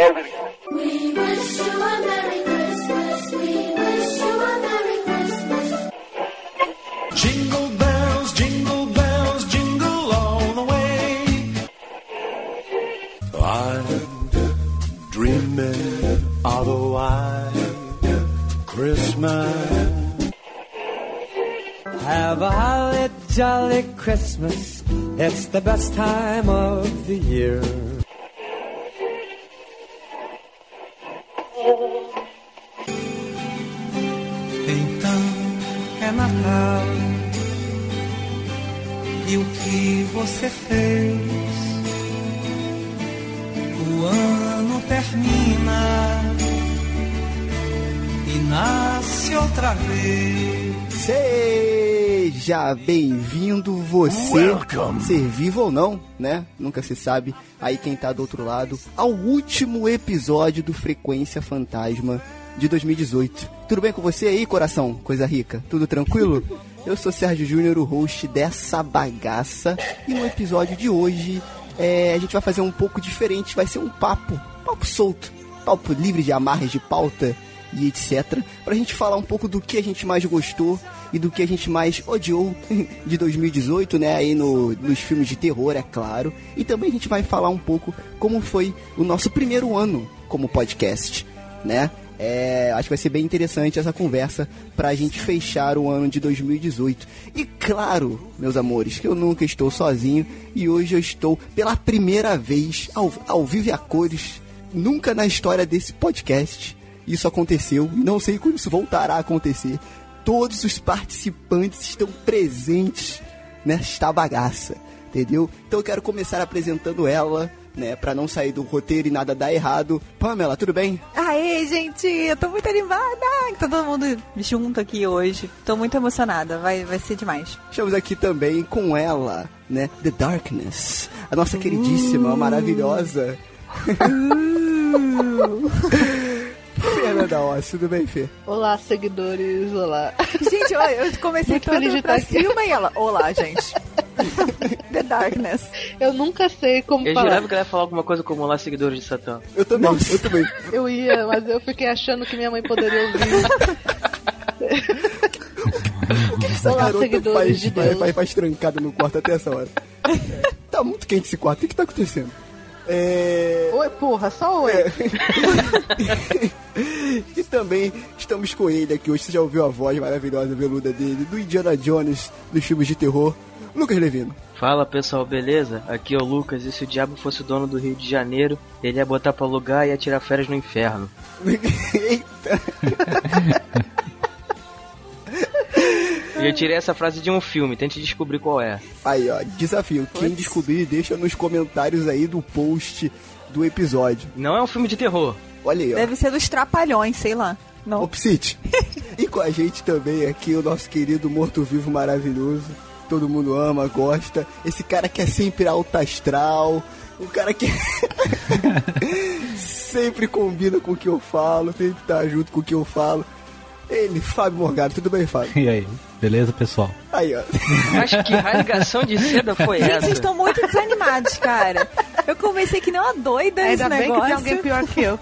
We wish you a Merry Christmas. We wish you a Merry Christmas. Jingle bells, jingle bells, jingle all the way. I'm dreaming of a white Christmas. Have a holly jolly Christmas. It's the best time of the year. Você fez? O ano termina e nasce outra vez. Seja bem-vindo você, ser vivo ou não, né? Nunca se sabe. Aí quem tá do outro lado, ao último episódio do Frequência Fantasma de 2018. Tudo bem com você aí, coração? Coisa rica. Tudo tranquilo? Eu sou Sérgio Júnior, o host dessa bagaça. E no episódio de hoje, é, a gente vai fazer um pouco diferente. Vai ser um papo, papo solto, papo livre de amarras de pauta e etc. Pra gente falar um pouco do que a gente mais gostou e do que a gente mais odiou de 2018, né? Aí no, nos filmes de terror, é claro. E também a gente vai falar um pouco como foi o nosso primeiro ano como podcast, né? É, acho que vai ser bem interessante essa conversa pra gente fechar o ano de 2018. E claro, meus amores, que eu nunca estou sozinho e hoje eu estou pela primeira vez ao, ao vivo e a cores, nunca na história desse podcast isso aconteceu e não sei quando isso voltará a acontecer. Todos os participantes estão presentes nesta bagaça, entendeu? Então eu quero começar apresentando ela, né, Pra não sair do roteiro e nada dar errado. Pamela, tudo bem? Aê, gente, eu tô muito animada que tá todo mundo junto aqui hoje. Tô muito emocionada, vai, vai ser demais. Estamos aqui também com ela, né? The Darkness, a nossa queridíssima, maravilhosa. Fernanda Oss, tudo bem, Fê? Olá, seguidores, olá. Gente, eu, eu comecei Muito aqui feliz de estar aqui. e ela, olá, gente. The Darkness. Eu nunca sei como Eu falar. jurava que ela ia falar alguma coisa como Olá, seguidores de Satã. Eu também, eu também. Eu ia, mas eu fiquei achando que minha mãe poderia ouvir. Essa Olá, garota seguidores faz, de faz, faz, faz trancada no quarto até essa hora. É, tá muito quente esse quarto, o que que tá acontecendo? É... Oi, porra, só oi. e também estamos com ele aqui hoje. Você já ouviu a voz maravilhosa, veluda dele, do Indiana Jones dos filmes de terror, Lucas Levino. Fala pessoal, beleza? Aqui é o Lucas e se o diabo fosse o dono do Rio de Janeiro, ele ia botar pra alugar e ia tirar férias no inferno. Eita! E eu tirei essa frase de um filme, tente descobrir qual é. Aí, ó, desafio. Quem descobrir, deixa nos comentários aí do post do episódio. Não é um filme de terror. Olha aí, ó. Deve ser dos trapalhões, sei lá. Não. Opsite. e com a gente também aqui o nosso querido morto-vivo maravilhoso. Todo mundo ama, gosta. Esse cara que é sempre alto astral. O cara que sempre combina com o que eu falo, sempre tá junto com o que eu falo. Ele, Fábio Morgado. Tudo bem, Fábio? E aí, beleza, pessoal? Aí, ó. Acho que rasgação de seda foi Gente, essa. vocês estão muito desanimados, cara. Eu comecei que nem uma doida Ainda esse bem negócio. que tem alguém pior que eu.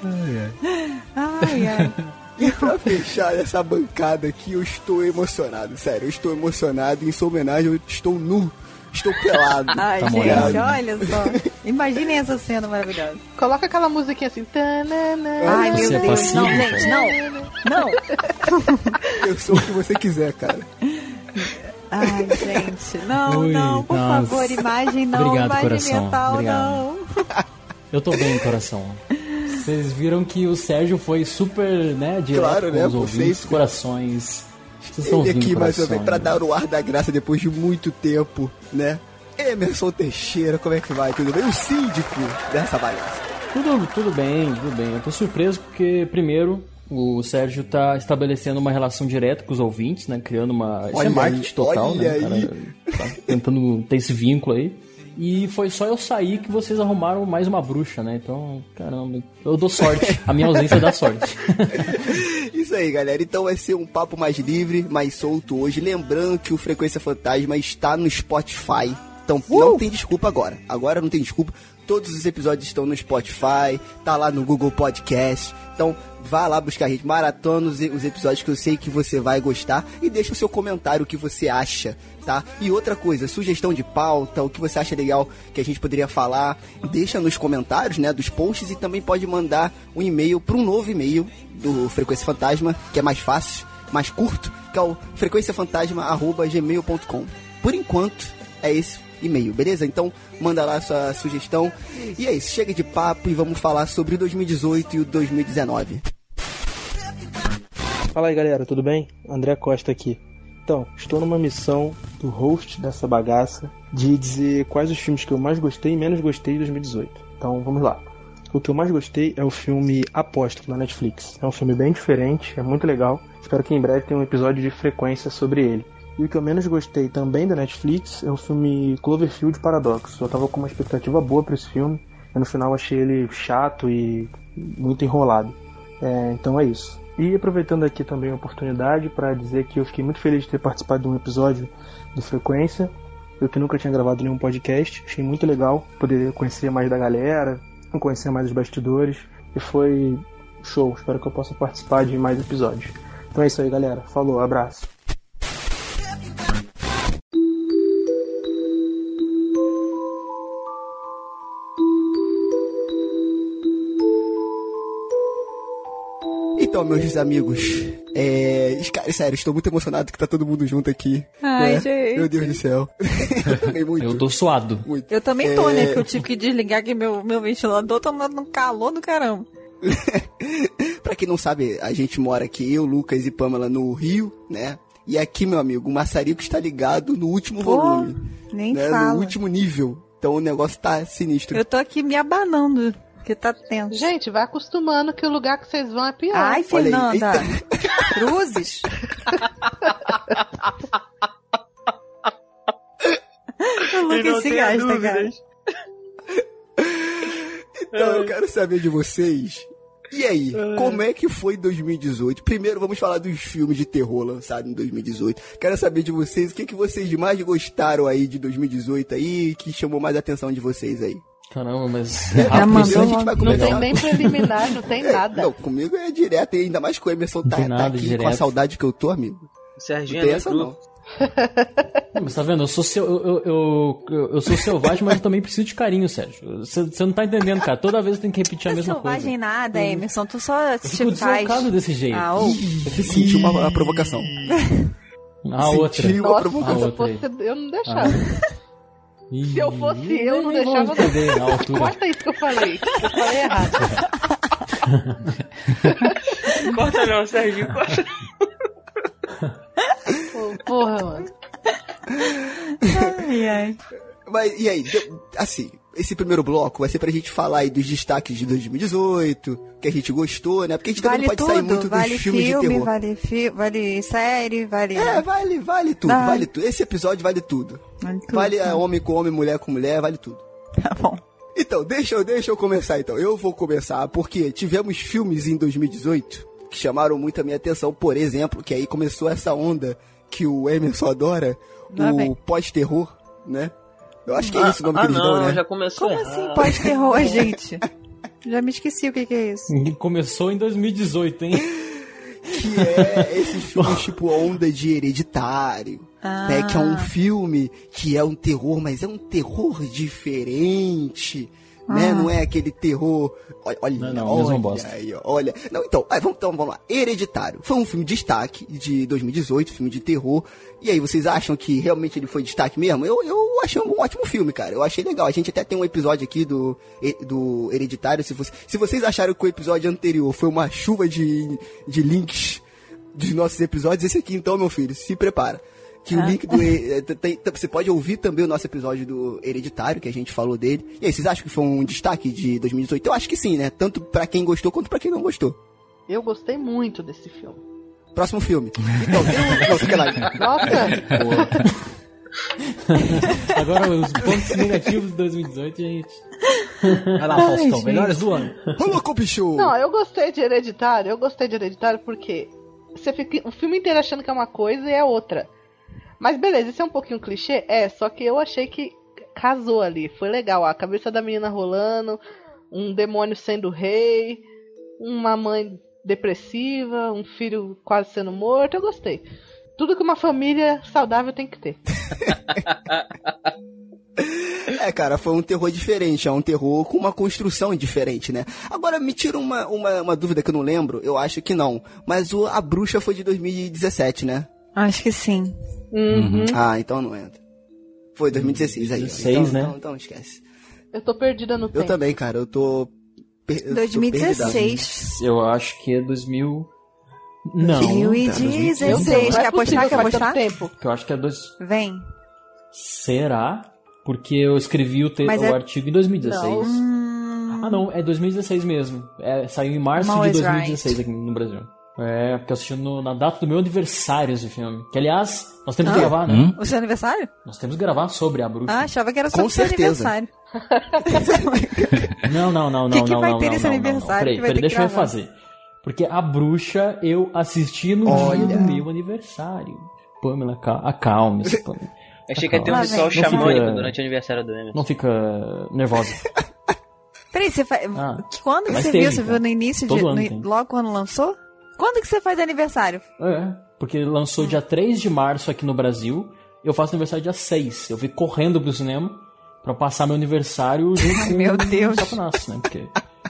Ai, ai. E pra fechar essa bancada aqui, eu estou emocionado. Sério, eu estou emocionado. Em sua homenagem, eu estou nu. Estou pelado. Ai, Tá gente, molhado. olha só. Imaginem essa cena maravilhosa. Coloca aquela musiquinha assim. tanana. Ai, meu é Deus. passivo, Não, gente, não. Não. Eu sou o que você quiser, cara. Ai, gente. Não, Ui, não, por nossa. favor, imagem não. Obrigado, imagem coração. mental Obrigado. não. Eu tô bem, coração. Vocês viram que o Sérgio foi super, né, direto Claro, com né, os ouvintes, corações. Ele aqui mais uma vez pra dar o ar da graça depois de muito tempo, né? Emerson Teixeira, como é que vai? Tudo bem? O síndico dessa bagaça. Tudo, tudo bem, tudo bem. Eu tô surpreso porque, primeiro, o Sérgio tá estabelecendo uma relação direta com os ouvintes, né? Criando uma. Isso Olha é marketing aí, total, né? Cara tá tentando ter esse vínculo aí. E foi só eu sair que vocês arrumaram mais uma bruxa, né? Então, caramba, eu dou sorte. A minha ausência dá sorte. Isso aí, galera. Então vai ser um papo mais livre, mais solto hoje. Lembrando que o Frequência Fantasma está no Spotify, Então não tem desculpa agora. Agora não tem desculpa. Todos os episódios estão no Spotify, tá lá no Google Podcast. Então vá lá buscar a gente, maratona os, os episódios que eu sei que você vai gostar e deixa o seu comentário o que você acha, tá? E outra coisa, sugestão de pauta, o que você acha legal que a gente poderia falar, deixa nos comentários, né, dos posts e também pode mandar um e-mail para um novo e-mail do Frequência Fantasma, que é mais fácil, mais curto, que é o frequenciafantasma@gmail.com. Por enquanto é esse e-mail, beleza? Então manda lá sua sugestão. E é isso, chega de papo e vamos falar sobre o 2018 e o 2019. Fala aí galera, tudo bem? André Costa aqui. Então, estou numa missão do host dessa bagaça de dizer quais os filmes que eu mais gostei e menos gostei de 2018. Então vamos lá. O que eu mais gostei é o filme Apóstolo na Netflix. É um filme bem diferente, é muito legal. Espero que em breve tenha um episódio de frequência sobre ele. E o que eu menos gostei também da Netflix é o filme Cloverfield Paradox. Eu tava com uma expectativa boa para esse filme, mas no final achei ele chato e muito enrolado. É, então é isso. E aproveitando aqui também a oportunidade para dizer que eu fiquei muito feliz de ter participado de um episódio do Frequência. Eu que nunca tinha gravado nenhum podcast, achei muito legal poder conhecer mais da galera, conhecer mais os bastidores e foi show. Espero que eu possa participar de mais episódios. Então é isso aí, galera. Falou, abraço. Então, meus amigos, é. Cara, sério, estou muito emocionado que tá todo mundo junto aqui. Ai, né? gente. Meu Deus do céu. eu também muito. Eu tô suado. muito. Eu também tô, né? É, Que eu tive que desligar aqui meu, meu ventilador, tá no calor do caramba. Pra quem não sabe, a gente mora aqui, eu, Lucas e Pamela, no Rio, né? E aqui, meu amigo, o maçarico está ligado no último Pô, volume. nem né? fala. No último nível. Então o negócio tá sinistro. Eu tô aqui me abanando, porque tá tenso. Gente, vai acostumando que o lugar que vocês vão é pior. Ai, Fernanda. Cruzes. o Lucas se gasta, cara. Então eu quero saber de vocês. E aí, como é que foi 2018? Primeiro vamos falar dos filmes de terror lançados em 2018. Quero saber de vocês o que, que vocês mais gostaram aí de 2018 aí, que chamou mais a atenção de vocês aí. Caramba, mas. É, rápido mandou assim. primeiro a gente vai Não começar. tem nem preliminar, não tem nada. Não, comigo é direto, e ainda mais que o Emerson tá, Não tem tá nada, aqui com a direto. saudade que eu tô, amigo. Serginho Não tem é essa não. Não, Mas tá vendo? Eu sou, seu, eu, eu, eu, eu sou selvagem, mas eu também preciso de carinho, Sérgio. Você você não tá entendendo, cara. Toda vez eu tenho que repetir a Não é mesma selvagem coisa. nada, Emerson. Tu só Eu fico te faz. deslocado desse jeito. Ah, ô. Eu senti uma, uma provocação. A outra. Senti uma Nossa, provocação. eu outra eu não deixava. Ih, Se eu fosse eu, não nem vou deixava, não. altura. Corta isso que eu falei. Eu falei errado. Corta não, Serginho, corta. Pô, Porra, mano. Ai, ai. Mas e aí, assim, esse primeiro bloco vai ser pra gente falar aí dos destaques de 2018, que a gente gostou, né? Porque a gente também Vale não pode sair tudo. muito vale dos filmes de filme, terror. vale, fi vale série, vale. É, vale, vale tudo, Vale. vale tudo. Esse episódio vale tudo. Vale tudo, Vale é, homem com homem, mulher com mulher, vale tudo. Tá bom. Então, deixa, eu- deixa eu começar então. Eu vou começar porque tivemos filmes em 2018 que chamaram muito a minha atenção. Por exemplo, que aí começou essa onda que o Emerson adora, Lá o pós-terror, né? Eu acho que é esse o nome ah, que eles não, dão, né? já começou Como errado. assim pós-terror, gente? Já me esqueci o que, que é isso. Começou em 2018, hein? que é esses filmes tipo Onda de Hereditário, né? Que é um filme que é um terror, mas é um terror diferente, né? Não é aquele terror... Olha, olha, Não, não, olha bosta. olha. Não, então, aí, vamos, então, vamos lá. Hereditário. Foi um filme de destaque de 2018, filme de terror. E aí, vocês acham que realmente ele foi destaque mesmo? Eu, eu achei um ótimo filme, cara. Eu achei legal. A gente até tem um episódio aqui do, do Hereditário. Se, você, se vocês acharam que o episódio anterior foi uma chuva de, de links dos nossos episódios, esse aqui então, meu filho, se prepara. Que o link do. eh, tem- tem- você pode ouvir também o nosso episódio do Hereditário, que a gente falou dele. E aí, vocês acham que foi um destaque de 2018? Eu acho que sim, né? Tanto pra quem gostou quanto pra quem não gostou. Eu gostei muito desse filme. Próximo filme. Então, tem um. Nossa, sacanagem. Nossa, Agora os pontos negativos de 2018, gente. Vai lá, Faustão, melhores do ano. Rolou bicho! não, eu gostei de Hereditário. Eu gostei de Hereditário porque você fica o filme inteiro achando que é uma coisa e é outra. Mas beleza, isso é um pouquinho clichê? É, só que eu achei que casou ali. Foi legal. A cabeça da menina rolando, um demônio sendo rei, uma mãe depressiva, um filho quase sendo morto. Eu gostei. Tudo que uma família saudável tem que ter. É, cara, foi um terror diferente, é um terror com uma construção diferente, né? Agora, me tira uma, uma, uma dúvida que eu não lembro, eu acho que não. Mas o, a bruxa foi de 2017, né? Acho que sim. Uhum. Ah, então não entra. Foi 2016 aí. 16, então, né? Então, então esquece. Eu tô perdida no Eu tempo. também, cara, eu tô. per- eu tô perdidão. 2016. Eu acho que é 2000. Não. 2016. Meu Deus, Quer não é apostar? Quer apostar? tempo. Eu acho que é dois. Vem. Será? Porque eu escrevi o, te... Mas o é- artigo em 2016. Não. Ah, não, é 2016 mesmo. É, saiu em março I'm de always 2016 aqui no Brasil. É, porque eu assisti no- na data do meu aniversário esse filme. Que, aliás, nós temos que Ah. gravar, né? Hum? o seu aniversário? Nós temos que gravar sobre a bruxa. Ah, achava que era Com o seu certeza. aniversário. Não, não, não, não, Que que não, vai não, ter não, nesse não, não, não. aniversário Peraí, que vai peraí, que deixa eu refazer. Porque a bruxa eu assisti no Olha. dia do meu aniversário. Pamela, cal- acalme-se, Pamela. Achei que ia ter um. Não xamânico fica- durante o aniversário do Emerson. Não fica nervosa. Peraí, você faz. Ah, Quando que você teve, viu? Você viu no início de. Todo ano no- tem. logo quando lançou? Quando que você faz aniversário? É, porque lançou dia 3 de março aqui no Brasil. Eu faço aniversário dia 6. Eu fui correndo pro cinema pra passar meu aniversário junto com Meu Deus. o Satanás, né? Porque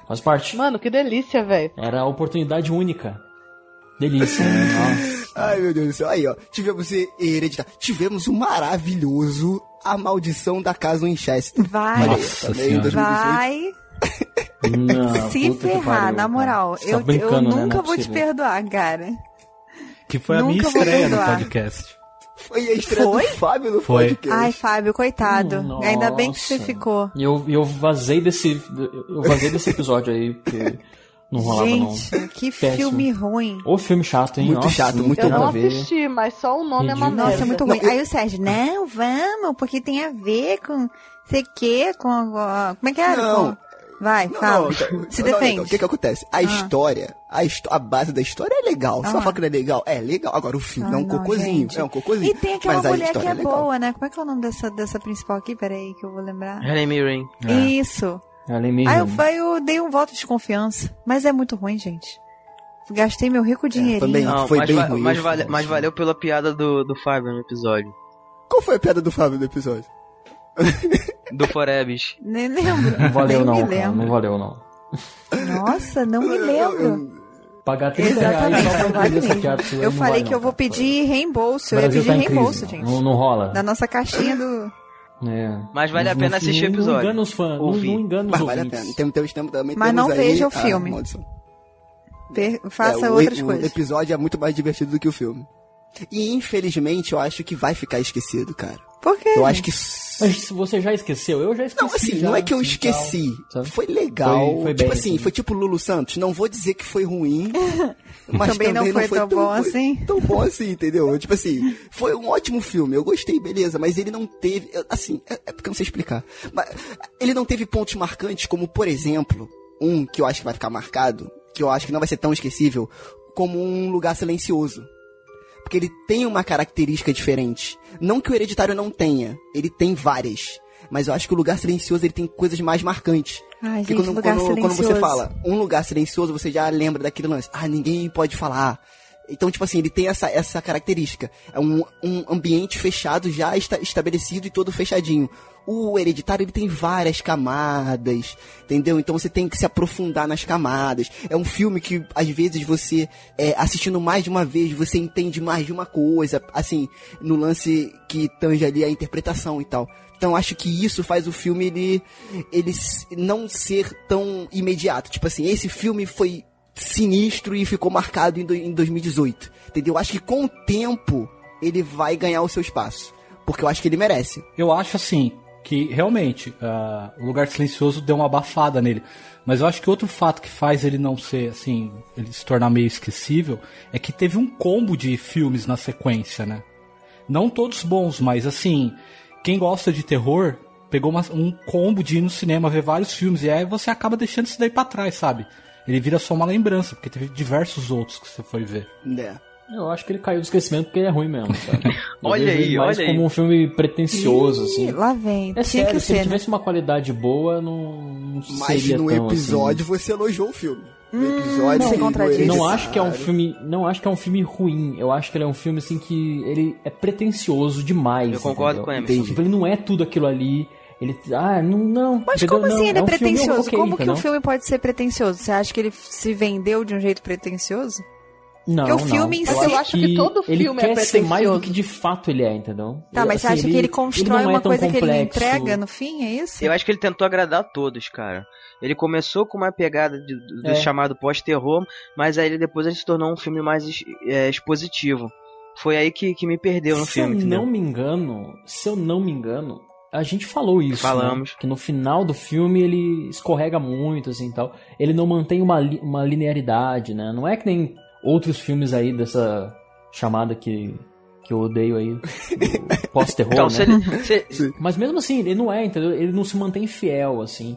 faz parte. Mano, que delícia, velho. Era a oportunidade única. Delícia, né? Nossa. Ai, meu Deus do céu. Aí, ó. Tivemos hereditário. Tivemos o maravilhoso A Maldição da Casa Winchester. Vai. Olha aí, Nossa também Senhora. 2018. Vai Não, se ferrar, na moral. Você tá Eu, eu né? nunca Não é vou te perdoar, cara. Que foi a minha Nunca estreia no podcast. Foi a estreia Foi? do Fábio no Foi. podcast. Ai, Fábio, coitado. Hum, Ainda bem que você nossa. ficou. E eu, eu vazei desse. Eu vazei desse episódio aí, porque não rolava Gente, não. que Péssimo. filme ruim. Ô filme chato, hein? Muito Nossa, chato, não muito Eu não assisti, mas só o nome é uma merda. Nossa, é muito ruim. Aí o Sérgio, não, vamos, porque tem a ver com sei que, com, Como é que era? Não. Com- Vai, Não, fala. não, então, Se não, defende. então, o que que acontece? A história, a, a base da história é legal. Ah. vai falar que não é legal? É legal. Agora o filme Ah, é um não, cocôzinho. gente. É um cocôzinho. E tem aquela mulher que é, legal. boa, né? Como é que é o nome dessa, dessa principal aqui? Peraí, que eu vou lembrar. Helen Mirren. É. Isso. É meio Aí eu, eu dei um voto de confiança. Mas é muito ruim, gente. Gastei meu rico dinheirinho. também. Não, Foi mas, bem va- ruim, mas, vale- mas foi valeu pela piada do, do Fábio no episódio. Qual foi a piada do Fábio no episódio? Do Forebes. Nem lembro. Não valeu Nem não, me cara. Não valeu não. Nossa, não me lembro. Pagar 30 reais Exatamente, só não pra vale essa sua Eu não falei vale que não, eu vou pedir reembolso. O Eu ia pedir tá em reembolso, crise. gente. Não, não rola. Da nossa caixinha do. É. Mas vale a Não- pena não- assistir o não episódio. engana os fãs. Não, não engana os Mas vale a pena. Tem, temos, temos, também Mas temos não veja o filme. Per- Faça É, o- outras o, coisas. episódio é muito mais divertido do que o filme. E infelizmente eu acho que vai ficar esquecido, cara. Por quê? Eu acho que. Mas se você já esqueceu, eu já esqueci. Não, assim, já, não é que eu assim, esqueci. tal? Foi legal. Foi- foi tipo bem, assim, assim. foi tipo Lulu Santos. Não vou dizer que foi ruim. mas Também não foi tão bom assim. Tão bom assim, entendeu? Tipo assim, foi um ótimo filme. Eu gostei, beleza. Mas ele não teve. Assim, é, é porque eu não sei explicar. Mas ele não teve pontos marcantes, como, por exemplo, um que eu acho que vai ficar marcado, que eu acho que não vai ser tão esquecível, como um lugar silencioso. Porque ele tem uma característica diferente. Não que o hereditário não tenha, ele tem várias. Mas eu acho que o lugar silencioso ele tem coisas mais marcantes. Ai, Porque gente, quando, lugar quando, quando você silencioso. fala um lugar silencioso, você já lembra daquele lance. Ah, ninguém pode falar. Então, tipo assim, ele tem essa, essa característica. É um, um ambiente fechado, já esta- estabelecido e todo fechadinho. O hereditário, ele tem várias camadas, entendeu? Então você tem que se aprofundar nas camadas. É um filme que, às vezes, você, é, assistindo mais de uma vez, você entende mais de uma coisa, assim, no lance que tange ali a interpretação e tal. Então acho que isso faz o filme ele, ele não ser tão imediato. Tipo assim, esse filme foi sinistro e ficou marcado em, do- em 2018. Entendeu? Acho que com o tempo ele vai ganhar o seu espaço. Porque eu acho que ele merece. Eu acho assim que realmente ah, o lugar silencioso deu uma abafada nele. Mas eu acho que outro fato que faz ele não ser assim, ele se tornar meio esquecível, é que teve um combo de filmes na sequência, né? Não todos bons, mas assim, quem gosta de terror pegou uma- um combo de ir no cinema ver vários filmes e aí você acaba deixando isso daí pra trás, sabe? Ele vira só uma lembrança, porque teve diversos outros que você foi ver. Né? Eu acho que ele caiu do esquecimento porque ele é ruim mesmo, Olha aí, ele mais olha como aí. um filme pretencioso, assim. Lá vem. É sério, que se ele ser, né? tivesse uma qualidade boa, não, não Mas seria no tão, episódio assim. você elogiou o filme. No Hum, episódio contradiz. elogiou Não ele, acho que é um filme, não acho que é um filme ruim. Eu acho que ele é um filme assim que ele é pretencioso demais. Eu concordo entendeu? com. Entendi. Tipo, ele não é tudo aquilo ali. Ele, ah, não, não. Mas entendeu? como Não, assim ele é, um filme pretencioso? ok, como que entendeu? um filme pode ser pretencioso? Você acha que ele se vendeu de um jeito pretencioso? Não, Porque o não. filme em eu si- acho Eu acho que todo ele filme é quer ser mais do pretencioso. que de fato ele é, entendeu? Tá, mas você Assim, acha que ele constrói não é uma coisa que ele não complexo. entrega no fim? É isso? Eu acho que ele tentou agradar a todos, cara. Ele começou com uma pegada de- do, É. chamado pós-terror, mas aí ele, depois ele se tornou um filme mais é, expositivo. Foi aí que, que me perdeu no se filme, eu entendeu? não me engano, se eu não me engano, a gente falou isso. Falamos. né? Que no final do filme ele escorrega muito, assim tal. Ele não mantém uma, li- uma linearidade, né? Não é que nem outros filmes aí dessa chamada que, que eu odeio aí. Pós-terror, Então, né? se ele, se- Mas mesmo assim, ele não é, entendeu? Ele não se mantém fiel, assim.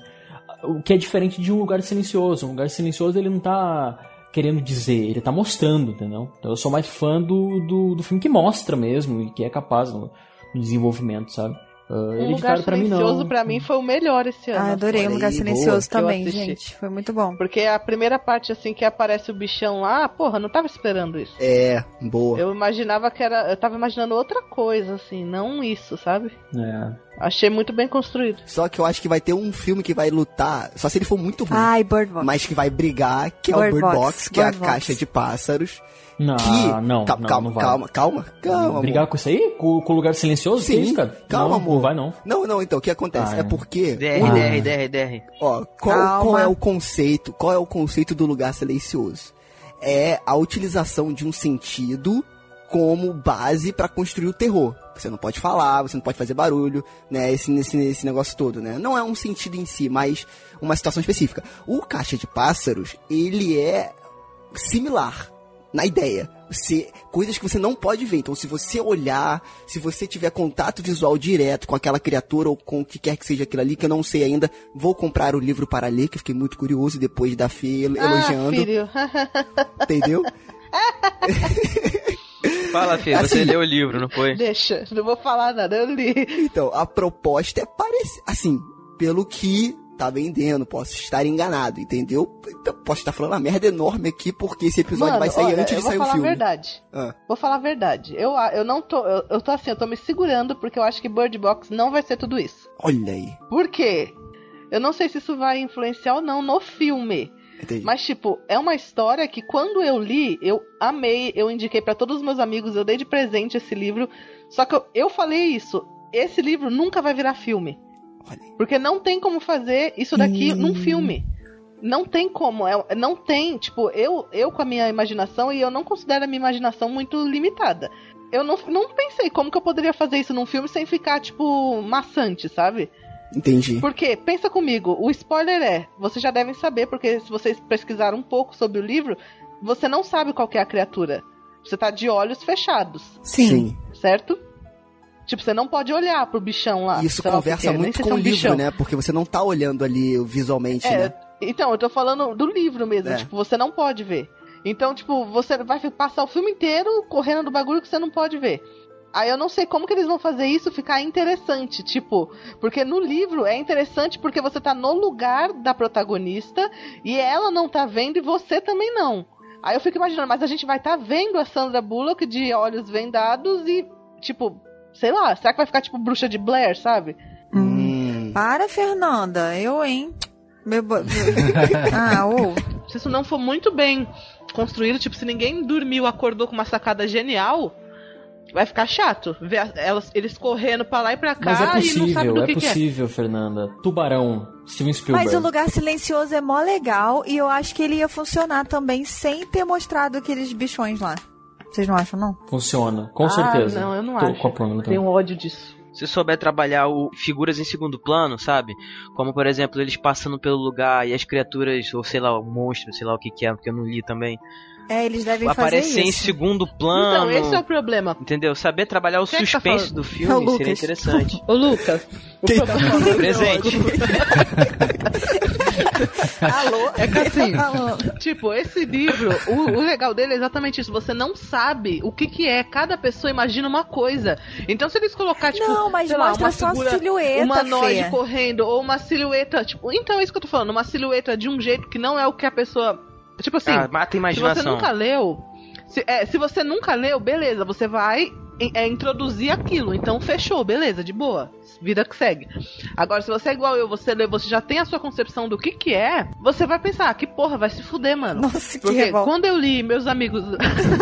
O que é diferente de um lugar silencioso. Um lugar silencioso ele não tá querendo dizer, ele tá mostrando, entendeu? Então eu sou mais fã do, do, do filme que mostra mesmo e que é capaz no, no desenvolvimento, sabe? Uh, Um lugar silencioso pra mim foi o melhor esse ano. Ah, adorei um lugar silencioso boa. também, gente. Foi muito bom. Porque a primeira parte, assim, que aparece o bichão lá, porra, não tava esperando isso. É, boa. Eu imaginava que era. Eu tava imaginando outra coisa, assim, não isso, sabe? É. Achei muito bem construído. Só que eu acho que vai ter um filme que vai lutar, só se ele for muito ruim. Ai, Bird Box. mas que vai brigar, que é o Bird Bird Box, Box, que é a Bird Box. caixa de pássaros. Não, que... não, calma, não, calma, não vai. calma, calma, calma, Brigar amor. com isso aí? Com, com o lugar silencioso? Sim, isso, cara? calma, não, amor. Não vai não. Não, não, então, o que acontece? Ah, é é. porque... DR, o- DR, DR, DR. Ó, qual, Calma. qual é o conceito? Qual é o conceito do lugar silencioso? É a utilização de um sentido como base pra construir o terror. Você não pode falar, você não pode fazer barulho, né? Esse, esse, esse negócio todo, né? Não é um sentido em si, mas uma situação específica. O Caixa de Pássaros, ele é similar na ideia. Você, coisas que você não pode ver. Então, se você olhar, se você tiver contato visual direto com aquela criatura ou com o que quer que seja aquilo ali, que eu não sei ainda, vou comprar o livro para ler, que eu fiquei muito curioso depois da Fê el- elogiando, Ah, filho. entendeu? Fala, Fê, Assim- você leu o livro, não foi? Deixa, não vou falar nada, eu li. Então, a proposta é parecer, assim, pelo que tá vendendo, posso estar enganado, entendeu? Então, posso estar falando uma merda enorme aqui, porque esse episódio Mano, vai sair olha, antes de vou sair o falar filme. a verdade. Ah. Vou falar a verdade. Eu, a- eu não tô. Eu, eu tô assim, eu tô me segurando porque eu acho que Bird Box não vai ser tudo isso. Olha aí. Por quê? Eu não sei se isso vai influenciar ou não no filme. Entendi. Mas, tipo, é uma história que quando eu li, eu amei, eu indiquei pra todos os meus amigos, eu dei de presente esse livro. Só que eu, eu falei isso. Esse livro nunca vai virar filme. Porque não tem como fazer isso daqui Hum. num filme. Não tem como. É, não tem, tipo, eu, eu com a minha imaginação, e eu não considero a minha imaginação muito limitada. Eu não, não pensei como que eu poderia fazer isso num filme sem ficar, tipo, maçante, sabe? Entendi. Porque, pensa comigo, o spoiler é, vocês já devem saber, porque se vocês pesquisaram um pouco sobre o livro, você não sabe qual que é a criatura. Você tá de olhos fechados, Sim. certo? Tipo, você não pode olhar pro bichão lá. Isso lá conversa muito com é o livro, bichão. né? Porque você não tá olhando ali visualmente, É, né? então, eu tô falando do livro mesmo, É. tipo, você não pode ver. Então, tipo, você vai passar o filme inteiro correndo do bagulho que você não pode ver. Aí eu não sei como que eles vão fazer isso ficar interessante, tipo, porque no livro é interessante porque você tá no lugar da protagonista e ela não tá vendo e você também não. Aí eu fico imaginando, mas a gente vai estar tá vendo a Sandra Bullock de olhos vendados e, tipo, sei lá, será que vai ficar tipo bruxa de Blair, sabe? Hum. Para, Fernanda. Eu, hein? Meu bo- ah, ô. Se isso não for muito bem construído, tipo, se ninguém dormiu, acordou com uma sacada genial, vai ficar chato. Ver elas, eles correndo pra lá e pra cá Mas é e não sabe possível, do é que, que é. possível, Fernanda. Tubarão, Steven Spielberg. Mas o Lugar Silencioso é mó legal e eu acho que ele ia funcionar também sem ter mostrado aqueles bichões lá. Vocês não acham, não? Funciona, com ah, certeza. Não, eu não Tô acho. com. Tenho ódio disso. Se souber trabalhar o, figuras em segundo plano, sabe? Como, por exemplo, eles passando pelo lugar e as criaturas, ou sei lá, o monstro, sei lá o que que é, porque eu não li também. É, eles devem fazer aparecer em isso. segundo plano. Então, esse é o problema. Entendeu? Saber trabalhar o Quem é que tá suspense falando? do É o filme Lucas. seria interessante. Ô, Lucas, o problema Presente. Alô? É que assim, Alô? tipo, esse livro, o, o legal dele é exatamente isso. Você não sabe o que que é. Cada pessoa imagina uma coisa. Então, se eles colocar, tipo, Não, mas sei lá, mostra uma só figura silhueta, humanoide correndo, ou uma silhueta, tipo, então é isso que eu tô falando, uma silhueta de um jeito que não é o que a pessoa. Tipo assim, Ah, mata a se você imaginação. nunca leu. Se, é, se você nunca leu, beleza, você vai é, introduzir aquilo. Então fechou, beleza, de boa. Vida que segue. Agora, se você é igual eu, você lê, você já tem a sua concepção do que que é, você vai pensar, ah, que porra, vai se fuder, mano. Nossa, que Porque revolta. quando eu li, meus amigos.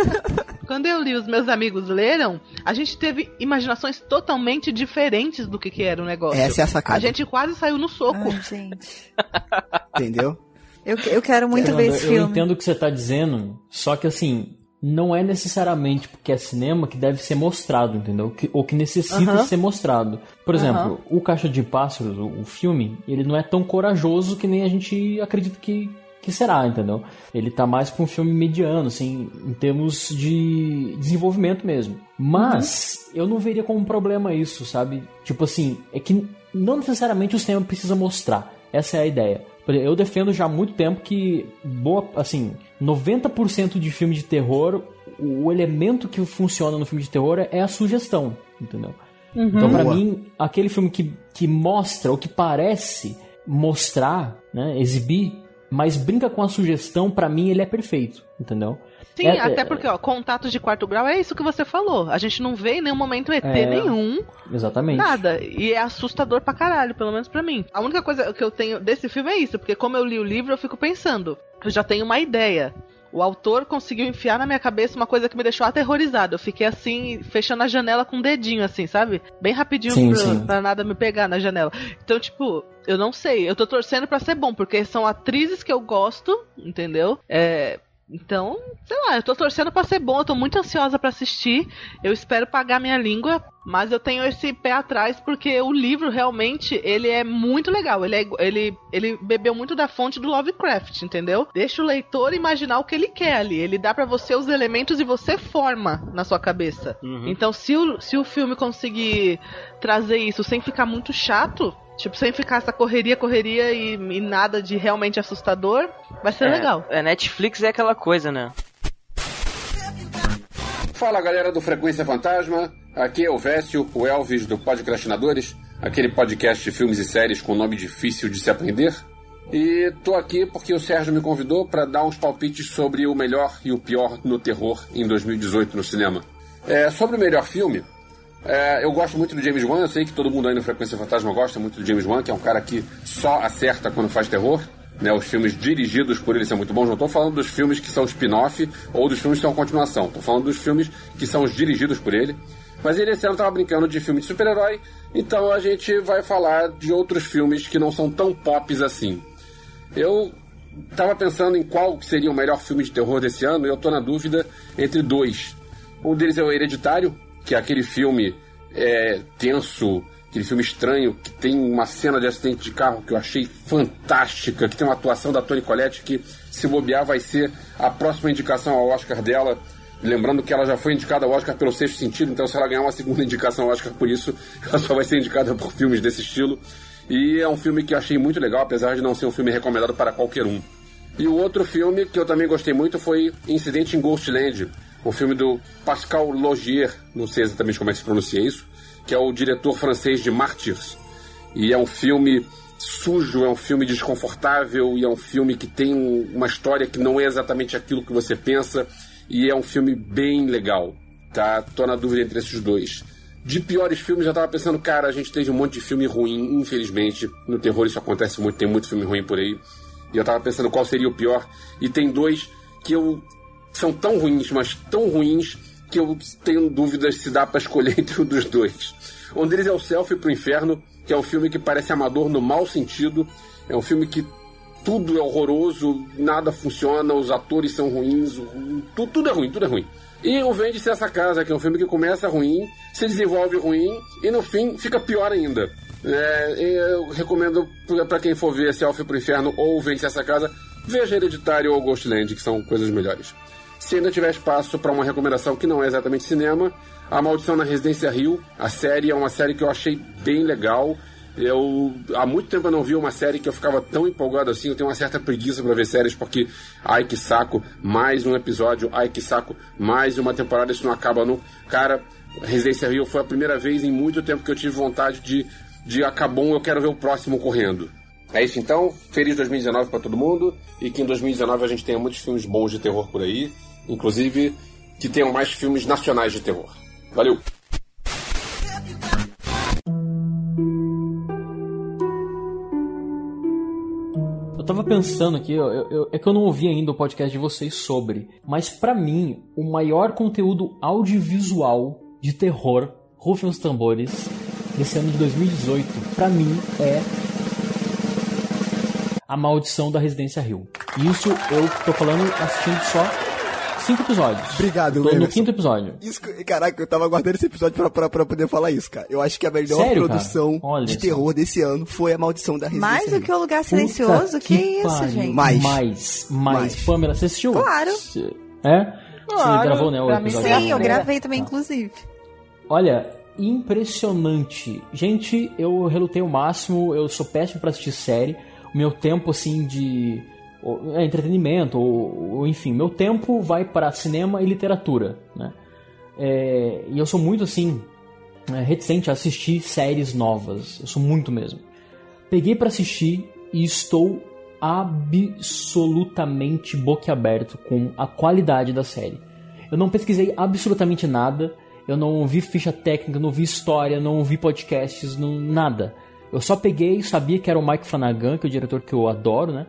quando eu li, os meus amigos leram, a gente teve imaginações totalmente diferentes do que, que era o negócio. Essa é a sacada. A gente quase saiu no soco. Ai, gente. Entendeu? Eu, eu quero muito Fernanda, ver esse eu filme. entendo o que você tá dizendo, só que assim, não é necessariamente porque é cinema que deve ser mostrado, entendeu? Que- ou que necessita ser mostrado. Por exemplo, o Caixa de Pássaros, o, o filme, ele não é tão corajoso que nem a gente acredita que, que será, entendeu? Ele tá mais pra um filme mediano, assim, em termos de desenvolvimento mesmo. Mas eu não veria como um problema isso, sabe? Tipo assim, é que não necessariamente o cinema precisa mostrar. Essa é a ideia. Eu defendo já há muito tempo que boa, assim, 90% de filme de terror, o elemento que funciona no filme de terror é a sugestão, entendeu? Então, pra Boa. mim, aquele filme que, que mostra, ou que parece mostrar, né, exibir, mas brinca com a sugestão, pra mim ele é perfeito, entendeu? Sim, É- até é- porque, ó, contatos de quarto grau é isso que você falou. A gente não vê em nenhum momento ET É. nenhum, Exatamente. nada. E é assustador pra caralho, pelo menos pra mim. A única coisa que eu tenho desse filme é isso, porque como eu li o livro, eu fico pensando, eu já tenho uma ideia. O autor conseguiu enfiar na minha cabeça uma coisa que me deixou aterrorizado. Eu fiquei assim, fechando a janela com o dedinho, assim, sabe? Bem rapidinho Sim, pra, sim. pra nada me pegar na janela. Então, tipo, eu não sei. Eu tô torcendo pra ser bom, porque são atrizes que eu gosto, entendeu? É. Então, sei lá, eu tô torcendo pra ser bom, eu tô muito ansiosa pra assistir. Eu espero pagar minha língua, mas eu tenho esse pé atrás porque o livro realmente, ele é muito legal. Ele, é, ele, ele bebeu muito da fonte do Lovecraft, entendeu? Deixa o leitor imaginar o que ele quer ali. Ele dá pra você os elementos e você forma na sua cabeça. Então, se o, se o filme conseguir trazer isso sem ficar muito chato, tipo, sem ficar essa correria, correria e, e nada de realmente assustador, vai ser é, legal. É, Netflix é aquela coisa, né? Fala galera do Frequência Fantasma, aqui é o Vécio, o Elvis do Podcrastinadores, aquele podcast de filmes e séries com nome difícil de se aprender. E tô aqui porque o Sérgio me convidou para dar uns palpites sobre o melhor e o pior no terror em 2018 no cinema. É, sobre o melhor filme, é, eu gosto muito do James Wan, eu sei que todo mundo aí no Frequência Fantasma gosta muito do James Wan, que é um cara que só acerta quando faz terror. Né, os filmes dirigidos por ele são muito bons. Não estou falando dos filmes que são spin-off ou dos filmes que são continuação. Estou falando dos filmes que são os dirigidos por ele. Mas ele esse ano estava brincando de filme de super-herói, então a gente vai falar de outros filmes que não são tão pops assim. Eu tava pensando em qual seria o melhor filme de terror desse ano e eu tô na dúvida entre dois. Um deles é o Hereditário, que é aquele filme é, tenso, aquele filme estranho, que tem uma cena de acidente de carro que eu achei fantástica, que tem uma atuação da Toni Collette que, se bobear, vai ser a próxima indicação ao Oscar dela. Lembrando que ela já foi indicada ao Oscar pelo sexto sentido, então se ela ganhar uma segunda indicação ao Oscar por isso, ela só vai ser indicada por filmes desse estilo. E é um filme que eu achei muito legal, apesar de não ser um filme recomendado para qualquer um. E o outro filme que eu também gostei muito foi Incidente em Ghostland, o filme do Pascal Logier, não sei exatamente como é que se pronuncia isso, que é o diretor francês de Martyrs. E é um filme sujo, é um filme desconfortável e é um filme que tem um- uma história que não é exatamente aquilo que você pensa e é um filme bem legal, tá? Tô na dúvida entre esses dois. De piores filmes, eu tava pensando, cara, a gente teve um monte de filme ruim, infelizmente. No terror isso acontece muito, tem muito filme ruim por aí. E eu tava pensando qual seria o pior. E tem dois que eu são tão ruins, mas tão ruins que eu tenho dúvidas se dá pra escolher entre um dos dois. Um deles é o Selfie pro Inferno, que é um filme que parece amador no mau sentido. É um filme que tudo é horroroso, nada funciona, os atores são ruins, o- tu- tudo é ruim, tudo é ruim. E o Vende-se Essa Casa, que é um filme que começa ruim, se desenvolve ruim e no fim fica pior ainda. É, eu recomendo pra quem for ver Selfie pro Inferno ou Vende-se Essa Casa, veja Hereditário ou Ghostland, que são coisas melhores. Se ainda tiver espaço para uma recomendação que não é exatamente cinema, A Maldição na Residência Rio, a série é uma série que eu achei bem legal. Eu há muito tempo eu não vi uma série que eu ficava tão empolgado assim. Eu tenho uma certa preguiça para ver séries porque ai que saco, mais um episódio, ai que saco, mais uma temporada, isso não acaba nunca. Cara, Residência Rio foi a primeira vez em muito tempo que eu tive vontade de de acabou, eu quero ver o próximo correndo. É isso então. Feliz 2019 para todo mundo e que em 2019 a gente tenha muitos filmes bons de terror por aí, inclusive que tenham mais filmes nacionais de terror. Valeu. Eu tava pensando aqui, eu, eu- é que eu não ouvi ainda o podcast de vocês sobre, mas pra mim, o maior conteúdo audiovisual de terror, rufem os tambores, desse ano de 2018, pra mim é A Maldição da Residência Rio. Isso eu tô falando assistindo só cinco episódios. Obrigado, Tô no quinto episódio. Isso, que- caraca, eu tava aguardando esse episódio pra, pra, pra poder falar isso, cara. Eu acho que a melhor Sério, produção de terror desse ano foi a Maldição da Residência Mais do que o Lugar Silencioso? Que, isso, pariu. gente? Mais. Mais, mais. Mais. Pamela, você assistiu? Claro. Você- É? Você Claro, gravou, né, o episódio? Sim, eu gravei também, inclusive. Olha, impressionante. Gente, eu relutei o máximo, eu sou péssimo pra assistir série. O meu tempo, assim, de é, entretenimento, ou, ou, enfim, meu tempo vai para cinema e literatura, né? É, e eu sou muito, assim, é, reticente a assistir séries novas. Eu sou muito mesmo. Peguei pra assistir e estou absolutamente boquiaberto com a qualidade da série. Eu não pesquisei absolutamente nada, eu não vi ficha técnica, não vi história, não vi podcasts, não, nada. Eu só peguei, sabia que era o Mike Flanagan, que é o diretor que eu adoro, né?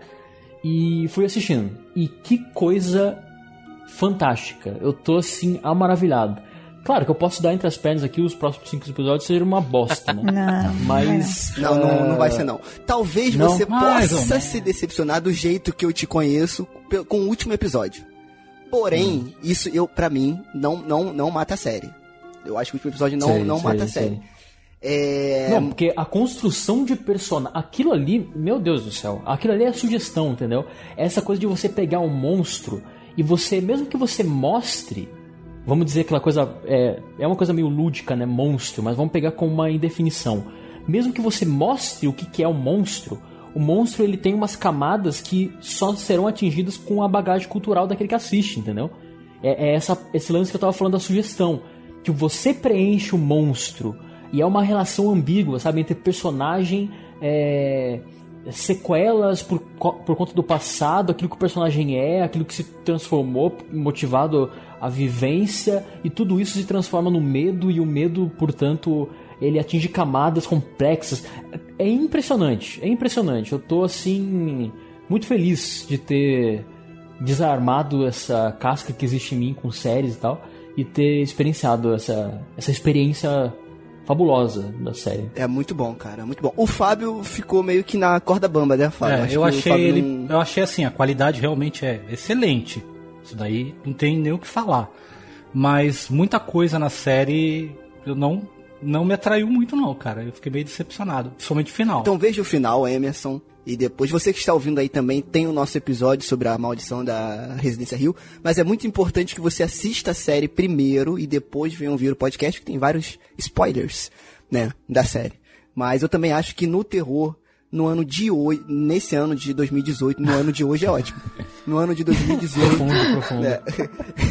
E fui assistindo. E que coisa fantástica. Eu tô assim, amaravilhado. Claro que eu posso dar entre as pernas aqui os próximos cinco episódios serem uma bosta, né? Não. Mas. Não, não, não vai ah, ser não. Talvez Não? você possa se decepcionar do jeito que eu te conheço com o último episódio. Porém, Hum. isso eu para mim não não não mata a série. Eu acho que o último episódio não Sei, não sei, mata a sei. É, Não, porque a construção de personagem. Aquilo ali, meu Deus do céu. Aquilo ali é sugestão, entendeu? É Essa coisa de você pegar um monstro e você, mesmo que você mostre. Vamos dizer aquela coisa. É, é uma coisa meio lúdica, né? Monstro, mas vamos pegar como uma indefinição. Mesmo que você mostre o que, que é um monstro, o monstro ele tem umas camadas que só serão atingidas com a bagagem cultural daquele que assiste, entendeu? É, é essa, esse lance que eu tava falando da sugestão. Que você preenche o monstro e é uma relação ambígua, sabe? Entre personagem, é, sequelas por, por conta do passado, aquilo que o personagem é, aquilo que se transformou, motivado a vivência, e tudo isso se transforma no medo, e o medo, portanto, ele atinge camadas complexas. É impressionante, é impressionante. Eu tô assim, muito feliz de ter desarmado essa casca que existe em mim com séries e tal, e ter experienciado essa, essa experiência fabulosa da série. é muito bom, cara, muito bom. O Fábio ficou meio que na corda bamba, né, Fábio? É, Acho eu achei Fábio ele. não- Eu achei assim, a qualidade realmente é excelente. Isso daí não tem nem o que falar. Mas muita coisa na série eu não, não me atraiu muito, não, cara. Eu fiquei meio decepcionado. Principalmente o final. Então veja o final, Emerson. E depois, você que está ouvindo aí também, tem o nosso episódio sobre a maldição da Residência Rio. Mas é muito importante que você assista a série primeiro e depois venha ouvir o podcast, que tem vários spoilers, né, da série. Mas eu também acho que no terror, no ano de hoje, nesse ano de 2018, no ano de hoje é ótimo. No ano de 2018, Profundo, profundo. né,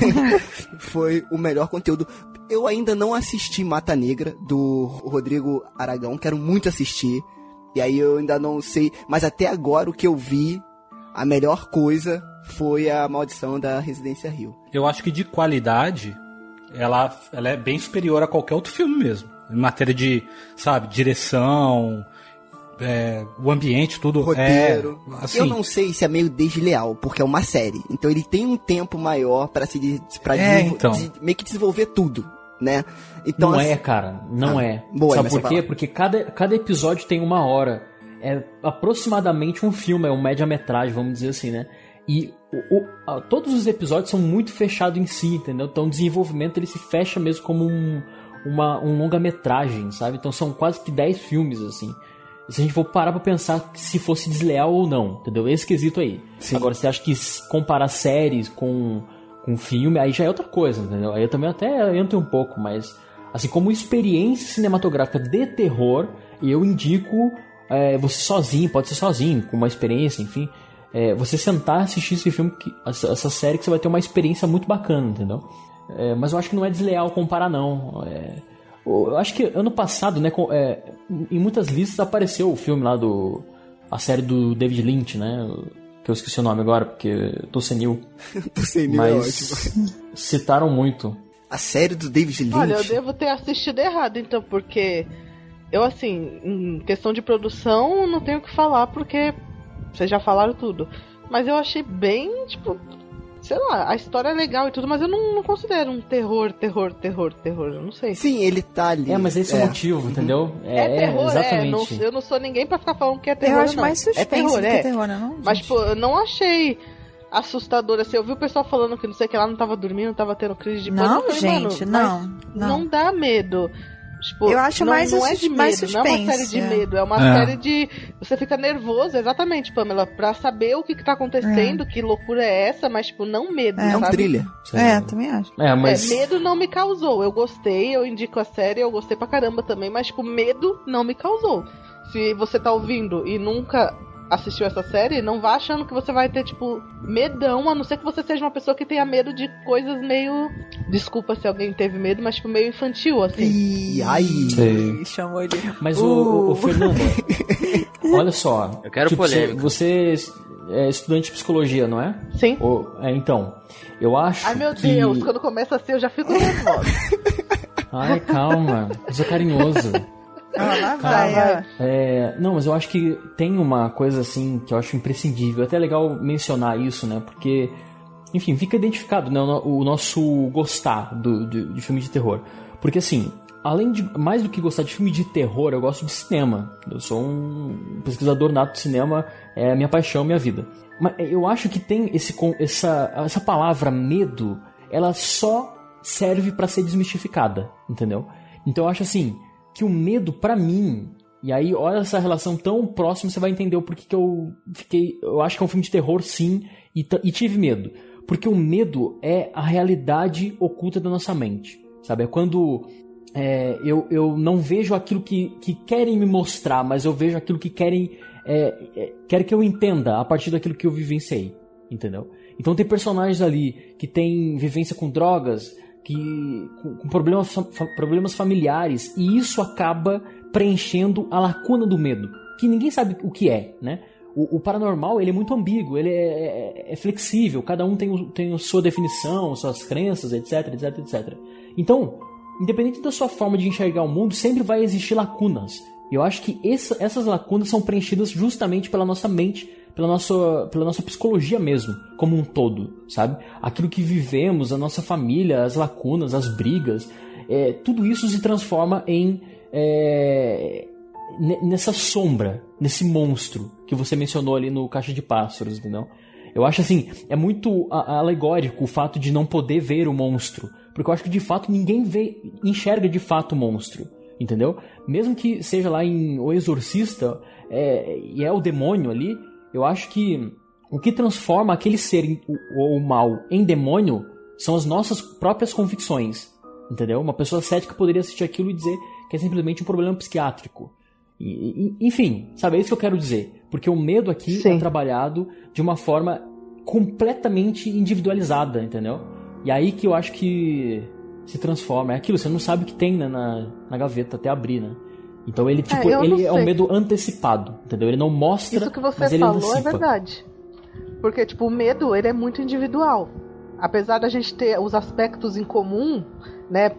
foi o melhor conteúdo. Eu ainda não assisti Mata Negra, do Rodrigo Aragão, quero muito assistir. E aí eu ainda não sei, mas até agora o que eu vi, a melhor coisa foi a maldição da Residência Rio. Eu acho que de qualidade, ela, ela é bem superior a qualquer outro filme mesmo. Em matéria de, sabe, direção, é, o ambiente, tudo. Roteiro. É, assim, Eu não sei se é meio desleal, porque é uma série. Então ele tem um tempo maior para se pra É, então. meio que desenvolver tudo, né? Então não assim- é, cara. Não Ah, é. boa, Sabe por quê? fala. Porque cada, cada episódio tem uma hora. É aproximadamente um filme, é um média-metragem, vamos dizer assim, né? E o- o- todos os episódios são muito fechados em si, entendeu? Então o desenvolvimento ele se fecha mesmo como um, uma, um longa-metragem, sabe? Então são quase que 10 filmes, assim. E se a gente for parar pra pensar se fosse desleal ou não, entendeu? Esse quesito aí. Agora, você acha que comparar séries com, com filme, aí já é outra coisa, entendeu? Aí eu também até entro um pouco, mas assim como experiência cinematográfica de terror, eu indico é, você sozinho, pode ser sozinho, com uma experiência, enfim, é, você sentar assistir esse filme, que- essa, essa série que você vai ter uma experiência muito bacana, entendeu? É, mas eu acho que não é desleal comparar não. É, eu acho que ano passado, né, com- é, em muitas listas apareceu o filme lá do a série do David Lynch, né? Que eu esqueci o nome agora porque eu tô senil. tô senil é Mas citaram muito. A série do David Lynch. Olha, eu devo ter assistido errado, então, porque eu, assim, em questão de produção, não tenho o que falar, porque vocês já falaram tudo. Mas eu achei bem, tipo, sei lá, a história é legal e tudo, mas eu não, não considero um terror, terror, terror, terror, eu não sei. Sim, ele tá ali. É, mas esse é, o motivo, entendeu? É, terror, é. exatamente. Não- eu não sou ninguém pra ficar falando que é terror. Eu acho não. mais suspense é terror, do que é. terror, né, não, Mas, tipo, eu não achei assustador assim. Eu vi o pessoal falando que não sei o que lá não tava dormindo, tava tendo crise de pânico. Não, falei, gente, mano, não, não. Não dá medo. Tipo, Eu acho não, mais não é de medo, mais não é uma série suspense, de é. medo, é uma É. série de. Você fica nervoso, exatamente, Pamela, pra saber o que, que tá acontecendo, que loucura é essa, mas, tipo, não medo. É um sabe? thriller. É, também acho. É, mas É, medo não me causou. Eu gostei, eu indico a série, eu gostei pra caramba também, mas, tipo, medo não me causou. Se você tá ouvindo e nunca assistiu essa série, não vá achando que você vai ter, tipo, medão, a não ser que você seja uma pessoa que tenha medo de coisas meio. Desculpa se alguém teve medo, mas, tipo, meio infantil, assim. E ai. Sei. Chamou ele. Mas o, o, o Fernando, olha só. Eu quero tipo, polêmica. Você é estudante de psicologia, não é? Sim. Ou- é, então, eu acho Ai, meu que... Deus, quando começa assim eu já fico nervosa. Ai, calma. Isso é carinhoso. Ah, lá Calma. vai. É, não, mas eu acho que tem uma coisa assim que eu acho imprescindível. É até legal mencionar isso, né? Porque, enfim, fica identificado né, o, no- o nosso gostar do, de, de filme de terror. Porque, assim, além de mais do que gostar de filme de terror, eu gosto de cinema. Eu sou um pesquisador nato de cinema, é a minha paixão, minha vida. Mas eu acho que tem esse, essa, essa palavra medo, ela só serve pra ser desmistificada, entendeu? Então eu acho assim que o medo pra mim e aí olha essa relação tão próxima você vai entender o porquê que eu fiquei eu acho que é um filme de terror sim e, e tive medo. Porque o medo é a realidade oculta da nossa mente sabe? É quando é, eu, eu não vejo aquilo que, que querem me mostrar mas eu vejo aquilo que querem é, é, querem que eu entenda a partir daquilo que eu vivenciei entendeu? Então tem personagens ali que têm vivência com drogas que com, com problemas, problemas familiares e isso acaba preenchendo a lacuna do medo que ninguém sabe o que é, né? O, o paranormal ele é muito ambíguo, ele é, é- é flexível, cada um tem, tem a sua definição, suas crenças, etc, etc, etc. Então, independente da sua forma de enxergar o mundo, sempre vai existir lacunas. E eu acho que essa- essas lacunas são preenchidas justamente pela nossa mente, pela nossa, pela nossa psicologia mesmo, como um todo, sabe? Aquilo que vivemos, a nossa família, as lacunas, as brigas, é, tudo isso se transforma em é, ne- nessa sombra, nesse monstro que você mencionou ali no Caixa de Pássaros, entendeu? Eu acho assim, é muito alegórico o fato de não poder ver o monstro, porque eu acho que de fato ninguém vê, enxerga de fato o monstro, entendeu? Mesmo que seja lá em O Exorcista é, e é o demônio ali, eu acho que o que transforma aquele ser em- o, o mal em demônio são as nossas próprias convicções, entendeu? Uma pessoa cética poderia assistir aquilo e dizer que é simplesmente um problema psiquiátrico. E- e- enfim, sabe, é isso que eu quero dizer. Porque o medo aqui Sim. é trabalhado de uma forma completamente individualizada, entendeu? E aí que eu acho que se transforma. É aquilo, você não sabe o que tem né, na, na gaveta até abrir, né? Então ele, tipo, eu ele é um medo antecipado, entendeu? Ele não mostra, Isso que você falou é verdade. Porque, tipo, o medo, ele é muito individual. Apesar da gente ter os aspectos em comum, né?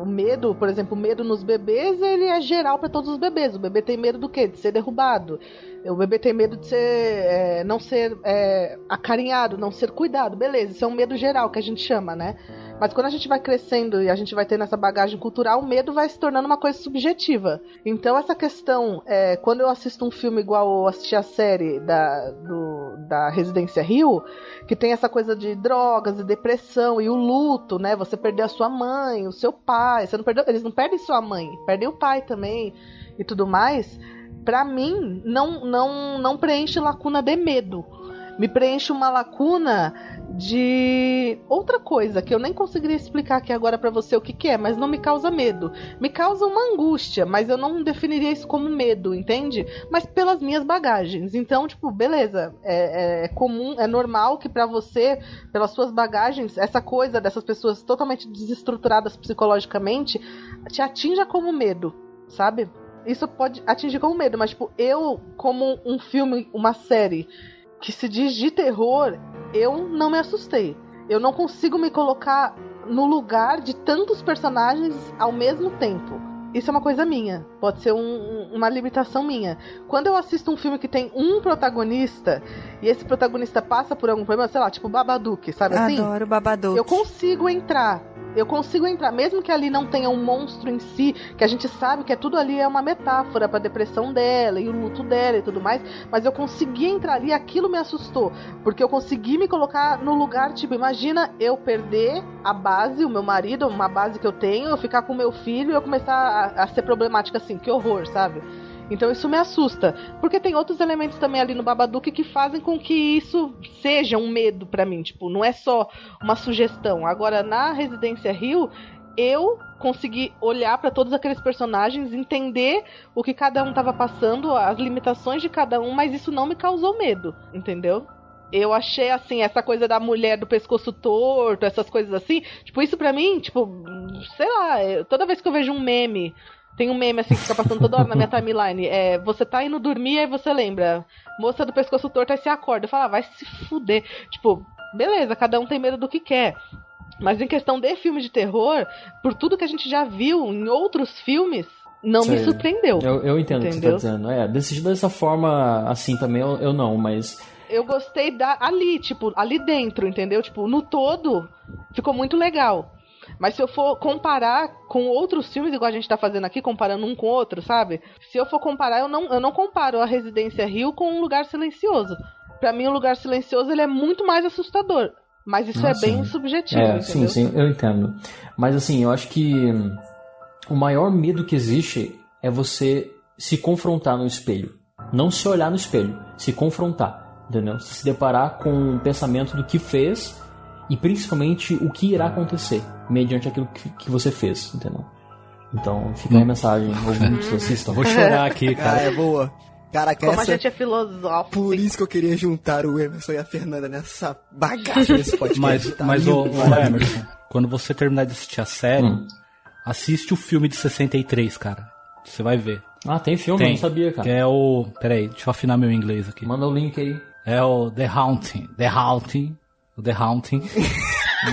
O medo, por exemplo, o medo nos bebês, ele é geral para todos os bebês. O bebê tem medo do quê? De ser derrubado. O bebê tem medo de ser, é, não ser é, acarinhado, não ser cuidado. Beleza, isso é um medo geral que a gente chama, né? Mas quando a gente vai crescendo e a gente vai tendo essa bagagem cultural, o medo vai se tornando uma coisa subjetiva. Então, essa questão, é, quando eu assisto um filme igual eu assisti a série da, do- da Residência Rio, que tem essa coisa de drogas e depressão e o luto, né? Você perdeu a sua mãe, o seu pai. Você não perdeu, eles não perdem sua mãe, perdem o pai também e tudo mais. Pra mim, não, não, não preenche lacuna de medo. me preenche uma lacuna de outra coisa que eu nem conseguiria explicar aqui agora pra você o que, que é, mas não me causa medo. Me causa uma angústia, mas eu não definiria isso como medo, entende? Mas pelas minhas bagagens. Então, tipo, beleza, é, é comum, é normal que pra você, pelas suas bagagens, essa coisa dessas pessoas totalmente desestruturadas psicologicamente te atinja como medo, sabe? Isso pode atingir como medo, mas tipo, eu, como um filme, uma série que se diz de terror, eu não me assustei. Eu não consigo me colocar no lugar de tantos personagens ao mesmo tempo. Isso é uma coisa minha. Pode ser um- uma limitação minha. Quando eu assisto um filme que tem um protagonista e esse protagonista passa por algum problema, sei lá, tipo Babadook, sabe assim? Adoro Babadook. Eu consigo entrar. Eu consigo entrar, mesmo que ali não tenha um monstro em si, que a gente sabe que é tudo ali é uma metáfora pra depressão dela e o luto dela e tudo mais, mas eu consegui entrar ali aquilo me assustou, porque eu consegui me colocar no lugar, tipo, imagina eu perder a base, o meu marido, uma base que eu tenho, eu ficar com meu filho e eu começar a, a ser problemática assim, que horror, sabe? Então isso me assusta, porque tem outros elementos também ali no Babadook que fazem com que isso seja um medo pra mim, tipo, não é só uma sugestão. Agora na Residência Rio, eu consegui olhar pra todos aqueles personagens, entender o que cada um tava passando, as limitações de cada um, mas isso não me causou medo, entendeu? Eu achei assim, essa coisa da mulher do pescoço torto, essas coisas assim, tipo, isso pra mim, tipo, sei lá, toda vez que eu vejo um meme tem um meme assim que fica passando toda hora na minha timeline. É, você tá indo dormir aí você lembra. Moça do pescoço torto aí você acorda. Eu falo, ah, vai se fuder. Tipo, beleza, cada um tem medo do que quer. Mas em questão de filme de terror, por tudo que a gente já viu em outros filmes, não me surpreendeu. Eu, eu entendo o que você tá dizendo. É, desse, dessa forma, assim também eu, eu não, mas. eu gostei da ali, tipo, ali dentro, entendeu? Tipo, no todo, ficou muito legal. Mas se eu for comparar com outros filmes, igual a gente tá fazendo aqui, comparando um com o outro, sabe? Se eu for comparar, eu não, eu não comparo a Residência Rio com um lugar silencioso. Pra mim, o lugar silencioso ele é muito mais assustador. Mas isso Ah, é bem sim. subjetivo, É, entendeu? sim, sim, eu entendo. Mas assim, eu acho que hum, o maior medo que existe é você se confrontar no espelho. Não se olhar no espelho, se confrontar, entendeu? Se deparar com o pensamento do que fez e principalmente o que irá acontecer mediante aquilo que, que você fez, entendeu? Então, fica aí a mensagem, ouvintes, assistam. Vou chorar aqui, Cara, cara. é boa. Caraca, Como a essa... gente é filosófico. Por isso que eu queria juntar o Emerson e a Fernanda nessa bagaça desse podcast. Mas, tá mas ô, ô, Emerson, quando você terminar de assistir a série, Hum. assiste o filme de 63, cara. Você vai ver. Ah, tem filme? Eu não sabia, cara. Que é o. Peraí, deixa eu afinar meu inglês aqui. Manda o link aí. É o The Haunting. The Haunting. O The Haunting.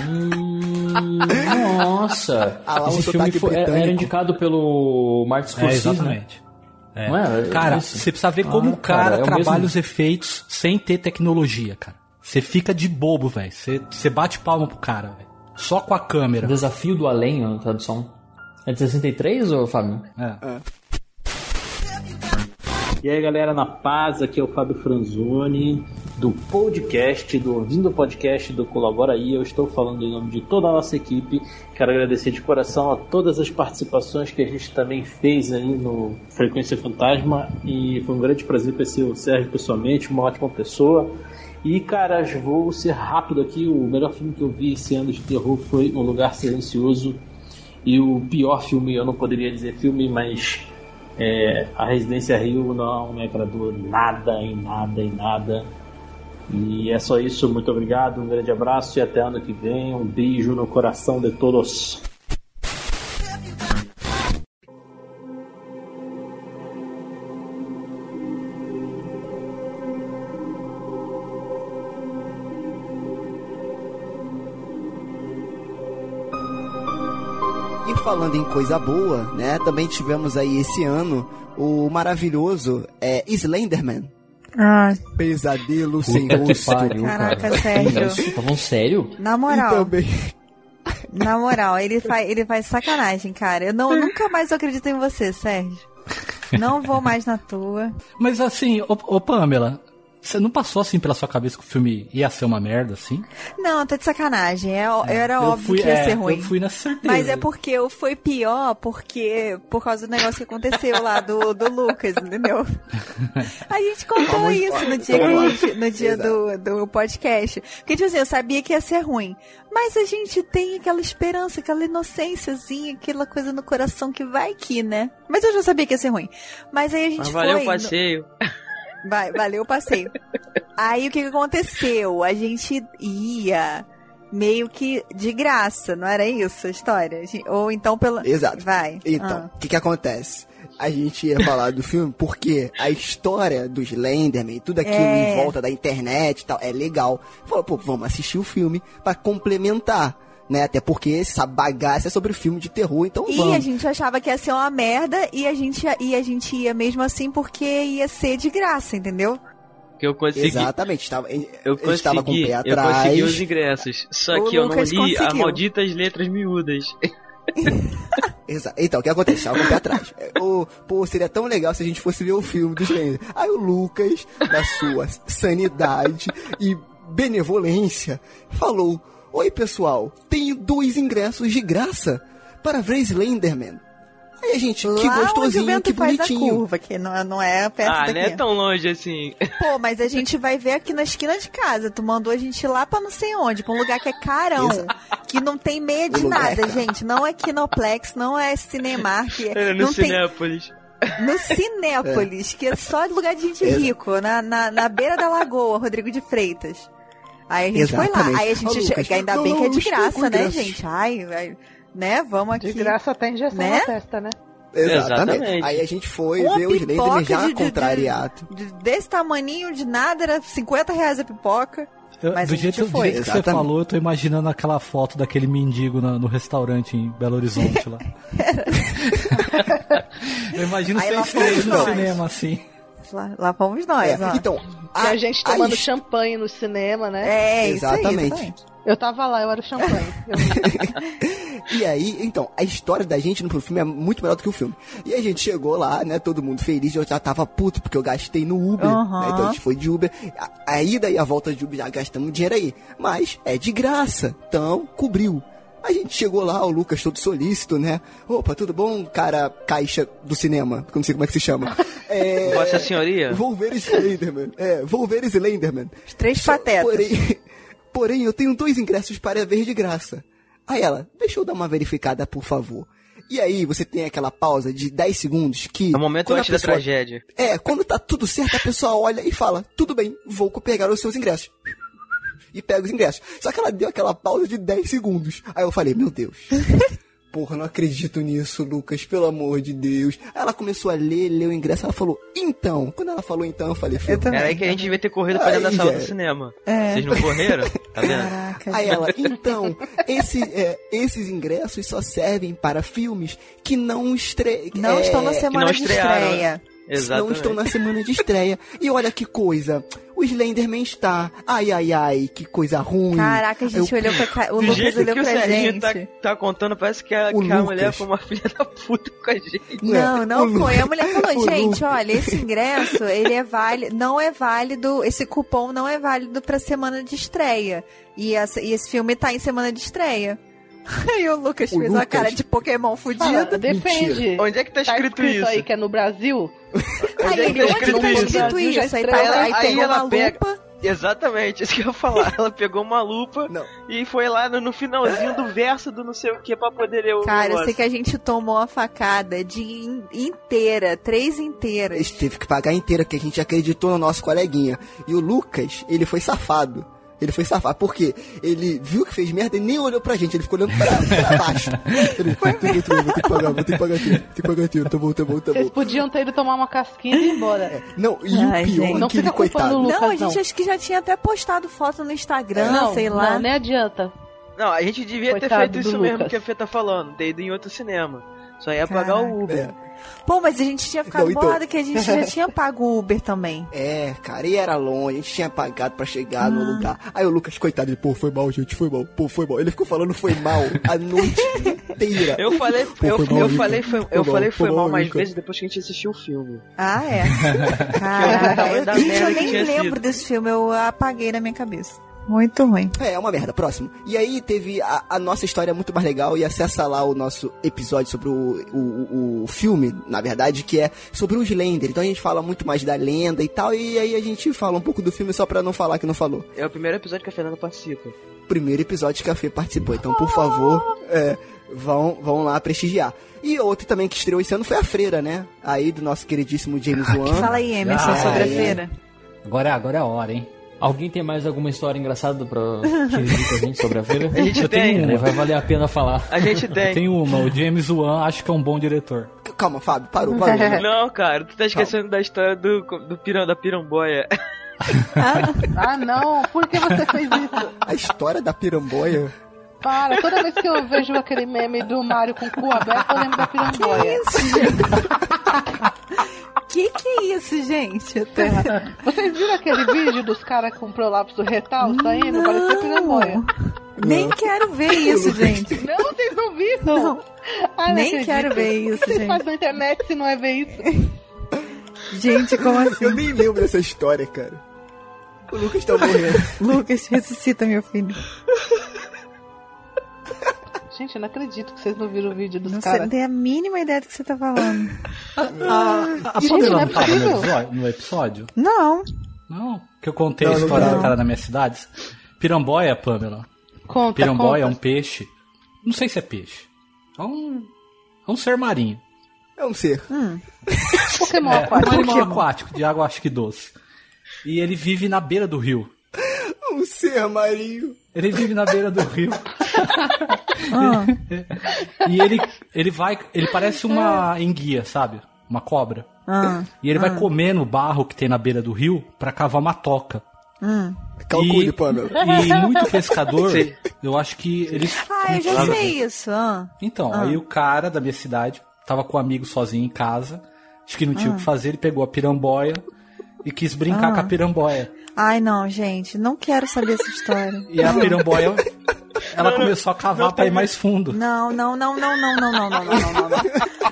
Hum, nossa! Ah lá, Esse filme foi, era britânico. indicado pelo Martin É, Scorsese, né? exatamente. É. Não é? Cara, Esse- você precisa ver como Ah, o cara, cara, é o trabalha mesmo. os efeitos sem ter tecnologia, cara. Você fica de bobo, velho. Você você bate palma pro cara, velho. Só com a câmera. Desafio do Além, a tradução. É de 63, ô Fábio? É. E aí galera, na paz, aqui é o Fábio Franzoni do podcast, do Ouvindo Podcast do Colabora aí. Eu estou falando em nome de toda a nossa equipe. Quero agradecer de coração a todas as participações que a gente também fez aí no Frequência Fantasma. E foi um grande prazer conhecer o Sérgio pessoalmente, uma ótima pessoa. E cara, vou ser rápido aqui. O melhor filme que eu vi esse ano de terror foi Um Lugar Silencioso. E o pior filme, eu não poderia dizer filme, mas é, a Residência Rio não me agradou nada, em nada, em nada. E é só isso, muito obrigado, um grande abraço e até ano que vem. Um beijo no coração de todos. Falando em coisa boa, né? Também tivemos aí esse ano o maravilhoso é, Slenderman. Ah, Pesadelo sem Puta que rosto. pariu, Caraca, cara. Sérgio. Isso, tá falando sério? na E moral, também na moral, ele faz, ele faz sacanagem, cara. Eu não, nunca mais acredito em você, Sérgio. Não vou mais na tua. Mas assim, ô, ô Pamela, Você não passou assim pela sua cabeça que o filme ia ser uma merda, assim? Não, tá de sacanagem. É, era eu óbvio fui- que ia é, ser ruim. eu fui nessa certeza. Mas é porque eu foi pior porque por causa do negócio que aconteceu lá do, do Lucas, entendeu? A gente contou Vamos isso no dia, gente- no dia do, do podcast. Porque, tipo assim, eu sabia que ia ser ruim. Mas a gente tem aquela esperança, aquela inocênciazinha, aquela coisa no coração que vai que, né? Mas eu já sabia que ia ser ruim. Mas aí a gente Mas foi. valeu o no- passeio. Vai, valeu o passeio. Aí o que, que aconteceu? A gente ia meio que de graça, não era isso a história? Ou então pelo. Exato. Vai. Então, Ah. o que que acontece? A gente ia falar do filme porque a história dos Slenderman, tudo aquilo É. em volta da internet e tal, é legal. Falou, pô, vamos assistir o filme pra complementar, né? Até porque essa bagaça é sobre filme de terror, então E vamos. a gente achava que ia ser uma merda e a gente, e a gente ia mesmo assim porque ia ser de graça, entendeu? Que eu consegui. Exatamente, estava, Eu a gente tava com o consegui, pé eu atrás. consegui os ingressos. Só O que eu não Lucas li as conseguiu. malditas letras miúdas. Então, o que acontece? Tava com o pé atrás. É, o- pô, seria tão legal se a gente fosse ver o filme dos Slender. Aí o Lucas, na sua sanidade e benevolência, falou: Oi, pessoal, tenho dois ingressos de graça para ver Slenderman. Aí a gente, que Lá onde o gostosinho, vento que faz a bonitinho. curva, que não, não é perto Ah, daqui. não é tão longe assim. Pô, mas a gente vai ver aqui na esquina de casa. Tu mandou a gente ir lá pra não sei onde, pra um lugar que é carão, que não tem meia de é nada, gente. Não é Kinoplex, não é Cinemark. Era no não tem, Cinépolis. no Cinépolis, que é só lugar de gente Exato. rico, na, na, na beira da lagoa, Rodrigo de Freitas. Aí a gente foi Exatamente. lá. Aí a gente Ó, Lucas, ainda bem que é de graça, né, gente? Ai, ai, né? Vamos aqui. De graça até injeção Né? na testa, né? Exatamente. Exatamente. Aí a gente foi Uma ver o Slenderman já de- de- contrariado. De- desse tamaninho de nada, era 50 reais a pipoca. Eu- Mas do a jeito, gente do foi. jeito que você falou, eu tô imaginando aquela foto daquele mendigo na- no restaurante em Belo Horizonte lá. eu imagino vocês no cinema assim. Lá, lá fomos nós, É, então, E a gente tomando his- champanhe no cinema, né? É, isso aí, Exatamente. isso aí. Eu tava lá, eu era o champanhe. E aí, então, a história da gente no filme é muito melhor do que o filme. E a gente chegou lá, né, todo mundo feliz, eu já tava puto, porque eu gastei no Uber, Aham. né, então a gente foi de Uber. A, a ida e a volta de Uber já gastamos dinheiro aí. Mas é de graça, então cobriu. A gente chegou lá, o Lucas todo solícito, né? Opa, tudo bom, cara caixa do cinema? porque eu não sei como é que se chama. É, Vossa Senhoria? Vou ver Slenderman. É, ver Slenderman. Os três Só- patetas. Porém, porém, eu tenho dois ingressos para ver de graça. Aí ela, deixa eu dar uma verificada, por favor. E aí você tem aquela pausa de 10 segundos que. É o momento antes da pessoa- tragédia. É, quando tá tudo certo, a pessoa olha e fala: tudo bem, vou pegar os seus ingressos. E pega os ingressos. Só que ela deu aquela pausa de 10 segundos. Aí eu falei: meu Deus. Porra, não acredito nisso, Lucas, pelo amor de Deus. Aí ela começou a ler, ler o ingresso, ela falou, então. Quando ela falou então, eu falei, "Filho, Era aí que a gente devia ter corrido pra dentro da sala já do é. cinema. É. Vocês não correram? Tá vendo? Caraca, Aí ela, então, esse, é, esses ingressos só servem para filmes que não estre... Não é, estão na semana não de estrearam. Estreia. não Exatamente. estão na semana de estreia. E olha que coisa, o Slenderman está. Ai, ai, ai, que coisa ruim. Caraca, a gente Eu- olhou pra ca... o Do Lucas jeito olhou que o pra Serginho gente. tá, tá contando, parece que a, O que a Lucas. mulher foi uma filha da puta com a gente. Não, não o foi. Lu- A mulher falou, o gente, Lu- olha, esse ingresso, ele é válido, não é válido, esse cupom não é válido pra semana de estreia. E, essa- e esse filme tá em semana de estreia. E o Lucas O fez uma Lucas- cara de Pokémon Fala, fudido. defende. Onde é que tá Tá escrito escrito isso? aí que é no Brasil? Aí Onde é que ele, tá onde escrito tá isso? escrito já isso? Aí, estreia, tava, aí aí pegou ela uma pega- lupa. Exatamente, isso que eu ia falar. Ela pegou uma lupa Não. e foi lá no, no finalzinho do verso do não sei o que pra poder ler o Cara, eu negócio. sei que a gente tomou a facada de in- inteira, três inteiras. A gente teve que pagar inteira, porque a gente acreditou no nosso coleguinha. E o Lucas, ele foi safado. Ele foi safado, porque ele viu que fez merda e nem olhou pra gente, ele ficou olhando pra, pra baixo. Ele, tudo bem, tudo bem, vou ter que pagar, vou ter que pagar aqui, vou ter que pagar aqui, tá bom, tá bom, tá Vocês bom. podiam ter ido tomar uma casquinha e ir embora. Não, e Ai, o pior gente. é Não que ele, fica culpando coitado. o Lucas, não, a gente não. acho que já tinha até postado foto no Instagram, não, sei lá. Não, nem adianta. Não, a gente devia ter Coitado feito do isso mesmo Lucas. que a Fê tá falando, ter ido em outro cinema. Só ia pagar o Uber. É. Pô, mas a gente tinha ficado então- bolado que a gente já tinha pago o Uber também. É, cara, e era longe, a gente tinha pagado pra chegar no Ah. lugar. Aí o Lucas, coitado, ele, pô, foi mal, gente, foi mal, pô, foi mal. Ele ficou falando foi mal a noite inteira. Eu falei, Pô, eu, foi mal, eu falei, foi, Foi eu mal, falei foi foi mal mal, mais vezes depois que a gente assistiu o filme. Ah, é? Eu Caraca, eu, eu que nem lembro sido. desse filme, eu apaguei na minha cabeça. Muito ruim. É, é uma merda. Próximo. E aí teve a, a nossa história é muito mais legal e acessa lá o nosso episódio sobre o, o, o- filme, na verdade, que é sobre o Slender. Então a gente fala muito mais da lenda e tal, e aí a gente fala um pouco do filme só pra não falar que não falou. É o primeiro episódio que a Fernanda participa. Primeiro episódio que a Fê participou. Então, por favor, é, vão, vão lá prestigiar. E outro também que estreou esse ano foi a Freira, né? Aí do nosso queridíssimo James Wan. Fala aí, Emerson, Ah, sobre a é. feira. Agora, é- agora é a hora, hein? Alguém tem mais alguma história engraçada pra dividir com a gente sobre a feira? A gente Eu tem. tenho uma, vai valer a pena falar. A gente tem. Tem uma, o James Wan acho que é um bom diretor. Calma, Fábio, parou, parou. né? Não, cara, tu tá esquecendo da história do, do piran, da piramboia. Ah, não, por que você fez isso? A história da piramboia. Para, toda vez que eu vejo aquele meme do Mario com o cu aberto, eu lembro da piramboia. Que que é isso, gente? Vocês viram aquele vídeo dos caras com prolapso retal saindo? Parecia piramboia. Nem quero ver isso, gente. Não, vocês não viram? Não. Não Nem acredito. quero ver isso, O que vocês gente. fazem na internet se não é ver isso? Gente, como assim? Eu nem lembro dessa história, cara. O Lucas tá morrendo. Lucas, ressuscita, meu filho. Gente, eu não acredito que vocês não viram o vídeo dos Não sei, caras. não tem a mínima ideia do que você tá falando. A Gente, Pamela não é não tava no possível. episódio, no episódio? Não. Não, que eu contei Não, a não história tá, do não. cara na minha cidade. Piramboia, Pamela. Conta, Piramboia é um conta. peixe. Não sei se é peixe. É um, é um ser marinho. É um ser. Pokémon É, um aquático. animal aquático, de água acho que doce. E ele vive na beira do rio. Um ser marinho. Ele vive na beira do rio. e ele, ele vai. Ele parece uma enguia, sabe? Uma cobra. Ah, E ele vai comendo o barro que tem na beira do rio pra cavar uma toca. hum. Calcule, e, Pamela. e muito pescador, Sim. eu acho que eles. Ah, eu já sei isso. Ah. Então, Ah. aí o cara da minha cidade tava com um amigo sozinho em casa. Acho que não tinha o Ah. que fazer, ele pegou a piramboia e quis brincar Ah. com a piramboia. Ai, não, gente. Não quero saber essa história. E a piramboia, ela começou a cavar pra ir mais fundo. Não, não, não, não, não, não, não, não, não, não, não, não.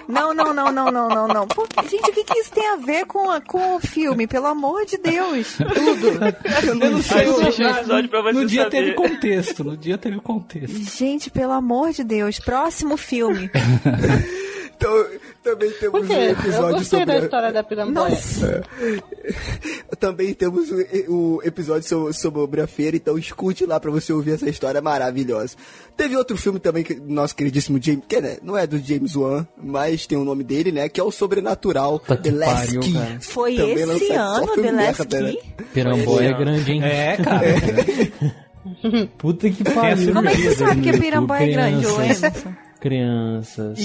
Não, não, não, não, não, não. Pô, gente, o que, que isso tem a ver com, a- com o filme? Pelo amor de Deus. Tudo. Eu não sei. Assiste o episódio pra você no dia saber. teve contexto, no dia teve contexto. Gente, pelo amor de Deus. Próximo filme. Também temos um Eu episódio gostei sobre. da a- história da piramboia. Nossa. Também temos o, episódio so- sobre a feira, então escute lá pra você ouvir essa história maravilhosa. Teve outro filme também que nosso queridíssimo James, que né, não é do James Wan, mas tem o nome dele, né? Que é o Sobrenatural, Tá que The Last pariu, Key. cara. Foi Também esse ano, The Last né? Key? Piramboia é grande, hein? É, cara. Puta que a pariu. Como é que você sabe que a piramboia é grande, ô. Emerson? Crianças.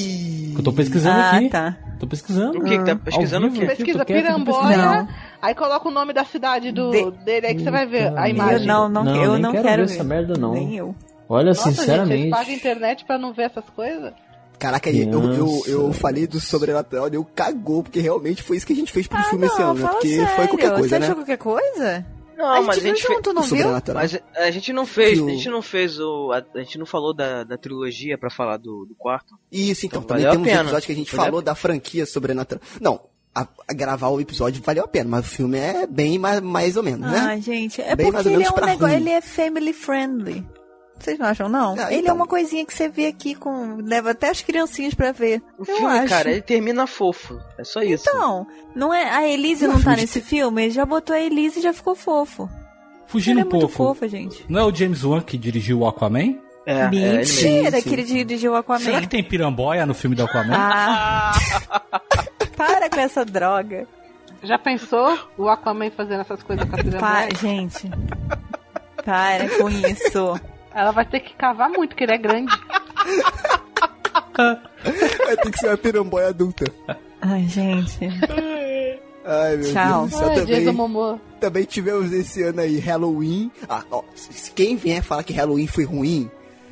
Eu tô pesquisando Ah, aqui. tá. Tô pesquisando. O que que tá pesquisando vivo aqui, eu Pesquisa tô piramboia, aí coloca o nome da cidade do, De- dele aí que você vai ver a Puta Eu imagem. não, não, Não, eu não quero quero, ver ver. essa merda, não. Nem eu. Olha, Nossa, gente, sinceramente. vocês pagam internet pra não ver essas coisas? Caraca, eu, eu, eu falei do Sobrenatural, deu cagou, porque realmente foi isso que a gente fez pro Ah, filme esse não, ano, né? fala Porque sério. foi qualquer Você coisa, achou né? qualquer coisa? Não, a gente mas a viu gente fez. junto, não O viu? Sobrenatural. Mas a gente não fez, o- a gente não fez o. A, a gente não falou da, da trilogia pra falar do, do quarto. Isso, então, Então, também valeu a temos um episódio que a gente Valeu a falou da franquia Sobrenatural. Não, a, a gravar o episódio valeu a pena, mas o filme é bem mais, mais ou menos, Ah, né? gente, é Bem mais porque ou ele menos é um negócio, ruim. ele é family friendly. Vocês não acham, não? Ah, ele é então. uma coisinha que você vê aqui com. leva até as criancinhas pra ver. O eu filme, acho. cara, ele termina fofo. É só isso. Então, não é. A Elise não tá nesse filme? Ele já botou a Elise e já ficou fofo. Fugindo Ele é um muito pouco. fofa, gente. Não é o James Wan que dirigiu o Aquaman? É, é. Mentira sim. que ele dirigiu o Aquaman. Será que tem piramboia no filme do Aquaman? Ah. Para com essa droga. Já pensou o Aquaman fazendo essas coisas com a Pa piramboia? gente. Para com isso. Ela vai ter que cavar muito, porque ele é grande. Vai ter que ser uma piramboia adulta. Ai, gente. Ai, meu Tchau. Deus Ai, também, também tivemos esse ano aí Halloween. Ah, ó, quem vier falar que Halloween foi ruim,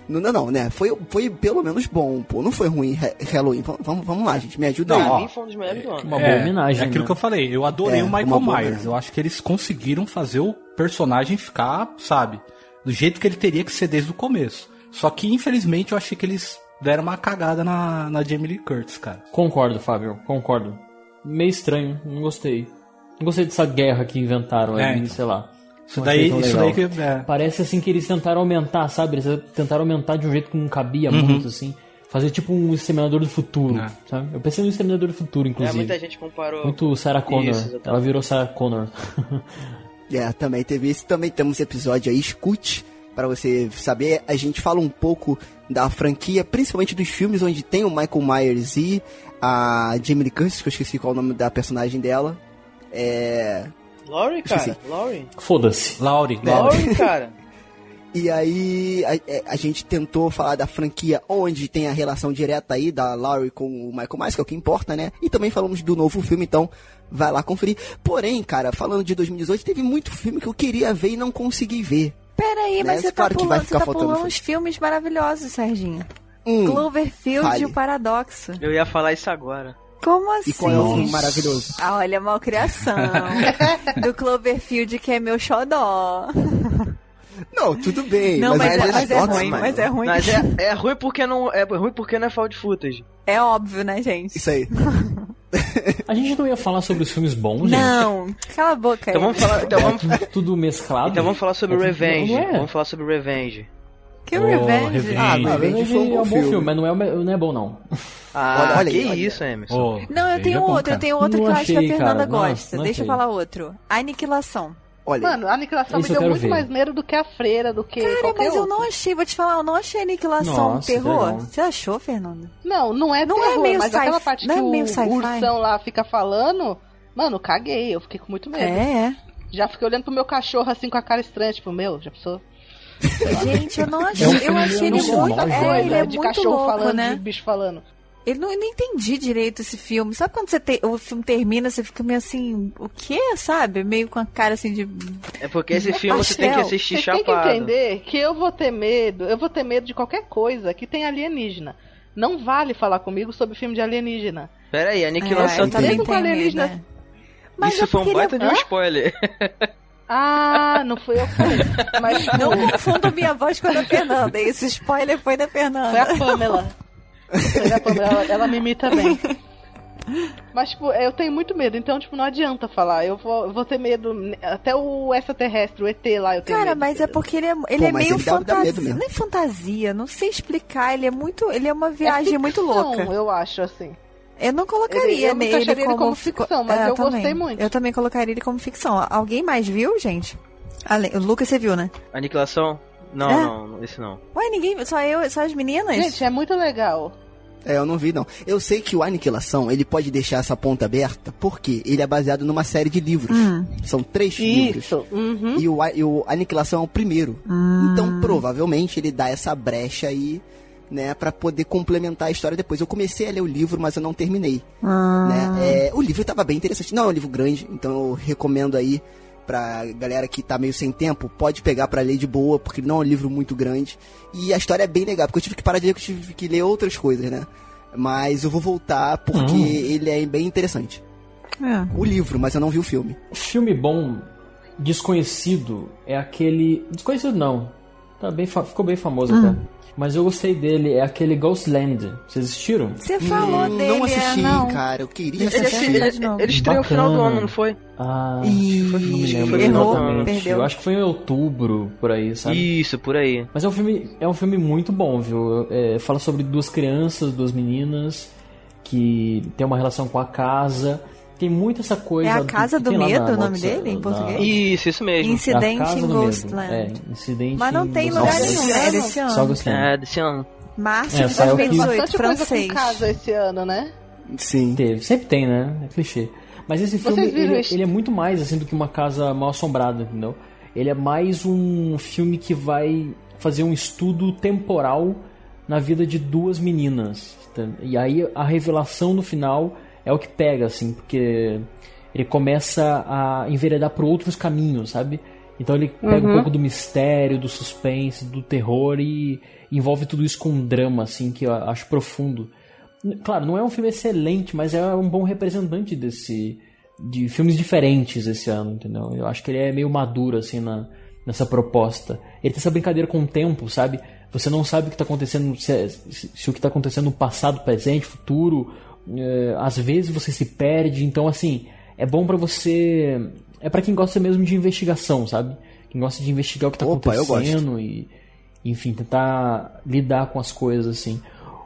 Não, não, não, né? Foi, foi pelo menos bom, pô. Não foi ruim Ha- Halloween. Vamos, vamos, lá, gente. Me ajuda Não, aí. ó, foi um dos melhores do ano. Uma boa homenagem. É aquilo né? que eu falei. Eu adorei É, o Michael Myers. homenagem. Eu acho que eles conseguiram fazer o personagem ficar, sabe, do jeito que ele teria que ser desde o começo. Só que, infelizmente, eu achei que eles deram uma cagada na, na Jamie Lee Curtis, cara. Concordo, Fábio, concordo. Meio estranho, não gostei. Não gostei dessa guerra que inventaram É, aí, então. sei lá. Isso daí, isso daí que. É. Parece assim que eles tentaram aumentar, sabe? Eles tentaram aumentar de um jeito que não cabia Uhum. muito, assim. Fazer tipo um Exterminador do Futuro, É. sabe? Eu pensei no Exterminador do Futuro, É, inclusive. muita gente comparou. Muito Sarah Connor. Isso. Ela virou Sarah Connor. É, também teve esse. Também temos episódio aí, escute, para você saber. A gente fala um pouco da franquia, principalmente dos filmes onde tem o Michael Myers e a Jamie Lee Curtis, que eu esqueci qual é o nome da personagem dela. É. Laurie, cara. Laurie. Foda-se. Laurie, Laurie, cara. E aí a, é, a gente tentou falar da franquia onde tem a relação direta aí da Laurie com o Michael Myers, que é o que importa, né? E também falamos do novo filme, então vai lá conferir. Porém, cara, falando de 2018, teve muito filme que eu queria ver e não consegui ver. Peraí, Né? mas você Claro tá que vai pulando, você ficar tá pulando filme. uns filmes maravilhosos, Serginho. Hum, Cloverfield fale. e o Paradoxo. Eu ia falar isso agora. Como assim? E qual é o filme maravilhoso? Ah, olha, malcriação. do Cloverfield, que é meu xodó. Não, tudo bem. Não, mas, é, Paradox, mas é ruim, mano. mas é ruim. Mas é, é ruim porque não é ruim porque não é found footage. É óbvio, né, gente? Isso aí. A gente não ia falar sobre os filmes bons, gente? Não, cala a boca aí. Então vamos falar, então vamos, Tudo, tudo mesclado. então vamos falar sobre É Revenge. Não é. Vamos falar sobre Revenge. Que Ô, Revenge? Revenge. Ah, Ah, Revenge Revenge foi um bom é um bom filme. filme, mas não é, não é bom, não. Ah, Olha- olha que aí, olha. isso, Emerson. Ô, Não, eu tenho outro, eu tenho outro Não que eu acho que a Fernanda cara, não, gosta. não Deixa eu achei. falar outro. Aniquilação. Olha, Mano, a aniquilação me eu deu muito ver. mais medo do que a freira, do que Cara, qualquer mas eu outro. não achei, vou te falar, eu não achei Aniquilação um Nossa, terror. legal. Você achou, Fernanda? Não, não é Não é terror, meio mas aquela parte não que é meio o ursão lá fica falando, mano, caguei, eu fiquei com muito medo. É, é. Já fiquei olhando pro meu cachorro assim com a cara estranha, tipo, meu, já pensou? Gente, eu não achei. É um eu achei ele muito bom, É, ele é de muito cachorro louco, falando, né? de bicho falando. Ele não, eu não entendi direito esse filme. Sabe quando você te- o filme termina, você fica meio assim, o quê, sabe? Meio com a cara assim de. É porque esse filme você tem que pastel. assistir Vocês têm que chapado. entender que eu vou ter medo, eu vou ter medo de qualquer coisa que tem alienígena. Não vale falar comigo sobre filme de alienígena. Pera aí, É, Aniquilação eu tem. também com tenho medo, alienígena- né? Mas Isso é foi um ele é- baita de um spoiler. Ah, não fui eu que falei. Mas Não confunda minha voz com a da Fernanda. Esse spoiler foi da Fernanda. Foi a Pamela, ela, ela me imita bem. Mas, tipo, eu tenho muito medo, então, tipo, não adianta falar. Eu vou, eu vou ter medo. Até o extraterrestre, o ET lá, eu tenho Cara, medo. mas é porque ele é, ele Pô, é meio ele fantasia. Não é fantasia, não sei explicar. Ele é muito. Ele é uma É viagem muito ficção, louca. Eu acho, assim. Eu não colocaria Ele- eu não nele ele como, como ficção, mas eu também. gostei muito. Eu também colocaria ele como ficção. Alguém mais viu, gente? Ale- O Lucas, você viu, né? Aniquilação? Não, É? não, esse não. Ué, ninguém. Só eu, só as meninas? Gente, é muito legal. É, eu não vi não. Eu sei que o Aniquilação, ele pode deixar essa ponta aberta, porque ele é baseado numa série de livros. Hum. São três livros. Isso. Uhum. E o, e o Aniquilação é o primeiro. Então, provavelmente, ele dá essa brecha aí, né, pra poder complementar a história depois. Eu comecei a ler o livro, mas eu não terminei. Né? É, o livro tava bem interessante. Não é um livro grande, então eu recomendo aí pra galera que tá meio sem tempo, pode pegar pra ler de boa, porque não é um livro muito grande. E a história é bem legal, porque eu tive que parar de ler, porque eu tive que ler outras coisas, né? Mas eu vou voltar porque Hum. ele é bem interessante. É. O livro, mas eu não vi o filme. Filme bom, desconhecido, é aquele. Desconhecido não. Tá bem, fa- ficou bem famoso Hum. até. Mas eu gostei dele, é aquele Ghostland. Vocês assistiram? Você falou Hum, dele, não assisti, é, não. cara. Eu queria Ele, assistir. ele, ele estreou no final do ano, não foi? Ah, lembro foi errou, exatamente. perdeu. Eu acho que foi em outubro, por aí, sabe? Isso, por aí. Mas é um filme, é um filme muito bom, viu? É, fala sobre duas crianças, duas meninas que tem uma relação com a casa. Tem muito essa coisa. É a do- Casa do lá Medo na o nome dele, em na- português? Isso, isso mesmo. Incidente em do. Ghostland. É, incidente Mas não em tem lugar Ghostland. nenhum, né? É desse ano. Só Ghostland. É, desse ano. Março É, de aqui. 2018, Bastante coisa francês. com casa esse ano, né? Sim. Teve, sempre tem, né? É clichê. Mas esse filme, ele, ele é muito mais assim do que uma casa mal assombrada, entendeu? Ele é mais um filme que vai fazer um estudo temporal na vida de duas meninas. tá? E aí a revelação no final é o que pega, assim, porque ele começa a enveredar por outros caminhos, sabe? Então ele pega um Uhum. pouco do mistério, do suspense, do terror e envolve tudo isso com um drama, assim, que eu acho profundo. Claro, não é um filme excelente, mas é um bom representante desse de filmes diferentes esse ano, entendeu? Eu acho que ele é meio maduro assim na, nessa proposta. Ele tem essa brincadeira com o tempo, sabe? Você não sabe o que está acontecendo, se, é- se- se o que está acontecendo no passado, presente, futuro. É, às vezes você se perde, então assim é bom pra você, é pra quem gosta mesmo de investigação, sabe? Quem gosta de investigar o que tá Opa, acontecendo e enfim tentar lidar com as coisas assim.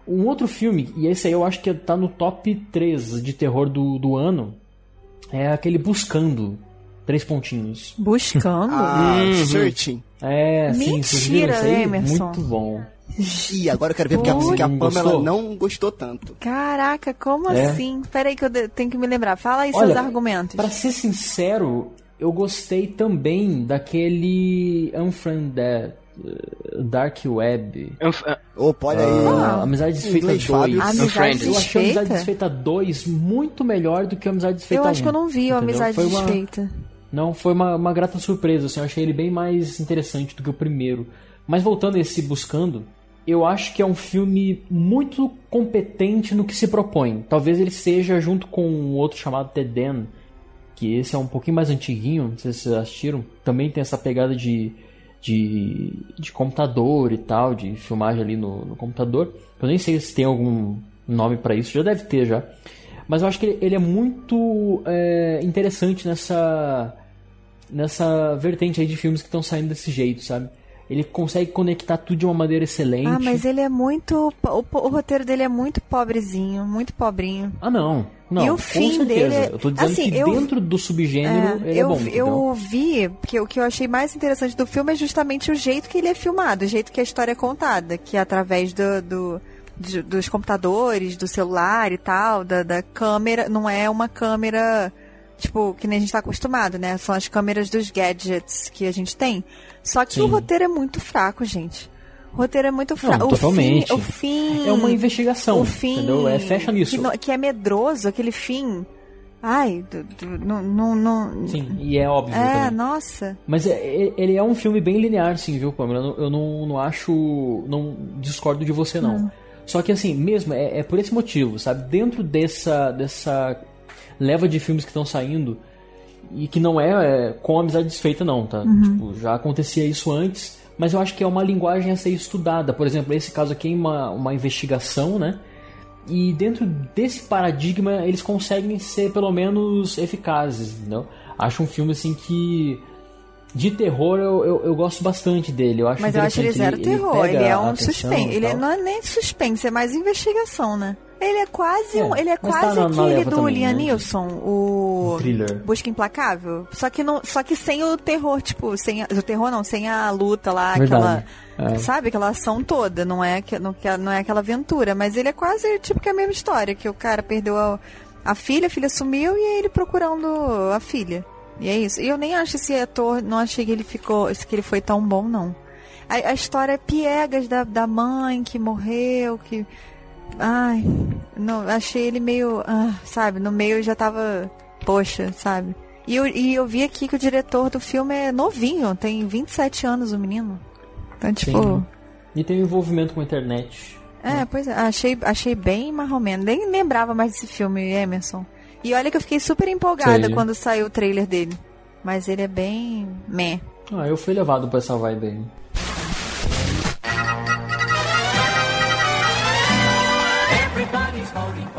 Um outro filme, e esse aí eu acho que tá no top 3 de terror do, do ano, é aquele Buscando. Três pontinhos. Buscando? Ah, Uhum. Searching. É, sim, vocês viram Mentira, isso aí? Emerson. Muito bom. Ih, agora eu quero ver porque a, porque a Não Pamela gostou? não gostou tanto. Caraca, como É. assim? Peraí que eu de- tenho que me lembrar. Fala aí seus Olha, argumentos. Pra ser sincero, eu gostei também daquele Unfriended uh, Dark Web. Opa, olha aí. Ah, Amizade Desfeita Inglês, 2. Fábio. Amizade Eu achei? Amizade Desfeita 2 muito melhor do que a Amizade Desfeita Eu 1. acho que eu não vi o? Amizade Foi uma- Desfeita. Não, foi uma, uma grata surpresa, assim, eu achei ele bem mais interessante do que o primeiro. Mas voltando a esse Buscando, eu acho que é um filme muito competente no que se propõe. Talvez ele seja junto com um outro chamado The Den, que esse é um pouquinho mais antiguinho, não sei se vocês assistiram. Também tem essa pegada de, de, de computador e tal, de filmagem ali no, no computador. Eu nem sei se tem algum nome pra isso, já deve ter já. Mas eu acho que ele, ele é muito é, interessante nessa nessa vertente aí de filmes que estão saindo desse jeito, sabe? Ele consegue conectar tudo de uma maneira excelente. Ah, mas ele é muito. O, o roteiro dele é muito pobrezinho, muito pobrinho. Ah, não. Não, E o fim certeza. dele é- Eu tô dizendo assim, que eu- dentro do subgênero ele é eu, bom. eu vi, porque o que eu achei mais interessante do filme é justamente o jeito que ele é filmado, o jeito que a história é contada, que é através do, do- dos computadores, do celular e tal, da, da câmera, não é uma câmera, tipo, que nem a gente tá acostumado, né? São as câmeras dos gadgets que a gente tem. Só que o Sim. roteiro é muito fraco, gente. O roteiro é muito fraco. O totalmente. Fim, o fim. É uma investigação, O fim. entendeu? É, fecha nisso. Que, que é medroso, aquele fim. Ai, do- do- não. não, não Sim, e é óbvio é, também. nossa. Mas é- é- ele é um filme bem linear, sim, viu, Pamela? Eu não, eu não, não acho. Não discordo de você, não. Hum. Só que assim, mesmo, é, é por esse motivo, sabe? Dentro dessa, dessa leva de filmes que estão saindo, e que não é, é com amizade desfeita, não, tá? Uhum. Tipo, já acontecia isso antes, mas eu acho que é uma linguagem a ser estudada. Por exemplo, esse caso aqui é uma, uma investigação, né? E dentro desse paradigma, eles conseguem ser pelo menos eficazes, entendeu? Acho um filme assim que. De terror eu, eu, eu gosto bastante dele. Eu acho Mas eu acho ele zero interessante, terror. pega Ele, é um suspense. Ele não é nem suspense, é mais investigação, né? Ele é quase É, um. Ele é tá quase na aquele do também, Liam né? Neeson, o. Um thriller. Busca Implacável. Só que, não, só que sem o terror, tipo, sem a, o terror não, sem a luta lá, Verdade. aquela. É. Sabe, aquela ação toda, não é, que- não, não é aquela aventura, mas ele é quase tipo que a mesma história, que o cara perdeu a, a filha, a filha sumiu e aí ele procurando a filha. E é isso. E eu nem acho esse ator, não achei que ele ficou, que ele foi tão bom, não. A, a história é piegas da, da mãe que morreu, que. Ai, não, achei ele meio. ah, sabe, no meio já tava. Poxa, sabe? E eu, e eu vi aqui que o diretor do filme é novinho, tem 27 anos o menino. Então, tipo. Sim. E tem um envolvimento com a internet. É, pois é, achei, achei bem marromeno. Nem lembrava mais desse filme, Emerson. E olha que eu fiquei super empolgada Sei. quando saiu o trailer dele. Mas ele é bem. meh. Ah, eu fui levado pra essa vibe aí.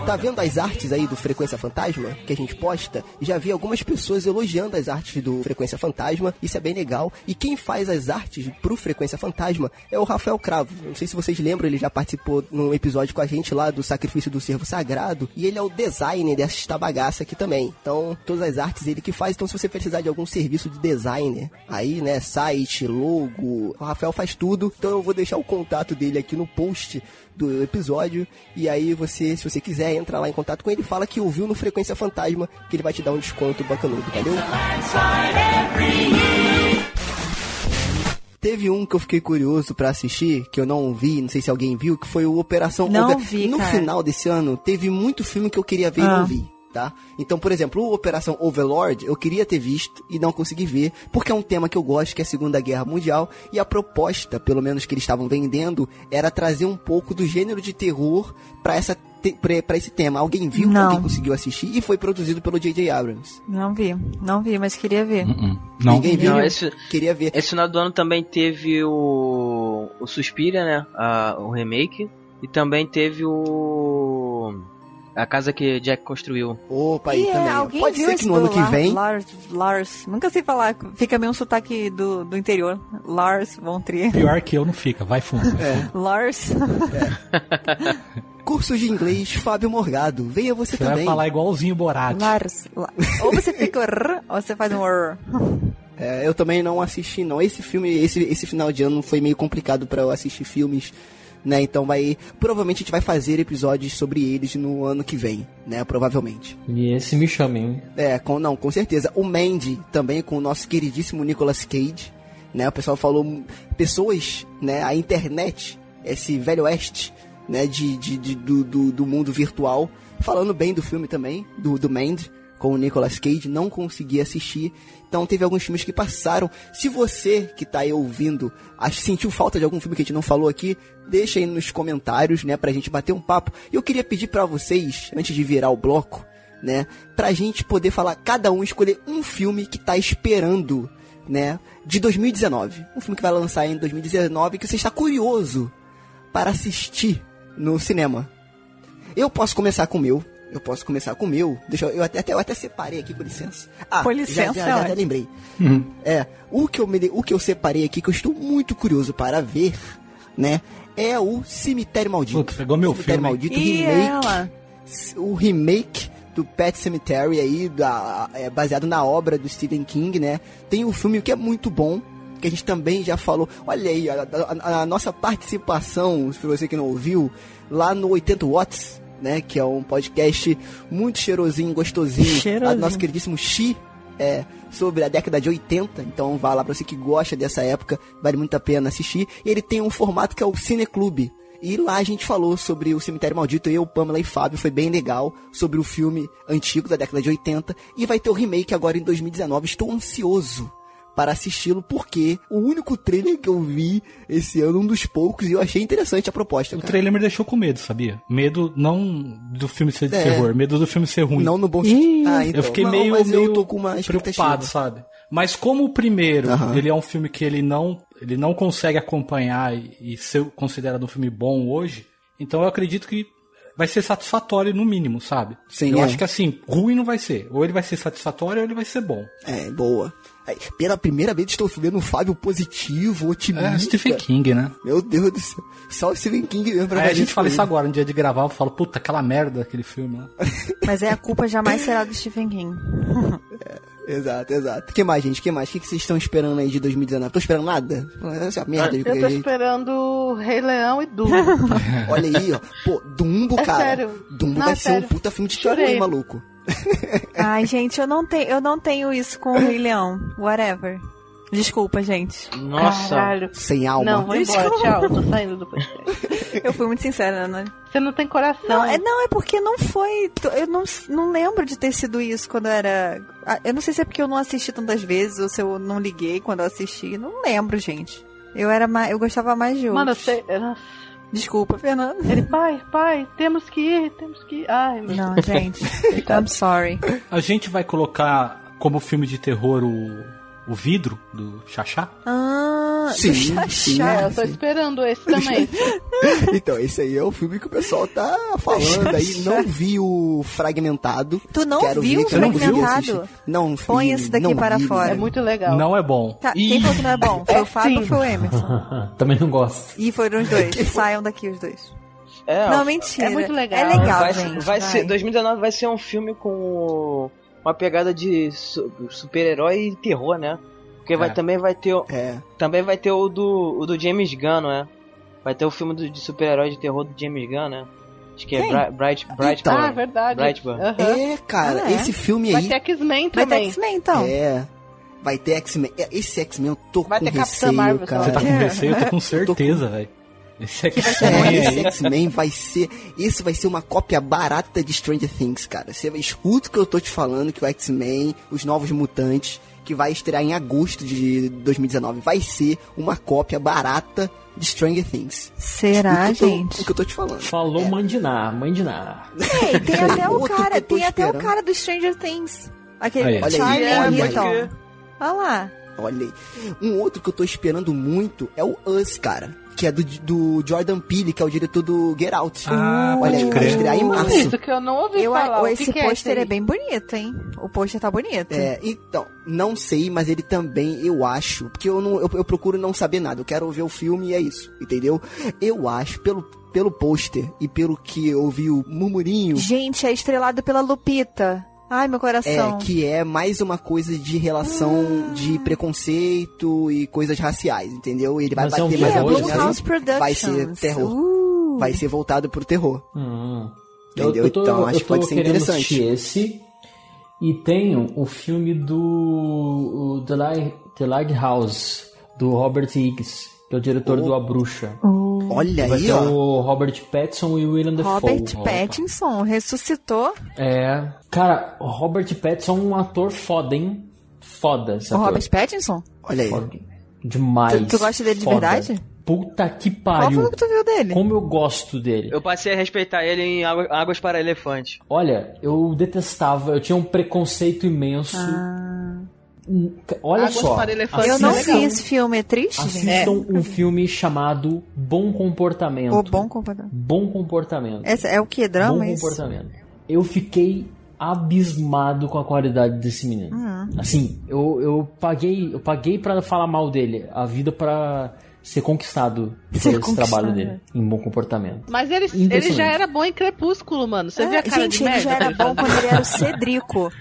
Tá vendo as artes aí do Frequência Fantasma que a gente posta? Já vi algumas pessoas elogiando as artes do Frequência Fantasma, isso é bem legal. E quem faz as artes pro Frequência Fantasma é o Rafael Cravo. Não sei se vocês lembram, ele já participou num episódio com a gente lá do Sacrifício do Servo Sagrado. E ele é o designer desta bagaça aqui também. Então, todas as artes ele que faz. Então, se você precisar de algum serviço de designer, aí, né, site, logo, o Rafael faz tudo. Então, eu vou deixar o contato dele aqui no post do episódio. E aí você, se você quiser, entra lá em contato com ele e fala que ouviu no Frequência Fantasma, que ele vai te dar um desconto bacanudo, valeu? Teve um que eu fiquei curioso pra assistir, que eu não vi, não sei se alguém viu, que foi o Operação Não Over. vi, No cara. final desse ano, teve muito filme que eu queria ver e Ah. não vi. Tá? Então, por exemplo, o Operação Overlord eu queria ter visto e não consegui ver, porque é um tema que eu gosto, que é a Segunda Guerra Mundial, e a proposta, pelo menos que eles estavam vendendo, era trazer um pouco do gênero de terror pra essa pra esse tema. Alguém viu? Não. Alguém conseguiu assistir? E foi produzido pelo J.J. Abrams. Não vi, não vi, mas queria ver. Não. Ninguém viu? Não, esse, Queria ver. esse final do ano também teve o. O Suspira, né? A- o remake. E também teve o. A casa que Jack construiu. Opa, aí E é, também. alguém Pode viu ser que no ano que vem. Lars, Lars, nunca sei falar, fica meio um sotaque do, do interior. Lars von Trier. Pior que eu não fica, vai fundo. É. Lars. Cursos de inglês, Fábio Morgado. Venha você, Você também. vai falar igualzinho o Borat. Lars. La- Ou você fica rr, ou você faz um rr. É, eu também não assisti, não. Esse filme, esse, esse final de ano foi meio complicado pra eu assistir filmes, né? Então vai. Provavelmente a gente vai fazer episódios sobre eles no ano que vem, né? Provavelmente. E esse me chama, hein? É, com, não, com certeza. O Mandy também com o nosso queridíssimo Nicolas Cage, né? O pessoal falou. Pessoas, né? A internet, esse velho oeste, né? De, de, de- do, do, do mundo virtual, falando bem do filme também, do, do Mandy, com o Nicolas Cage. Não consegui assistir. Então teve alguns filmes que passaram. Se você que tá aí ouvindo sentiu falta de algum filme que a gente não falou aqui, deixa aí nos comentários, né? Pra gente bater um papo. E eu queria pedir pra vocês, antes de virar o bloco, né? Pra gente poder falar, cada um escolher um filme que tá esperando, né? De 2019. Um filme que vai lançar em 2019 que você está curioso para assistir no cinema. Eu posso começar com o meu. Eu posso começar com o meu. Deixa eu, eu até, até- eu até separei aqui, com licença. Ah, Com licença, já, já, já ótimo. lembrei. É, o que, eu me, o que eu separei aqui, que eu estou muito curioso para ver, né? É o Cemitério Maldito. Puta, pegou meu Cemitério filme. Maldito, E remake ela? o remake do Pet Cemetery aí, da, é, baseado na obra do Stephen King, né? Tem um filme que é muito bom, que a gente também já falou. Olha aí, a, a- a nossa participação, se você que não ouviu, lá no 80 Watts, né? Que é um podcast muito cheirosinho, gostosinho. Cheirosinho. nosso queridíssimo Xi, é, sobre a década de 80. Então vá lá pra você que gosta dessa época, vale muito a pena assistir. E ele tem um formato que é o Cineclube. E lá a gente falou sobre o Cemitério Maldito, eu, Pamela e Fábio, foi bem legal, sobre o filme antigo da década de 80. E vai ter o remake agora em 2019. Estou ansioso para assisti-lo, porque o único trailer que eu vi esse ano, um dos poucos, e eu achei interessante a proposta. O cara. trailer me deixou com medo, sabia? Medo não do filme ser de É. terror, medo do filme ser ruim. Não no bom sentido. Ah, então. eu fiquei Não, meio, mas eu meio tô com uma preocupado, sabe? Mas como o primeiro, Aham. ele é um filme que ele não, ele não consegue acompanhar e, e ser considerado um filme bom hoje, então eu acredito que vai ser satisfatório no mínimo, sabe? Sim, eu é. acho que assim, ruim não vai ser. Ou ele vai ser satisfatório ou ele vai ser bom. É, boa. Pela primeira vez estou vendo um Fábio positivo, otimista. É Stephen King, né? Meu Deus do céu. Só o Stephen King mesmo pra Aí a fazer gente fala isso agora, no dia de gravar, eu falo, puta, aquela merda daquele filme lá. Mas aí a culpa jamais será do Stephen King. Exato, exato. O que mais, gente? O que mais? O que vocês estão esperando aí de 2019? Tô esperando nada? Essa merda de Eu tô jeito. esperando Rei Leão e Dumbo. Olha aí, ó. Pô, Dumbo, É cara. sério. Dumbo Não, vai é ser um puta filme de terror, maluco. Ai, gente, eu não tenho, eu não tenho isso com o Rei Leão. Whatever. Desculpa, gente. Nossa. Caralho. Sem alma. Não, vou embora. Desculpa. Tchau, tô saindo do podcast. Eu fui muito sincera, né? Você não tem coração. Não, é, não, é porque não foi. Eu não, não lembro de ter sido isso quando eu era. Eu não sei se é porque eu não assisti tantas vezes ou se eu não liguei quando eu assisti. Não lembro, gente. Eu era mais. Eu gostava mais de Mano, eu outros. sei. Nossa. Desculpa, Fernando. Ele, pai, pai, temos que ir, temos que ir. Ai, meu Não, gente. I'm sorry. A gente vai colocar como filme de terror o, o vidro do Xaxá? Ah, Sim, do Xaxá. sim. É, eu tô esperando esse também. Então, esse aí é o filme que o pessoal tá falando aí. Não vi o Fragmentado. Tu não Quero viu ver, o não Fragmentado? Não vi, Põe esse daqui não para vi, fora. É muito legal. Não é bom. Tá, quem falou que não é bom? Foi o Fábio ou foi o Emerson? Também não gosto. E foram os dois. Saiam daqui os dois. É, Não, mentira. é muito legal. É legal, vai, gente. vai vai. ser 2019 vai ser um filme com uma pegada de su- super-herói e terror, né? Porque vai, É. também vai ter o- É. também vai ter o do o do James Gunn, né? Vai ter o filme do- de super-herói de terror do James Gunn, né? Acho que é Quem? Bri- Bright Bright Então. Ah, verdade. Brightburn. Aham. É, cara, Ah, é? esse filme Vai aí. ter X-Men Vai ter também. X-Men, então. É. Vai ter X-Men. É, Esse X-Men eu tô Vai com receio, Marvel cara. Você tá com receio? Eu tô com certeza, velho. Que vai ser X-Men vai ser. Isso vai ser uma cópia barata de Stranger Things, cara. Você escuta o que eu tô te falando, que o X-Men, os Novos Mutantes, que vai estrear em agosto de 2019, vai ser uma cópia barata de Stranger Things. Será, o tô- gente? O que eu tô te falando. Falou mandinar, mandinar. Ei, tem até o cara, tem até o cara do Stranger Things. Aquele. Olha aí, Charlie olha aí. Hilton. Olha lá. Olha aí. Um outro que eu tô esperando muito é o Us, cara. Que é do, do Jordan Peele, que é o diretor do Get Out. Ah, Olha aí, vai estrear em março. Isso que eu não ouvi Eu, falar. esse que é pôster é, aí? bem bonito, hein? O pôster tá bonito. É, então, não sei, mas ele também, eu acho, porque eu, não, eu, eu procuro não saber nada, eu quero ver o filme e é isso, entendeu? Eu acho, pelo, pelo pôster e pelo que eu ouvi o murmurinho, Gente, é estrelado pela Lupita. Ai, meu é, coração. que é mais uma coisa de relação de preconceito e coisas raciais, entendeu? Ele vai Mas é um bater mais é, a vai ser terror. Uh. Vai ser voltado pro terror. Hum. Entendeu? Então, acho eu que pode tô ser interessante. esse. E tenho o filme do o The, Light, The Lighthouse, do Robert Higgs, que é o diretor do A Bruxa. Olha Vai aí, ter ó. o Robert Pattinson e o William Dafoe. Robert Pattinson ressuscitou. É. Cara, o Robert Pattinson é um ator foda, hein? Foda esse O ator. Robert Pattinson? Olha aí. Foda. Demais. Tu- tu gosta dele de Foda. verdade? Puta que Qual pariu. foi o que tu viu dele? Como eu gosto dele. Eu passei a respeitar ele em Água- Águas para Elefante. Olha, eu detestava, eu tinha um preconceito imenso. Hum, Olha Águas só. para. Eu não Assistam. vi esse filme, é triste, gente. Assistam um filme chamado Bom Comportamento. O bom comportamento. Bom Comportamento. Essa é o que? Drama? Bom isso? Comportamento. Eu fiquei abismado com a qualidade desse menino. Hum. Assim, eu, eu paguei, eu paguei para falar mal dele, a vida pra ser conquistado por Ser esse conquistado. trabalho dele em bom comportamento. Mas ele, ele já era bom em Crepúsculo, mano. Você É, viu a cara gente, de ele merda? já era bom quando ele era o Cedrico.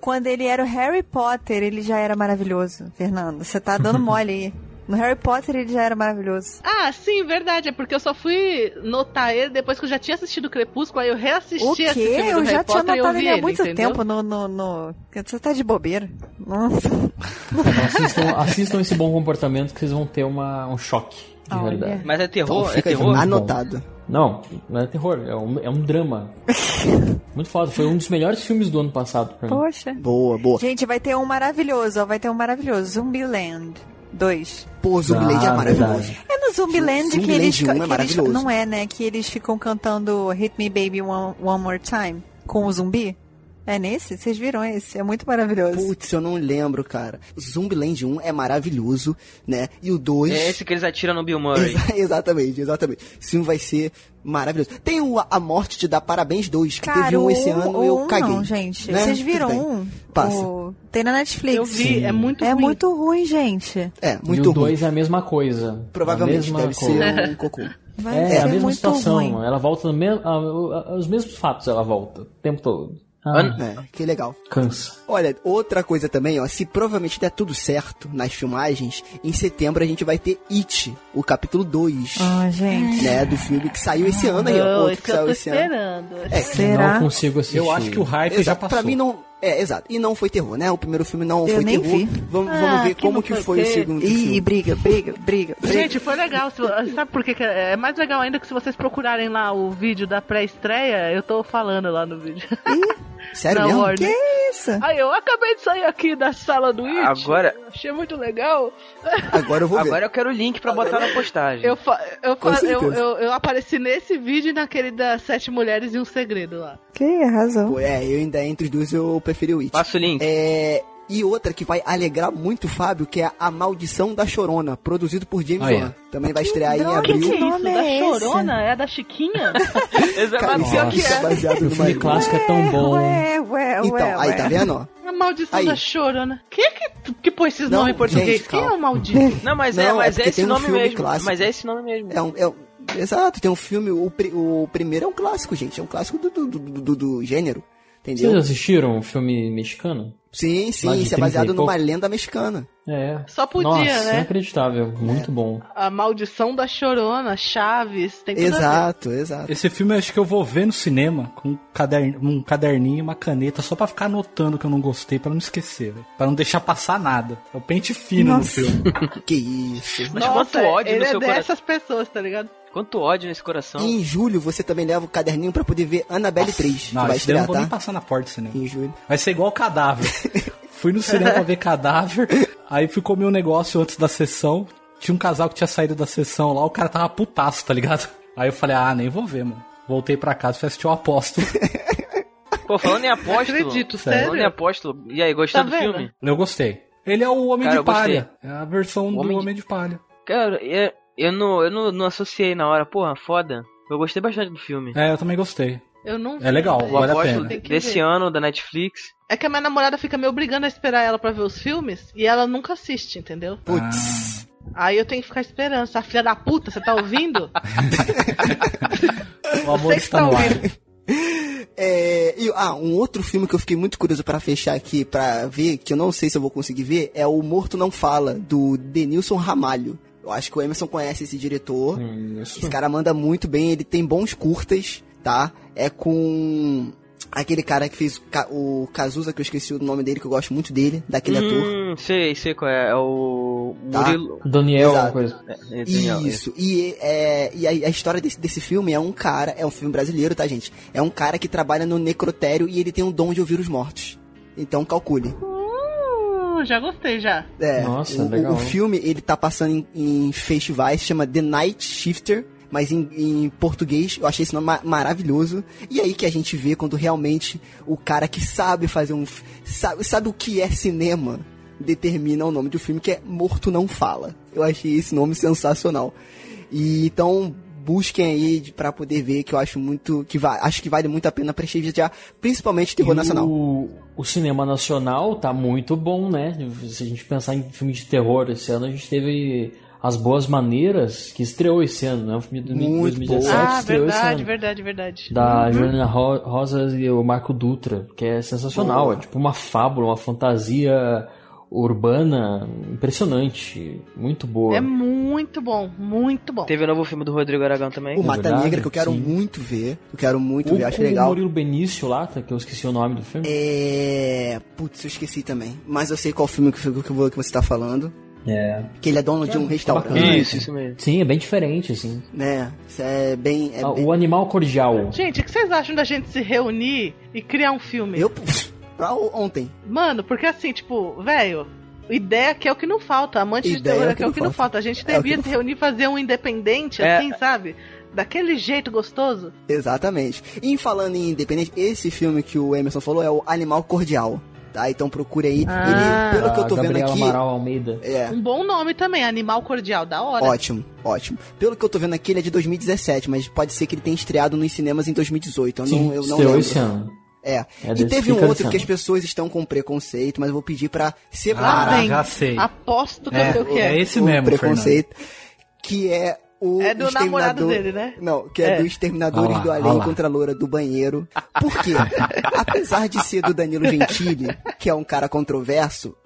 Quando ele era o Harry Potter, ele já era maravilhoso, Fernando. Você tá dando mole aí. No Harry Potter ele já era maravilhoso. Ah, sim, verdade. É porque eu só fui notar ele depois que eu já tinha assistido Crepúsculo, aí eu reassisti O esse quê? filme do Eu Harry já tinha Potter eu notado ele há muito entendeu? tempo no, no, no- Você tá de bobeira. Nossa. Assistam, assistam esse bom comportamento que vocês vão ter uma, um choque de Olha. verdade. Mas é terror? Então é fica terror? anotado. Não, não é terror, é um, é um drama. Muito foda, foi um dos melhores filmes do ano passado pra mim. Poxa. Boa, boa. Gente, vai ter um maravilhoso, ó. Vai ter um maravilhoso. Zumbiland 2. Pô, Zumbiland é Ah, maravilhoso. verdade. É no Zumbiland que eles, 1 é que eles-. Não é, né? Que eles ficam cantando Hit Me Baby One, One More Time com o zumbi. É nesse? Vocês viram esse? É muito maravilhoso. Putz, eu não lembro, cara. Zumbiland 1 é maravilhoso, né? E o 2... É esse que eles atiram no Bill Murray. Exa- exatamente, exatamente. Esse filme vai ser maravilhoso. Tem o A Morte Te Dá Parabéns 2, que Cara, teve um o esse ano e eu um caguei. Não, gente. Né? Vocês viram um? Passa. O- Tem na Netflix. Eu vi, é muito É ruim. muito ruim, gente. É, e muito o ruim. 2 é a mesma coisa. Provavelmente mesma deve coisa. ser um cocô. Vai É, ser a mesma situação. ruim. Ela volta a- os mesmos fatos, ela volta o tempo todo. Ah, É, que legal. cansa. Olha, outra coisa também, ó, se provavelmente der tudo certo nas filmagens, em setembro a gente vai ter It, o capítulo 2, Ah, gente. né, do filme que saiu esse ano aí, ó, outro que que eu saiu tô esse ano. esperando. É, Será? Não consigo assistir. Eu acho que o hype já Exato, passou. pra mim não, é, exato, e não foi terror, né, o primeiro filme não Eu foi nem terror, vi. vamos, Ah, vamos ver que como que foi foi o ter. segundo Ih, filme. briga, briga, briga, briga. Gente, foi legal. Sabe por que que é é mais legal ainda que se vocês procurarem lá o vídeo da pré-estreia, eu tô falando lá no vídeo. Sério Na mesmo? Warner. Que isso? Aí eu acabei de sair aqui da sala do It. Agora- Achei muito legal. Agora eu vou ver. Agora eu quero o link pra botar na postagem. Eu, fa- eu, eu, eu, eu apareci nesse vídeo e naquele das Sete Mulheres e um Segredo lá. Que razão. Pô, é, eu ainda entre os dois eu preferi o It. Passa o link. É, e outra que vai alegrar muito o Fábio, que é A Maldição da Chorona, produzido por James Ah, é. Wan. Também vai estrear aí em abril. que isso? nome da é esse? Chorona? É da Chiquinha? Cara, Mas isso pior que isso é é. baseado O no filme clássico é tão bom. Ué, ué, ué, Então, aí, tá vendo, ó? A maldição Aí. da Chorona. Quem é que, que pôs esses Não, nomes em português? gente, Quem é o maldito? Não, mas Não, é, é mas é, porque esse um nome mesmo. clássico. Mas é esse nome mesmo. É um, é um- exato, tem um filme, o, pri- o primeiro é um clássico, gente. É um clássico do, do, do, do- do gênero. Vocês Entendeu? assistiram o filme mexicano? Sim, sim, isso é 30 baseado numa pouco. lenda mexicana. É. Só podia, Nossa, né? inacreditável. Muito bom. A maldição da chorona, Chaves, tem tudo a ver. Exato, exato. Esse filme eu acho que eu vou ver no cinema com um caderninho, um caderninho e uma caneta só pra ficar anotando que eu não gostei, pra não esquecer, velho. Pra não deixar passar nada. É o pente fino no Nossa. filme. Que isso. Mas Nossa, quanto ódio ele no é seu coração. dessas pessoas, tá ligado? Quanto ódio nesse coração. E em julho você também leva o caderninho pra poder ver Annabelle 3, Não, vai daí eu não estrear, vou nem tá? passar na porta do cinema. Em julho. Vai ser igual cadáver. Fui no cinema pra ver cadáver, aí fui comer um negócio antes da sessão. Tinha um casal que tinha saído da sessão lá, o cara tava putaço, tá ligado? Aí eu falei, ah, nem vou ver, mano. Voltei pra casa e fui assistir o apóstolo. Pô, falando em apóstolo. acredito, Falando sério? em apóstolo. E aí, gostou Tá do vendo? filme? Eu gostei. Ele é o Homem Cara, de eu. Palha. É a versão do Homem Homem de- de, Palha. Cara, eu, eu, não, eu não, não associei na hora. Porra, foda. Eu gostei bastante do filme. É, eu também gostei. Eu não É legal, O vale a pena. Desse ver. ano, da Netflix. É que a minha namorada fica me obrigando a esperar ela pra ver os filmes e ela nunca assiste, entendeu? Putz. Aí eu tenho que ficar esperando. Essa filha da puta, você tá ouvindo? O amor Você está tá no ar. ouvindo. É, e, ah, um outro filme que eu fiquei muito curioso pra fechar aqui, pra ver, que eu não sei se eu vou conseguir ver, é o Morto Não Fala, do Denilson Ramalho. Eu acho que o Emerson conhece esse diretor. Isso. Esse cara manda muito bem, ele tem bons curtas, tá? É com aquele cara que fez o Cazuza, que eu esqueci o nome dele, que eu gosto muito dele, daquele ator. Hum, sei, sei qual é. É o Tá. Murilo. Daniel, Exato. coisa. É, é Daniel, Isso, e, é, e a, a história desse, desse filme é um cara, é um filme brasileiro, tá, gente? É um cara que trabalha no necrotério e ele tem o dom de ouvir os mortos. Então calcule. Já gostei, já. É, Nossa, o, legal. o filme ele tá passando em, em festivais, chama The Night Shifter, mas em, em português eu achei esse nome ma- maravilhoso. E aí que a gente vê quando realmente o cara que sabe fazer um. Sabe, sabe o que é cinema determina o nome do filme, que é Morto Não Fala. Eu achei esse nome sensacional. E então busquem aí pra poder ver que eu acho muito que va acho que vale muito a pena prestigiar, principalmente terror E nacional. O, o cinema nacional tá muito bom, né? Se a gente pensar em filme de terror, esse ano a gente teve As Boas Maneiras, que estreou esse ano, né? Um filme de Muito 2017 Ah, estreou esse verdade, ano. verdade, verdade. Da Uhum. Juliana Ro Rosas e o Marco Dutra, que é sensacional. Boa. É tipo uma fábula, uma fantasia urbana impressionante. Muito boa. É muito bom, muito bom. Teve o novo filme do Rodrigo Aragão também. O Mata verdade, Negra, que eu quero sim. muito ver. Eu quero muito O, ver, acho com o legal. Murilo Benício lá, tá, que eu esqueci o nome do filme. É. Putz, eu esqueci também. Mas eu sei qual filme que, que, que você tá falando. É. Que ele é dono de um restaurante. bacana. Isso, isso mesmo. Sim, é bem diferente, assim. Né? Isso é bem. É Ah, bem... O Animal Cordial. Gente, o que vocês acham da gente se reunir e criar um filme? Eu. Pra ontem. Mano, porque assim, tipo, velho, ideia que é o que não falta. Amante de Ideia terror é é que é o que não falta. A gente É devia se reunir e fazer um independente, É. assim, sabe? Daquele jeito gostoso. Exatamente. E falando em independente, esse filme que o Emerson falou é o Animal Cordial. Tá? Então procure aí. Ah. Ele, pelo que eu tô A vendo Gabriela aqui. Amaral Almeida. É. Um bom nome também, Animal Cordial, da hora. Ótimo, ótimo. Pelo que eu tô vendo aqui, ele é de 2017, mas pode ser que ele tenha estreado nos cinemas em 2018. Eu Sim, não, eu não lembro. esse ano. É. É e teve um outro que as pessoas estão com preconceito, mas eu vou pedir pra Lá separar vem. já sei. Aposto que É, eu sei o que é. é esse o mesmo, preconceito, que é o É do namorado dele, né? Não, que é, É. do Exterminadores lá, do Além contra a Loura do Banheiro. Por quê? Apesar de ser do Danilo Gentili, que é um cara controverso,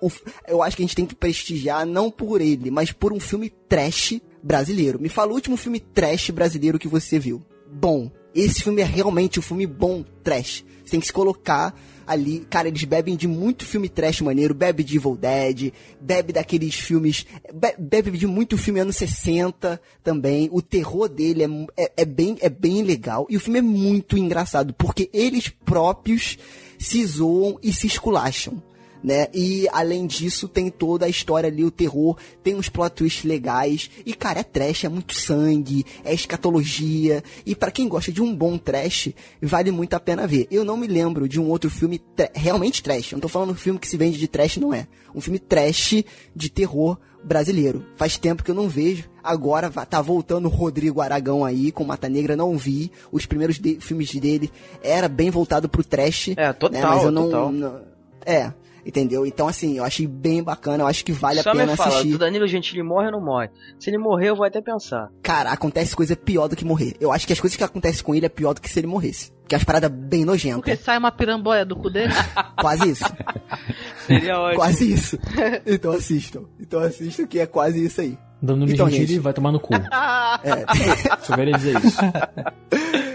eu acho que a gente tem que prestigiar não por ele, mas por um filme trash brasileiro. Me fala o último filme trash brasileiro que você viu. Bom. Esse filme é realmente um filme bom, trash. Você tem que se colocar ali. Cara, eles bebem de muito filme trash maneiro. Bebe de Evil Dead, bebe daqueles filmes. be- Bebe de muito filme anos 60 também. O terror dele é, é, é bem, é bem legal. E o filme é muito engraçado, porque eles próprios se zoam e se esculacham. Né? E além disso, tem toda a história ali, o terror, tem uns plot twists legais. E cara, é trash, é muito sangue, é escatologia. E pra quem gosta de um bom trash, vale muito a pena ver. Eu não me lembro de um outro filme tra- realmente trash. Eu não tô falando um filme que se vende de trash, não é. Um filme trash de terror brasileiro. Faz tempo que eu não vejo. Agora tá voltando o Rodrigo Aragão aí com Mata Negra, não vi. Os primeiros de- filmes dele era bem voltado pro trash. É, total, né? Mas eu não, total. não- É, entendeu? Então assim, eu achei bem bacana, eu acho que vale Só a pena me fala, assistir. do Danilo Gentili morre ou não morre? Se ele morrer, eu vou até pensar. Cara, acontece coisa pior do que morrer. Eu acho que as coisas que acontecem com ele é pior do que se ele morresse. Que é as paradas bem Porque nojentas. sai uma piramboia do cu dele. Quase isso. Seria ótimo. Quase isso. Então assistam. Então assistam que é quase isso aí. Dando Então, Gentili gente. vai tomar no cu. É. Só queria dizer isso.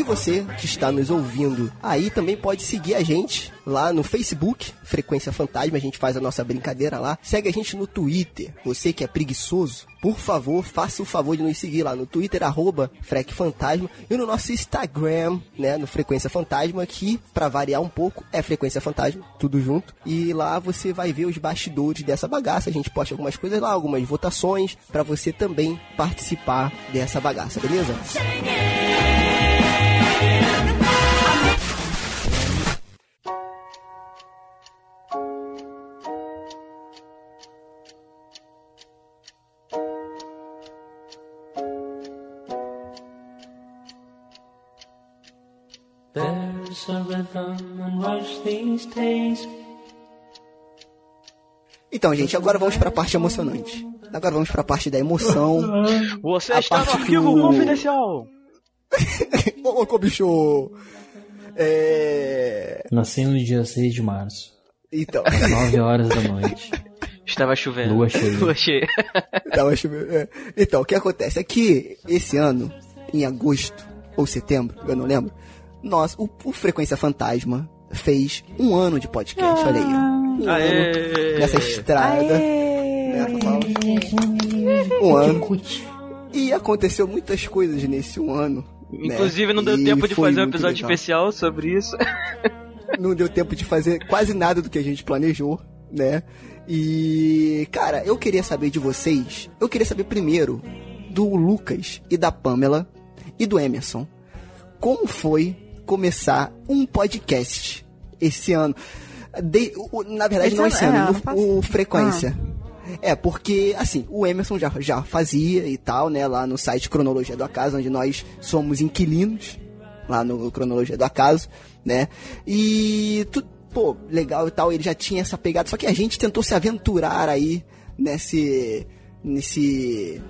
E você que está nos ouvindo aí também pode seguir a gente lá no Facebook, Frequência Fantasma, a gente faz a nossa brincadeira lá. Segue a gente no Twitter. Você que é preguiçoso, por favor, faça o favor de nos seguir lá no Twitter, arroba e no nosso Instagram, né, no Frequência Fantasma, que, pra variar um pouco, é Frequência Fantasma, tudo junto. E lá você vai ver os bastidores dessa bagaça, a gente posta algumas coisas lá, algumas votações, pra você também participar dessa bagaça, beleza? There's Então, gente, agora vamos pra parte emocionante. Agora vamos pra parte da emoção. Você A está no arquivo do- confidencial. Ô, ô, bicho! É... Nasci no dia 6 de março. Então. 9 horas da noite. Estava chovendo. Lua cheia. Lua cheia. Tava chovendo, é. Então, o que acontece é que esse ano, em agosto ou setembro, eu não lembro, nós, o, o Frequência Fantasma fez um ano de podcast, olha aí. Um Aê! ano nessa estrada. Nessa fala. Um ano. E aconteceu muitas coisas nesse um ano. né? Inclusive, não deu E tempo de fazer um episódio legal. especial sobre isso. não deu tempo de fazer quase nada do que a gente planejou, né? E, cara, eu queria saber de vocês. Eu queria saber primeiro do Lucas e da Pamela e do Emerson. Como foi começar um podcast esse ano? De- o- na verdade, Esse não ano- esse é, ano, ano o- passado. o Frequência. É, porque, assim, o Emerson já, já fazia e tal, né, lá no site Cronologia do Acaso, onde nós somos inquilinos, lá no Cronologia do Acaso, né, e, tu, pô, legal e tal, ele já tinha essa pegada, só que a gente tentou se aventurar aí nesse, nesse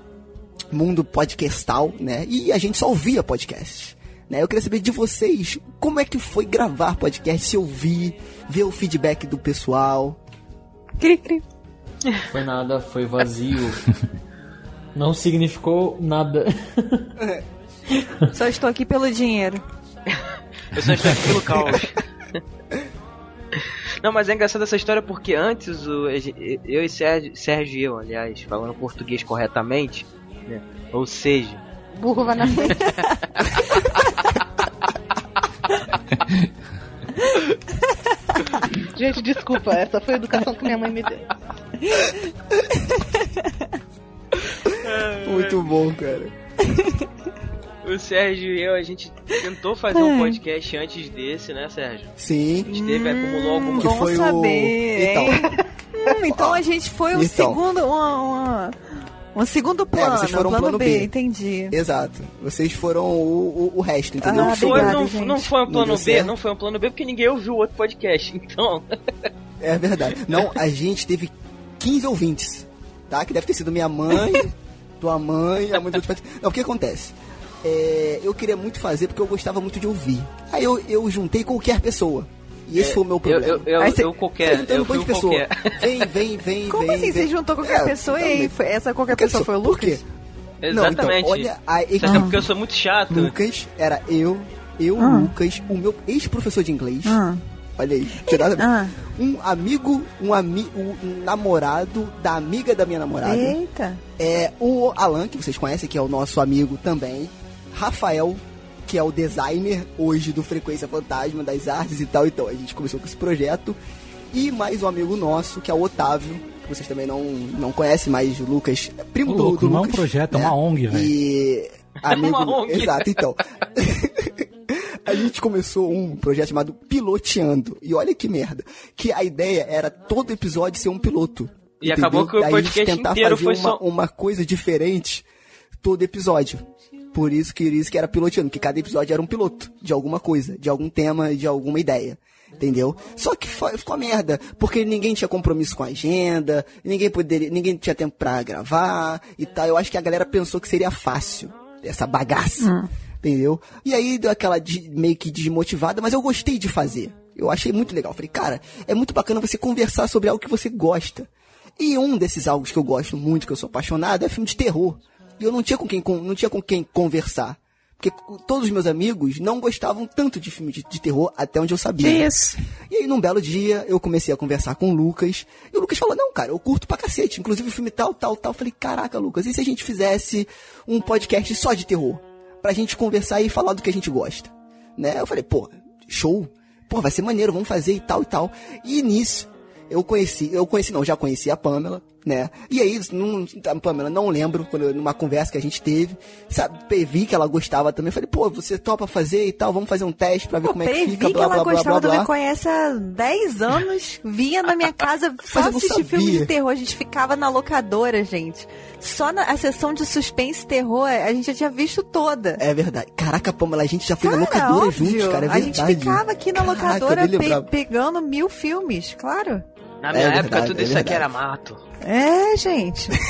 mundo podcastal, né, e a gente só ouvia podcast. Né, eu queria saber de vocês, como é que foi gravar podcast, se ouvir, ver o feedback do pessoal. Cri, cri. Foi nada, foi vazio. Não significou nada. Só estou aqui pelo dinheiro. Eu só estou aqui pelo caos. Não, mas é engraçado essa história porque antes o, eu e Sérgio, Sérgio e eu, aliás, falando português corretamente, né? Ou seja, Burro vai na frente. Gente, desculpa, essa foi a educação que minha mãe me deu. Muito bom, cara. o Sérgio e eu, a gente tentou fazer um podcast antes desse, né, Sérgio? Sim. A gente teve, acumulou alguma Que Bom foi o- saber. Então. hein? Hum, então a gente foi o Então. segundo. Uma, uma- um segundo plano. vocês foram plano, plano B, B. entendi. Exato. Vocês foram o, o, o resto, entendeu? Ah, Não foi, não, gente. não foi um Não plano deu B, certo. não foi um plano B porque ninguém ouviu o outro podcast, então. É verdade. Não, a gente teve 15 ouvintes, tá? Que deve ter sido minha mãe, tua mãe, a mãe do outro Não, o que acontece? É, eu queria muito fazer porque eu gostava muito de ouvir. Aí eu, eu juntei qualquer pessoa. E esse É, foi o meu problema. eu- eu- Aí cê- eu qualquer, juntando eu um monte de pessoa. qualquer. Vem, vem, vem, Como vem. assim? vem. Você juntou qualquer É, pessoa e foi- essa qualquer Qualquer pessoa foi o Por Lucas? quê? Exatamente. Não, então, olha a Até equipe. porque eu sou muito chato. Lucas era eu, eu, Ah. Lucas, o meu ex-professor de inglês. Ah. Olha aí, tirada. Ah. Um amigo, um, ami, um namorado da amiga da minha namorada. Eita. É o Alan, que vocês conhecem, que é o nosso amigo também. Rafael, que é o designer hoje do Frequência Fantasma, das artes e tal. Então, a gente começou com esse projeto. E mais um amigo nosso, que é o Otávio, que vocês também não, não conhecem, mas o Lucas, é primo Ô, do, louco, do não é um Lucas. projeto, é uma ONG, velho. E amigo, Uma ONG. exato, então. a gente começou um projeto chamado Piloteando. E olha que merda. Que a ideia era todo episódio ser um piloto. E acabou que o Daí a gente podcast tentar inteiro fazer foi uma, só- uma coisa diferente todo episódio. Por isso que era piloteando, que cada episódio era um piloto de alguma coisa, de algum tema, de alguma ideia. Entendeu? Só que foi, ficou merda, porque ninguém tinha compromisso com a agenda, ninguém poderia, ninguém tinha tempo pra gravar e tal. Eu acho que a galera pensou que seria fácil essa bagaça. entendeu? E aí deu aquela de- meio que desmotivada, mas eu gostei de fazer. Eu achei muito legal. Falei, cara, é muito bacana você conversar sobre algo que você gosta. E um desses algo que eu gosto muito, que eu sou apaixonado, é filme de terror. E eu não tinha com quem, não tinha com quem conversar. Porque todos os meus amigos não gostavam tanto de filme de, de terror, até onde eu sabia. Isso? E aí, num belo dia, eu comecei a conversar com o Lucas. E o Lucas falou: Não, cara, eu curto pra cacete. Inclusive o filme tal, tal, tal. Eu falei: Caraca, Lucas, e se a gente fizesse um podcast só de terror? Pra gente conversar e falar do que a gente gosta. Né? Eu falei: Pô, show. Pô, vai ser maneiro, vamos fazer e tal e tal. E nisso, eu conheci, eu conheci, não, já conheci a Pamela, né? E aí, não, a Pamela, não lembro, quando, numa conversa que a gente teve, sabe, vi que ela gostava também. Falei, pô, você topa fazer e tal, vamos fazer um teste pra ver como é que fica, que blá, ela blá, blá, gostava, blá, tu me blá. conhece há 10 anos, vinha na minha casa só assistir filme de terror, a gente ficava na locadora, gente. Só na a sessão de suspense e terror, a gente já tinha visto toda. É verdade. Caraca, Pamela, a gente já foi Cara, na locadora óbvio. juntos, cara, é a verdade. gente ficava aqui na Caraca, locadora pe- pegando mil filmes, claro. Na minha É época, verdade, tudo é isso aqui era mato. É, gente.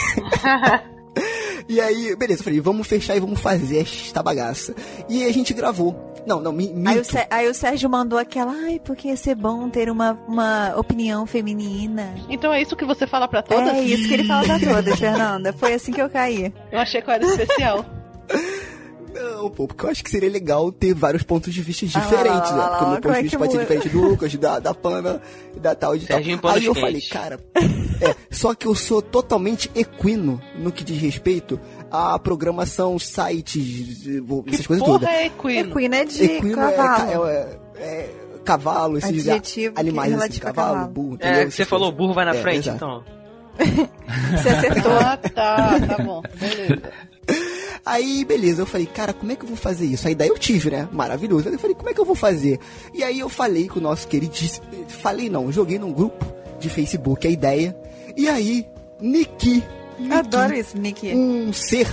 E aí, beleza, eu falei, vamos fechar e vamos fazer esta bagaça. E a gente gravou. Não, não, mi, Aí o, Sé- aí o Sérgio mandou aquela, ai, porque ia ser bom ter uma, uma opinião feminina. Então é isso que você fala pra todas? É isso que ele fala pra todas, Fernanda. Foi assim que eu caí. Eu achei que eu era especial. Não, pô, porque eu acho que seria legal ter vários pontos de vista Ah, lá, diferentes, lá, né? lá, Porque o meu ponto de é vista que pode ser diferente do Lucas, da, da e da tal e de tal. Aí eu falei, cara, é, só que eu sou totalmente equino no que diz respeito à programação, sites, essas coisas Porra todas. é equino. Equino é de Equino é, cavalo. ca- é, é cavalo, esses Adjetivo que animais assim, cavalo, cavalo. burro, É, entendeu? que você falou coisas. burro vai na É, frente, exato. então. Você acertou. Ah, tá, tá bom. Beleza. Aí, beleza, eu falei, cara, como é que eu vou fazer isso? A ideia eu tive, né? Maravilhoso. Eu falei, como é que eu vou fazer? E aí eu falei com o nosso queridíssimo. Falei não, joguei num grupo de Facebook a ideia. E aí, Niki, Niki, Adoro isso, Nick. um ser,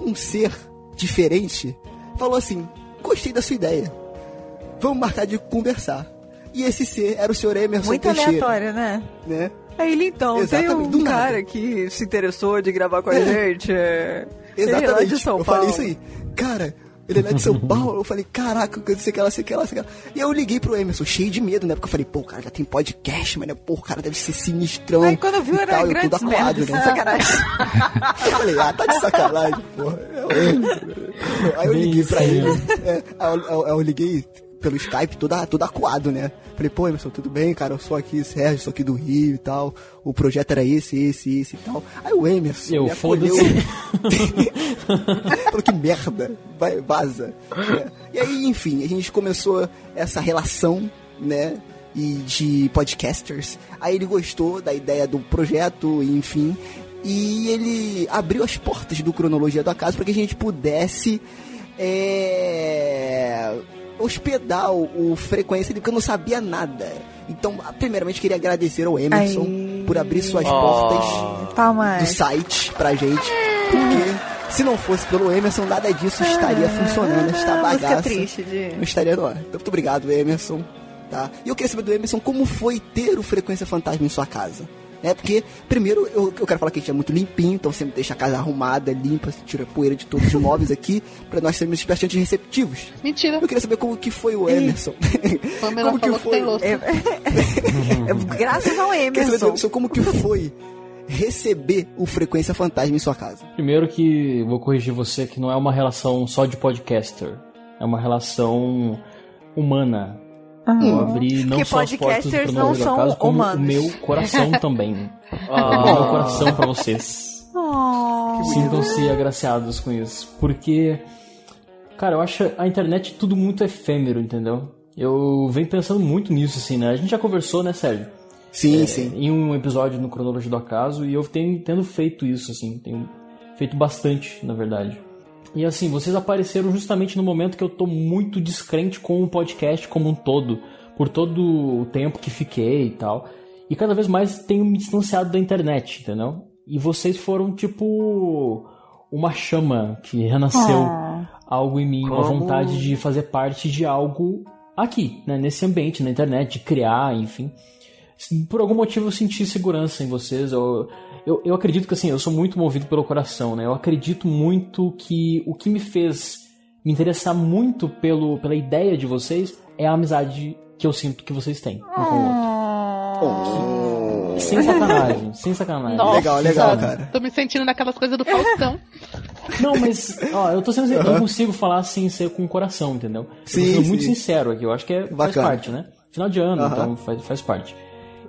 um ser diferente, falou assim: gostei da sua ideia. Vamos marcar de conversar. E esse ser era o senhor Emerson Muito Teixeira, aleatório, né? né? Aí ele então, Exatamente, tem um cara que se interessou de gravar com a gente. É... Ele é Exatamente. de São eu falei isso aí. Cara, ele é lá de São Paulo. Eu falei, caraca, não sei o que lá, sei o que lá, sei o que lá. E aí eu liguei pro Emerson, cheio de medo, né? Porque eu falei, pô, cara já tem podcast, mas né? Pô, o cara deve ser sinistrão. Aí quando eu vi, e era tal, eu acuado, merdas. né? Sacanagem. Eu falei, ah, tá de sacanagem, porra. É o Emerson. Aí eu liguei pra ele. É, aí eu, eu- eu liguei pelo Skype, todo, todo acuado, né? Falei, pô, Emerson, tudo bem, cara? Eu sou aqui, Sérgio, sou aqui do Rio e tal. O projeto era esse, esse, esse e tal. Aí o Emerson Eu, foda-se. Falou que merda, vai, vaza. É. E aí, enfim, a gente começou essa relação, né? E de podcasters. Aí ele gostou da ideia do projeto, enfim. E ele abriu as portas do Cronologia do Acaso para que a gente pudesse é, hospedar o, o Frequência porque eu não sabia nada. Então, primeiramente, queria agradecer ao Emerson Ai. por abrir suas Oh. portas do Palmas. site pra gente. Porque se não fosse pelo Emerson, nada disso estaria funcionando, esta Ah, bagaça. triste de... Não estaria no ar. Então, muito obrigado, Emerson. Tá? E eu queria saber do Emerson como foi ter o Frequência Fantasma em sua casa. Né? Porque, primeiro, eu, eu quero falar que a gente é muito limpinho, então sempre deixa a casa arrumada, limpa, tira a poeira de todos os móveis aqui, pra nós sermos bastante receptivos. Mentira. Eu queria saber como que foi o Emerson. Pamela como que que foi? tem louça. É, Graças ao Queria saber Emerson. Emerson como que foi receber o Frequência Fantasma em sua casa. Primeiro que vou corrigir você que não é uma relação só de podcaster. É uma relação humana. Eu abri não Porque só as portas do podcasters não são Acaso, como humanos. o meu coração também. Abri meu coração pra vocês. Oh. Sintam-se agraciados com isso. Porque, cara, eu acho a internet tudo muito efêmero, entendeu? Eu venho pensando muito nisso, assim, né? A gente já conversou, né, Sérgio? Sim, É, sim. Em um episódio no Cronologia do Acaso, e eu tenho tendo feito isso, assim, tenho feito bastante, na verdade. E assim, vocês apareceram justamente no momento que eu tô muito descrente com o podcast como um todo, por todo o tempo que fiquei e tal. E cada vez mais tenho me distanciado da internet, entendeu? E vocês foram tipo uma chama que renasceu algo em mim, uma Como? vontade de fazer parte de algo aqui, né, nesse ambiente, na internet, de criar, enfim. Por algum motivo eu senti segurança em vocês. Eu, eu, eu acredito que assim, eu sou muito movido pelo coração, né? Eu acredito muito que o que me fez me interessar muito pelo, pela ideia de vocês é a amizade que eu sinto que vocês têm um com o outro. Sem sacanagem, sem sacanagem. Nossa, Legal, legal, cara. Tô me sentindo naquelas coisas do Faustão. Não, mas, ó, eu tô sendo eu Aham. não consigo falar assim, ser com o coração, entendeu? Sim, eu tô sendo muito sim. sincero aqui, eu acho que é, faz parte, né? Final de ano, Aham. então faz, faz parte.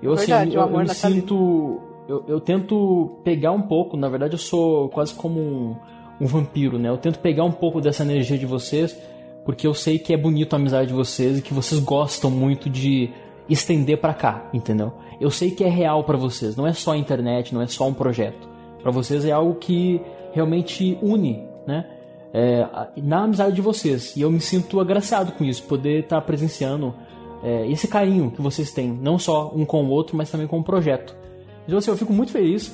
Eu, assim, Verdade, eu, o eu amor me sinto. Eu, eu tento pegar um pouco, na verdade eu sou quase como um, um vampiro, né? Eu tento pegar um pouco dessa energia de vocês, porque eu sei que é bonito a amizade de vocês e que vocês gostam muito de estender pra cá, entendeu? Eu sei que é real pra vocês, não é só a internet, não é só um projeto. Pra vocês é algo que realmente une, né? É, na amizade de vocês. E eu me sinto agraciado com isso, poder estar presenciando é, esse carinho que vocês têm, não só um com o outro, mas também com o projeto. Então, assim, eu fico muito feliz.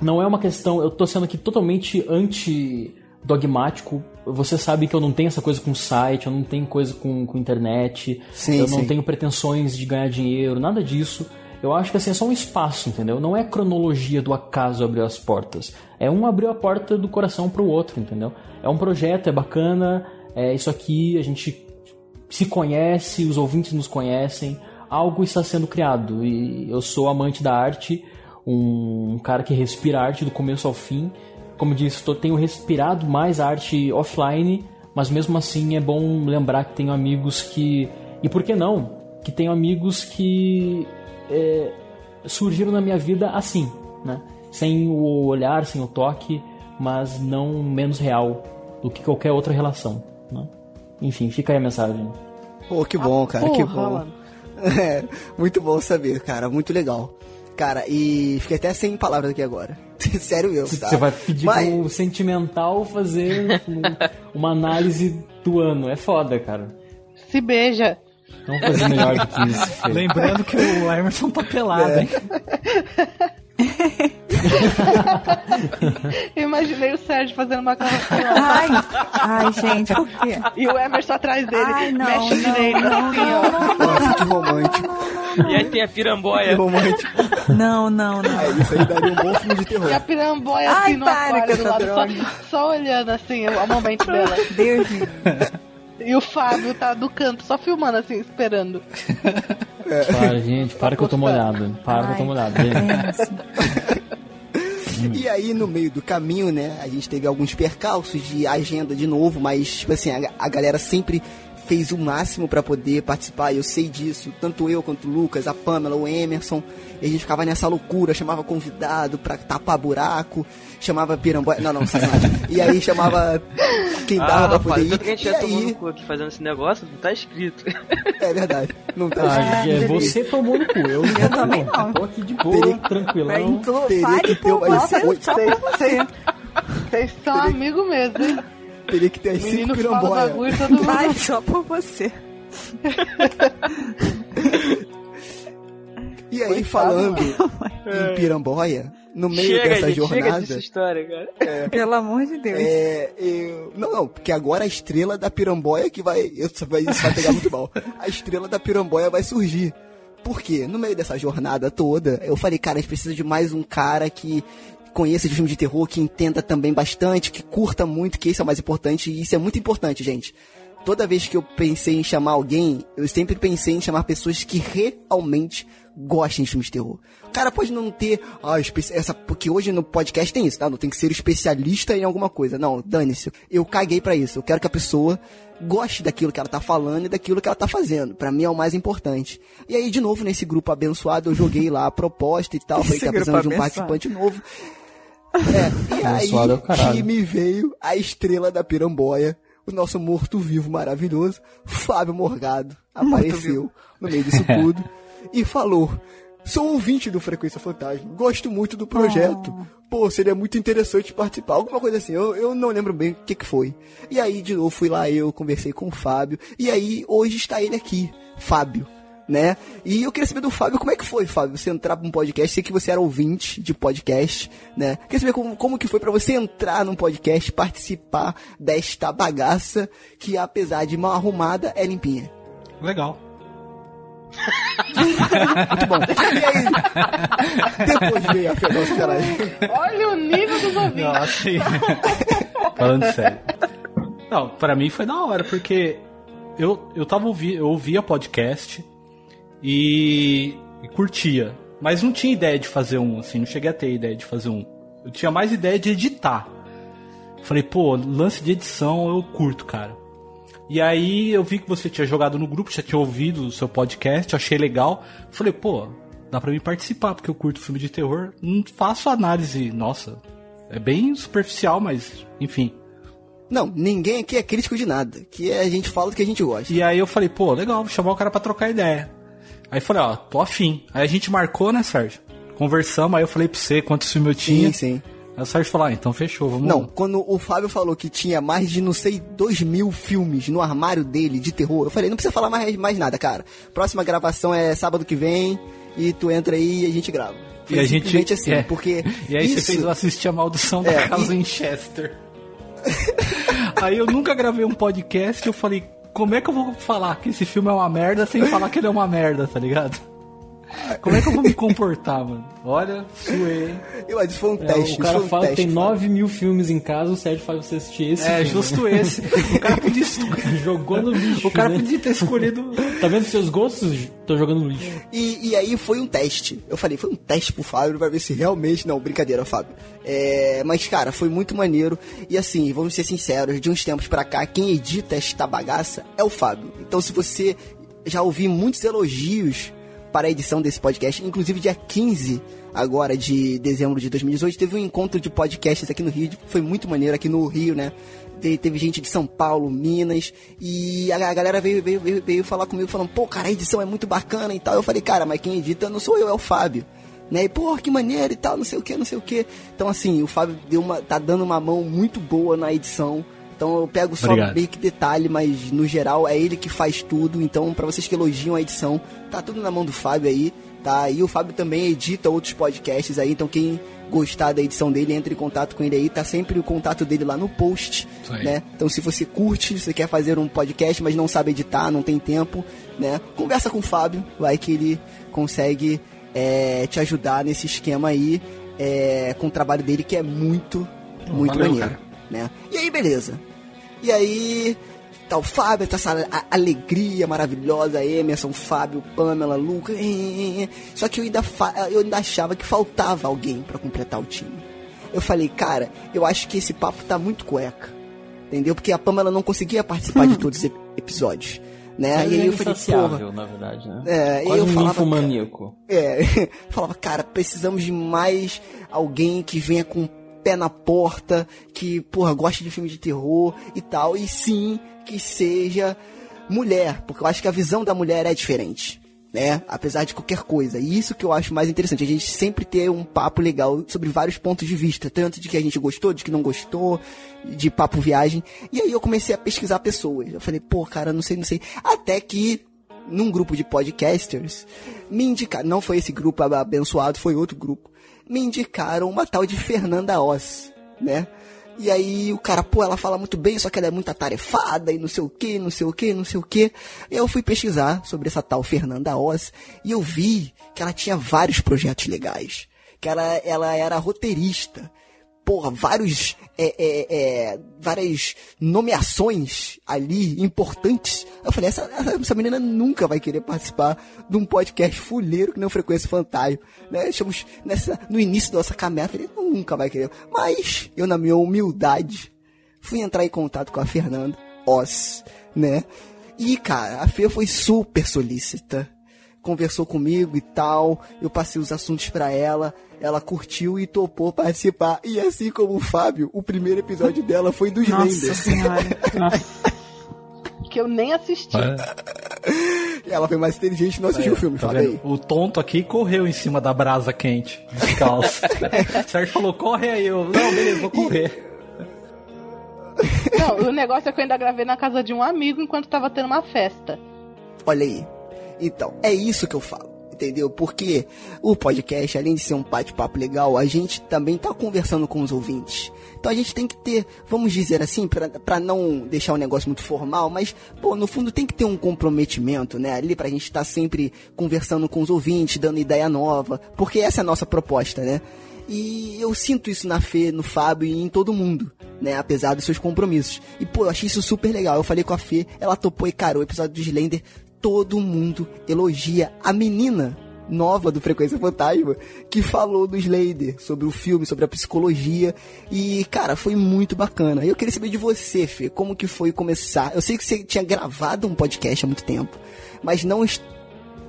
Não é uma questão, eu tô sendo aqui totalmente anti-dogmático. Você sabe que eu não tenho essa coisa com site, eu não tenho coisa com, com internet, Sim, eu não sim. tenho pretensões de ganhar dinheiro, nada disso. Eu acho que assim, é só um espaço, entendeu? Não é cronologia do acaso abrir as portas. É um abrir a porta do coração pro outro, entendeu? É um projeto, é bacana, é isso aqui, a gente se conhece, os ouvintes nos conhecem, algo está sendo criado. E eu sou amante da arte, um cara que respira arte do começo ao fim. Como eu disse, tô, tenho respirado mais arte offline, mas mesmo assim é bom lembrar que tenho amigos que. E por que não? Que tenho amigos que é, surgiram na minha vida assim, né? Sem o olhar, sem o toque, mas não menos real do que qualquer outra relação, né? Enfim, fica aí a mensagem. Pô, que bom, cara, que porra, bom. mano. É, muito bom saber, cara, muito legal. Cara, e fiquei até sem palavras aqui agora. Sério mesmo, tá? Você vai pedir Mas- pro sentimental fazer um- uma análise do ano. É foda, cara. Se beija. Vamos fazer melhor do que isso. Fê. Lembrando que o Emerson tá pelado, É. hein? Eu imaginei o Sérgio fazendo uma carrocinha. Ai, ai, gente, por quê? E o Emerson atrás dele. Ai, não, mexe não, direito, não, assim, ó. Nossa, que romântico, E aí tem a que piramboia. romântico. Não, não, não. É, isso aí daria um bom filme de terror. E a piramboia Ai, assim no aquário do lado, droga. só, só olhando assim o, o momento dela. Deus me E o Fábio tá do canto, só filmando assim, esperando. Para, gente, para que eu tô molhado. Para que eu tô molhado. E aí, no meio do caminho, né, a gente teve alguns percalços de agenda de novo, mas, tipo assim, a, a galera sempre fez o máximo pra poder participar, e eu sei disso, tanto eu quanto o Lucas, a Pamela, o Emerson, e a gente ficava nessa loucura, chamava convidado pra tapar buraco, chamava piramboia, não, não, sacanagem, e aí chamava quem dava Ah, pra rapaz, poder tanto que a ir, gente e já tomou no aí, cu aqui fazendo esse negócio, não tá escrito. é verdade, não tá Ah, escrito. é, você tomou no cu. Eu, não Eu também não. Tô aqui de boa, Teria- tranquilão. Então, Teria que ter uma-. Vocês são amigos mesmo, hein? Teria que ter as cinco menino fala piramboias. bagulho e todo mundo. Fale só por você. E aí, falando em piramboia, no meio chega, dessa gente, chega jornada... dessa história, cara. Pelo amor de Deus. É, eu... Não, não, porque agora a estrela da piramboia que vai. Isso vai, isso vai pegar muito mal. A estrela da piramboia vai surgir. Por quê? No meio dessa jornada toda, eu falei, cara, a gente precisa de mais um cara que conheça de filme de terror, que entenda também bastante, que curta muito, que isso é o mais importante, e isso é muito importante, gente. Toda vez que eu pensei em chamar alguém, eu sempre pensei em chamar pessoas que realmente gostem de filmes de terror. O cara pode não ter, ah, essa, porque hoje no podcast tem isso, tá? Não tem que ser especialista em alguma coisa. Não, dane-se. Eu caguei pra isso. Eu quero que a pessoa goste daquilo que ela tá falando e daquilo que ela tá fazendo. Pra mim é o mais importante. E aí, de novo, nesse grupo abençoado, eu joguei lá a proposta e tal. Falei Esse que tá precisando de um abençoado. participante novo. É, e aí é que me veio a estrela da piramboia, o nosso morto-vivo maravilhoso, Fábio Morgado, apareceu no meio disso tudo e falou: Sou ouvinte do Frequência Fantasma, gosto muito do projeto. Pô, seria muito interessante participar. Alguma coisa assim, eu, eu não lembro bem o que, que foi. E aí, de novo, fui lá, eu conversei com o Fábio. E aí, hoje está ele aqui, Fábio né? E eu queria saber do Fábio, como é que foi, Fábio, você entrar pra um podcast, sei que você era ouvinte de podcast, né? Queria saber como, como que foi pra você entrar num podcast, participar desta bagaça que, apesar de mal arrumada, é limpinha. Legal. Muito bom. E aí, depois veio a caralho. Olha o nível dos ouvintes. Nossa, e- Falando sério. Não, pra mim foi da hora, porque eu, eu tava ouvi, eu ouvia podcast e, e curtia. Mas não tinha ideia de fazer um, assim, não cheguei a ter ideia de fazer um. Eu tinha mais ideia de editar. Falei, pô, lance de edição eu curto, cara. E aí eu vi que você tinha jogado no grupo, já tinha ouvido o seu podcast, achei legal. Falei, pô, dá pra mim participar, porque eu curto filme de terror. Não faço análise, nossa, é bem superficial, mas enfim. Não, ninguém aqui é crítico de nada. Que a gente fala do que a gente gosta. E aí eu falei, pô, legal, vou chamar o cara pra trocar ideia. Aí falei, ó, tô afim. Aí a gente marcou, né, Sérgio? Conversamos, aí eu falei pra você quantos filmes eu tinha. Sim, sim. Aí o Sérgio falou, ah, então fechou, vamos Não, quando o Fábio falou que tinha mais de, não sei, dois mil filmes no armário dele de terror, eu falei, não precisa falar mais, mais nada, cara. Próxima gravação é sábado que vem e tu entra aí e a gente grava. E a gente. assim, é. porque. E aí isso, você fez eu assistir a maldição da É, casa e- em Chester. aí eu nunca gravei um podcast e eu falei, como é que eu vou falar que esse filme é uma merda sem falar que ele é uma merda, tá ligado? Como é que eu vou me comportar, mano? Olha, suei. Eu, isso foi um É, teste. o cara um fala teste, tem Fábio. 9 mil filmes em casa, o Sérgio faz você assistir esse. É, filme. justo esse. O cara podia, Jogou no lixo. o cara né? podia ter escolhido. Tá vendo seus gostos? Tô jogando no lixo. E, e aí foi um teste. Eu falei, foi um teste pro Fábio pra ver se realmente. Não, brincadeira, Fábio. É, mas, cara, foi muito maneiro. E assim, vamos ser sinceros, de uns tempos pra cá, quem edita esta bagaça é o Fábio. Então, se você já ouviu muitos elogios para a edição desse podcast, inclusive dia 15 agora de dezembro de 2018, teve um encontro de podcasts aqui no Rio, foi muito maneiro aqui no Rio, né? Te- Teve gente de São Paulo, Minas, e a galera veio, veio, veio, veio falar comigo, falando, pô, cara, a edição é muito bacana e tal. Eu falei, cara, mas quem edita não sou eu, é o Fábio. Né? E, pô, que maneiro e tal, não sei o que, não sei o que. Então, assim, o Fábio deu uma, tá dando uma mão muito boa na edição. Então eu pego só Obrigado. meio que detalhe, mas no geral é ele que faz tudo. Então, pra vocês que elogiam a edição, tá tudo na mão do Fábio aí, tá? E o Fábio também edita outros podcasts aí, então quem gostar da edição dele, entre em contato com ele aí, tá sempre o contato dele lá no post, né? Então se você curte, se você quer fazer um podcast, mas não sabe editar, não tem tempo, né? Conversa com o Fábio, vai que ele consegue é, te ajudar nesse esquema aí, é, com o trabalho dele que é muito, muito valeu, maneiro, cara. Né? E aí, beleza. E aí, tá o Fábio, tá essa alegria maravilhosa, Emerson, Fábio, Pamela, Lucas. eh. Só que eu ainda, eu ainda achava que faltava alguém pra completar o time. Eu falei, cara, eu acho que esse papo tá muito cueca. Entendeu? Porque a Pamela não conseguia participar de todos os ep- episódios. Né? E aí eu falei, porra. na verdade, né? É, e Quase eu um falava, ninfomaníaco. É, falava, cara, precisamos de mais alguém que venha com pé na porta, que, porra, goste de filme de terror e tal, e sim, que seja mulher, porque eu acho que a visão da mulher é diferente, né? Apesar de qualquer coisa. E isso que eu acho mais interessante, a gente sempre ter um papo legal sobre vários pontos de vista, tanto de que a gente gostou, de que não gostou, de papo viagem. E aí eu comecei a pesquisar pessoas. Eu falei, pô, cara, não sei, não sei. Até que num grupo de podcasters, me indicaram, não foi esse grupo abençoado, foi outro grupo, me indicaram uma tal de Fernanda Oz, né? E aí o cara, pô, ela fala muito bem, só que ela é muito atarefada e não sei o que, não sei o que, não sei o que. Eu fui pesquisar sobre essa tal Fernanda Oz e eu vi que ela tinha vários projetos legais, que ela, ela era roteirista, porra, vários, é, é, é, várias nomeações ali importantes. Eu falei, essa, essa, menina nunca vai querer participar de um podcast fuleiro que não frequência fantasma. Né? Estamos nessa, no início da nossa caminhada, falei, nunca vai querer. Mas eu, na minha humildade, fui entrar em contato com a Fernanda Oz, né? E, cara, a Fê foi super solícita. Conversou comigo e tal. Eu passei os assuntos pra ela. Ela curtiu e topou participar. E assim como o Fábio, o primeiro episódio dela foi dos Nossa Lenders. senhora. que eu nem assisti. Ela foi mais inteligente e não assistiu o filme, Tá vendo? O tonto aqui correu em cima da brasa quente, descalço. o Sérgio falou, corre aí. Eu, não, beleza, vou correr. Não, o negócio é que eu ainda gravei na casa de um amigo enquanto tava tendo uma festa. Olha aí. Então, é isso que eu falo. Entendeu? Porque o podcast, além de ser um bate-papo legal, a gente também tá conversando com os ouvintes. Então a gente tem que ter, vamos dizer assim, pra não deixar o negócio muito formal, mas, pô, no fundo tem que ter um comprometimento, né? Ali pra gente estar sempre conversando com os ouvintes, dando ideia nova, porque essa é a nossa proposta, né? E eu sinto isso na Fê, no Fábio e em todo mundo, né? Apesar dos seus compromissos. E, pô, eu achei isso super legal. Eu falei com a Fê, ela topou e, cara, o episódio do Slender, todo mundo elogia a menina nova do Frequência Fantasma que falou do Slender, sobre o filme, sobre a psicologia. E, cara, foi muito bacana. Eu queria saber de você, Fê, como que foi começar? Eu sei que você tinha gravado um podcast há muito tempo, mas não, est-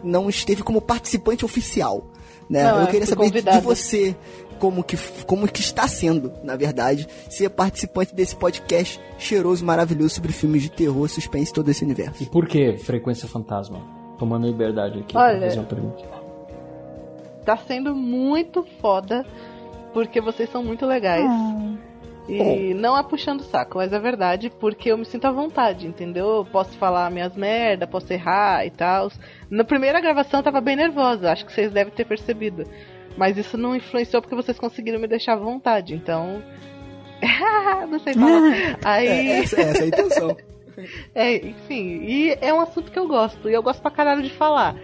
não esteve como participante oficial. Né? Não, Eu queria saber de convidada. você como que, como que está sendo, na verdade, ser participante desse podcast cheiroso, maravilhoso sobre filmes de terror, suspense e todo esse universo. E por que Frequência Fantasma? Tomando liberdade aqui Olha- pra fazer uma pergunta. Tá sendo muito foda, porque vocês são muito legais. E não é puxando o saco, mas é verdade, porque eu me sinto à vontade, entendeu? Eu posso falar minhas merda, posso errar e tal. Na primeira gravação eu tava bem nervosa, acho que vocês devem ter percebido. Mas isso não influenciou porque vocês conseguiram me deixar à vontade, então. não sei falar. Aí. É, essa, essa é a intenção. É, enfim, e é um assunto que eu gosto, e eu gosto pra caralho de falar.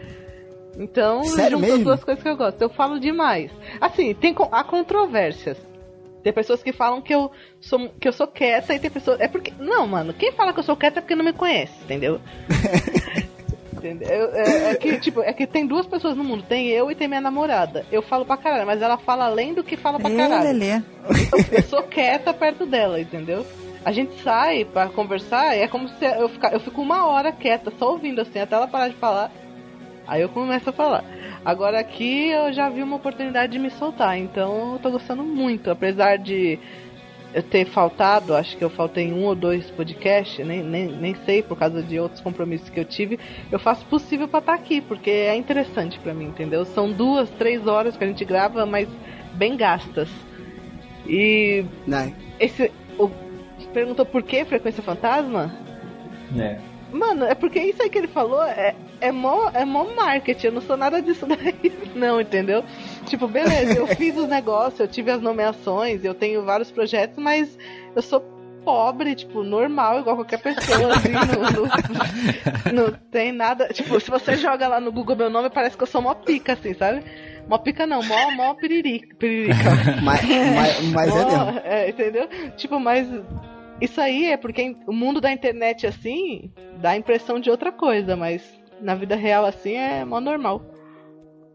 Então, Sério junto as duas coisas que eu gosto. Eu falo demais. Assim, tem há controvérsias. Tem pessoas que falam que eu sou que eu sou quieta e tem pessoas. É porque. Não, mano, quem fala que eu sou quieta é porque não me conhece, entendeu? Entendeu? Eu- É, é que, tipo, é que tem duas pessoas no mundo, tem eu e tem minha namorada. Eu falo pra caralho, mas ela fala além do que fala pra caralho. Lelê. Eu, eu sou quieta perto dela, entendeu? A gente sai pra conversar e é como se eu, ficar, eu fico uma hora quieta, só ouvindo assim, até ela parar de falar. Aí eu começo a falar. Agora aqui eu já vi uma oportunidade de me soltar, então eu tô gostando muito, apesar de eu ter faltado, acho que eu faltei um ou dois podcasts, nem, nem, nem sei por causa de outros compromissos que eu tive, eu faço o possível pra estar aqui, porque é interessante pra mim, entendeu? São duas, três horas que a gente grava, mas bem gastas. E Né? esse. O, perguntou por que frequência fantasma? É. Mano, é porque isso aí que ele falou é, é, mó, é mó marketing, eu não sou nada disso daí, não, entendeu? Tipo, beleza, eu fiz os negócios, eu tive as nomeações, eu tenho vários projetos, mas eu sou pobre, tipo, normal, igual qualquer pessoa, assim, não, não, não tem nada. Tipo, se você joga lá no Google meu nome, parece que eu sou mó pica, assim, sabe? Mó pica não, mó, mó piririca. piririca. Mas, mas, mas é Ó, mesmo. é, entendeu? Tipo, mas isso aí é porque o mundo da internet assim dá a impressão de outra coisa, mas na vida real assim é mó normal.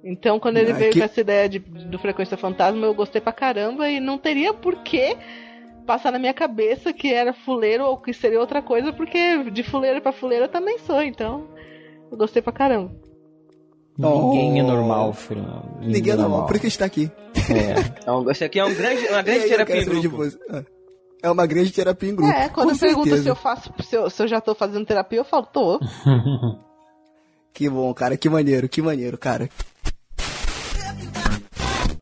Então, quando ele Ah, veio que- com essa ideia de, do Frequência Fantasma, eu gostei pra caramba e não teria por que passar na minha cabeça que era fuleiro ou que seria outra coisa, porque de fuleiro pra fuleiro eu também sou, então eu gostei pra caramba. Ninguém é Oh. normal, Fernando. Ninguém é normal, por isso que está aqui. É. Então, esse aqui é um grande, uma grande terapia em grupo. você. Ah, É uma grande terapia em grupo. É, quando com eu pergunto se eu faço, se eu, se eu já tô fazendo terapia, eu falo, tô. Que bom, cara, que maneiro, que maneiro, cara.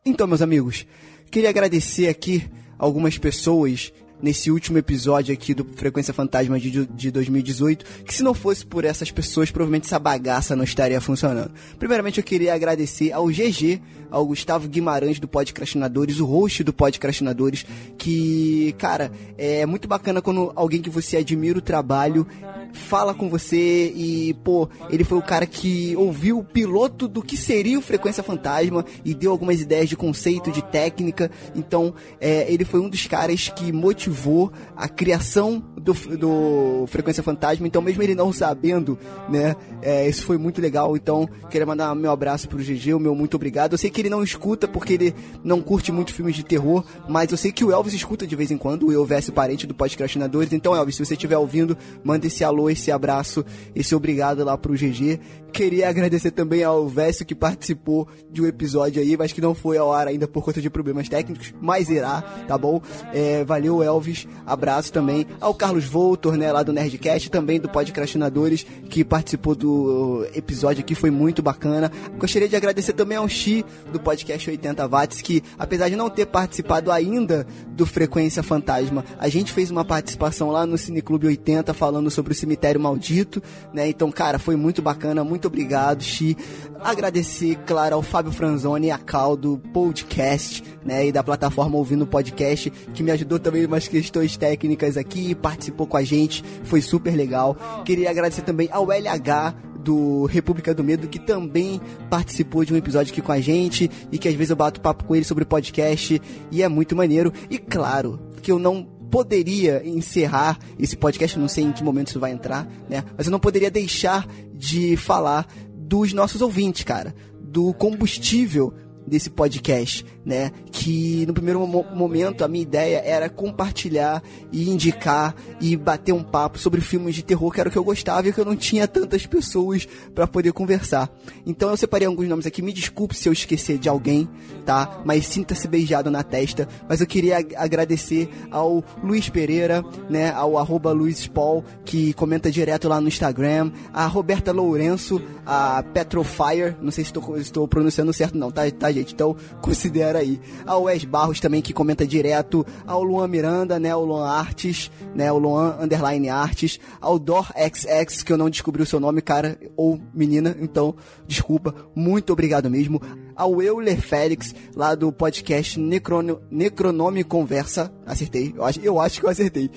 Então, meus amigos, queria agradecer aqui algumas pessoas nesse último episódio aqui do Frequência Fantasma de, de 2018, que se não fosse por essas pessoas, provavelmente essa bagaça não estaria funcionando. Primeiramente, eu queria agradecer ao GG, ao Gustavo Guimarães do Podcrastinadores, o host do Podcrastinadores, que, cara, é muito bacana quando alguém que você admira o trabalho fala com você e, pô, ele foi o cara que ouviu o piloto do que seria o Frequência Fantasma e deu algumas ideias de conceito, de técnica. Então, é, ele foi um dos caras que motivou a criação do, do Frequência Fantasma. Então, mesmo ele não sabendo, né, é, isso foi muito legal. Então, queria mandar meu abraço pro GG, o meu muito obrigado. Eu sei que ele não escuta porque ele não curte muito filmes de terror, mas eu sei que o Elvis escuta de vez em quando, o Elvis, parente do Podcastinadores. Então, Elvis, se você estiver ouvindo, manda esse alô, esse abraço, esse obrigado lá pro GG. Queria agradecer também ao Vécio que participou de um episódio aí, mas que não foi ao ar ainda por conta de problemas técnicos, mas irá, tá bom? É, valeu, Elvis. Abraço também ao Carlos Voltor, né, lá do Nerdcast, também do Podcastinadores, que participou do episódio aqui, foi muito bacana. Gostaria de agradecer também ao Xi, do podcast 80 Watts, que apesar de não ter participado ainda do Frequência Fantasma, a gente fez uma participação lá no Cineclube 80 falando sobre o Cemitério Maldito, né? Então, cara, foi muito bacana, muito obrigado, Xi. Agradecer, claro, ao Fábio Franzoni a Cal do podcast, né? E da plataforma Ouvindo Podcast, que me ajudou também em umas questões técnicas aqui, participou com a gente, foi super legal. Queria agradecer também ao LH do República do Medo, que também participou de um episódio aqui com a gente e que às vezes eu bato papo com ele sobre podcast e é muito maneiro. E claro que eu não poderia encerrar esse podcast, não sei em que momento isso vai entrar, né? Mas eu não poderia deixar de falar dos nossos ouvintes, cara, do combustível desse podcast, né? Que no primeiro mo- momento a minha ideia era compartilhar e indicar e bater um papo sobre filmes de terror que era o que eu gostava e que eu não tinha tantas pessoas para poder conversar. Então eu separei alguns nomes aqui, me desculpe se eu esquecer de alguém, tá? Mas sinta-se beijado na testa. Mas eu queria ag- agradecer ao Luiz Pereira, né? Ao arroba Luiz Paul, que comenta direto lá no Instagram, a Roberta Lourenço, a Petrofire, não sei se estou, pronunciando certo não, tá, tá gente? Então considera aí. Ao Wes Barros também, que comenta direto, ao Luan Miranda, né? O Luan Artes, né? O Luan Underline Artes, ao Dor XX, que eu não descobri o seu nome, cara, ou menina, então, desculpa, muito obrigado mesmo. Ao Euler Félix, lá do podcast Necrono, Necronome Conversa, acertei, eu acho, eu acho que eu acertei.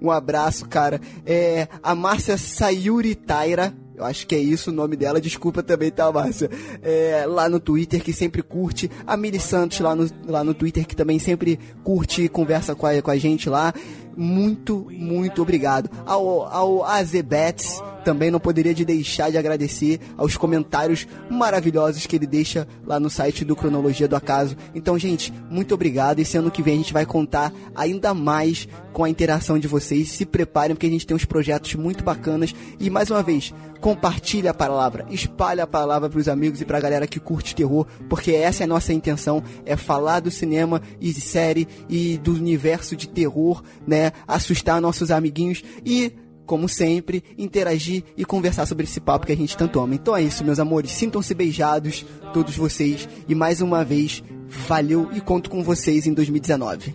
Um abraço, cara. É, a Márcia Sayuri Taira, eu acho que é isso o nome dela, desculpa também, tá, Márcia? É, lá no Twitter, que sempre curte. A Miri Santos lá no, lá no Twitter, que também sempre curte e conversa com a, com a gente lá. Muito, muito obrigado. Ao, ao Azebets, também não poderia de deixar de agradecer aos comentários maravilhosos que ele deixa lá no site do Cronologia do Acaso. Então, gente, muito obrigado. Esse ano que vem a gente vai contar ainda mais com a interação de vocês. Se preparem, porque a gente tem uns projetos muito bacanas. E mais uma vez, compartilhe a palavra, espalhe a palavra para os amigos e para a galera que curte terror, porque essa é a nossa intenção, é falar do cinema e de série e do universo de terror, né? Assustar nossos amiguinhos e como sempre, interagir e conversar sobre esse papo que a gente tanto ama. Então é isso, meus amores. Sintam-se beijados, todos vocês. E mais uma vez, valeu e conto com vocês em 2019.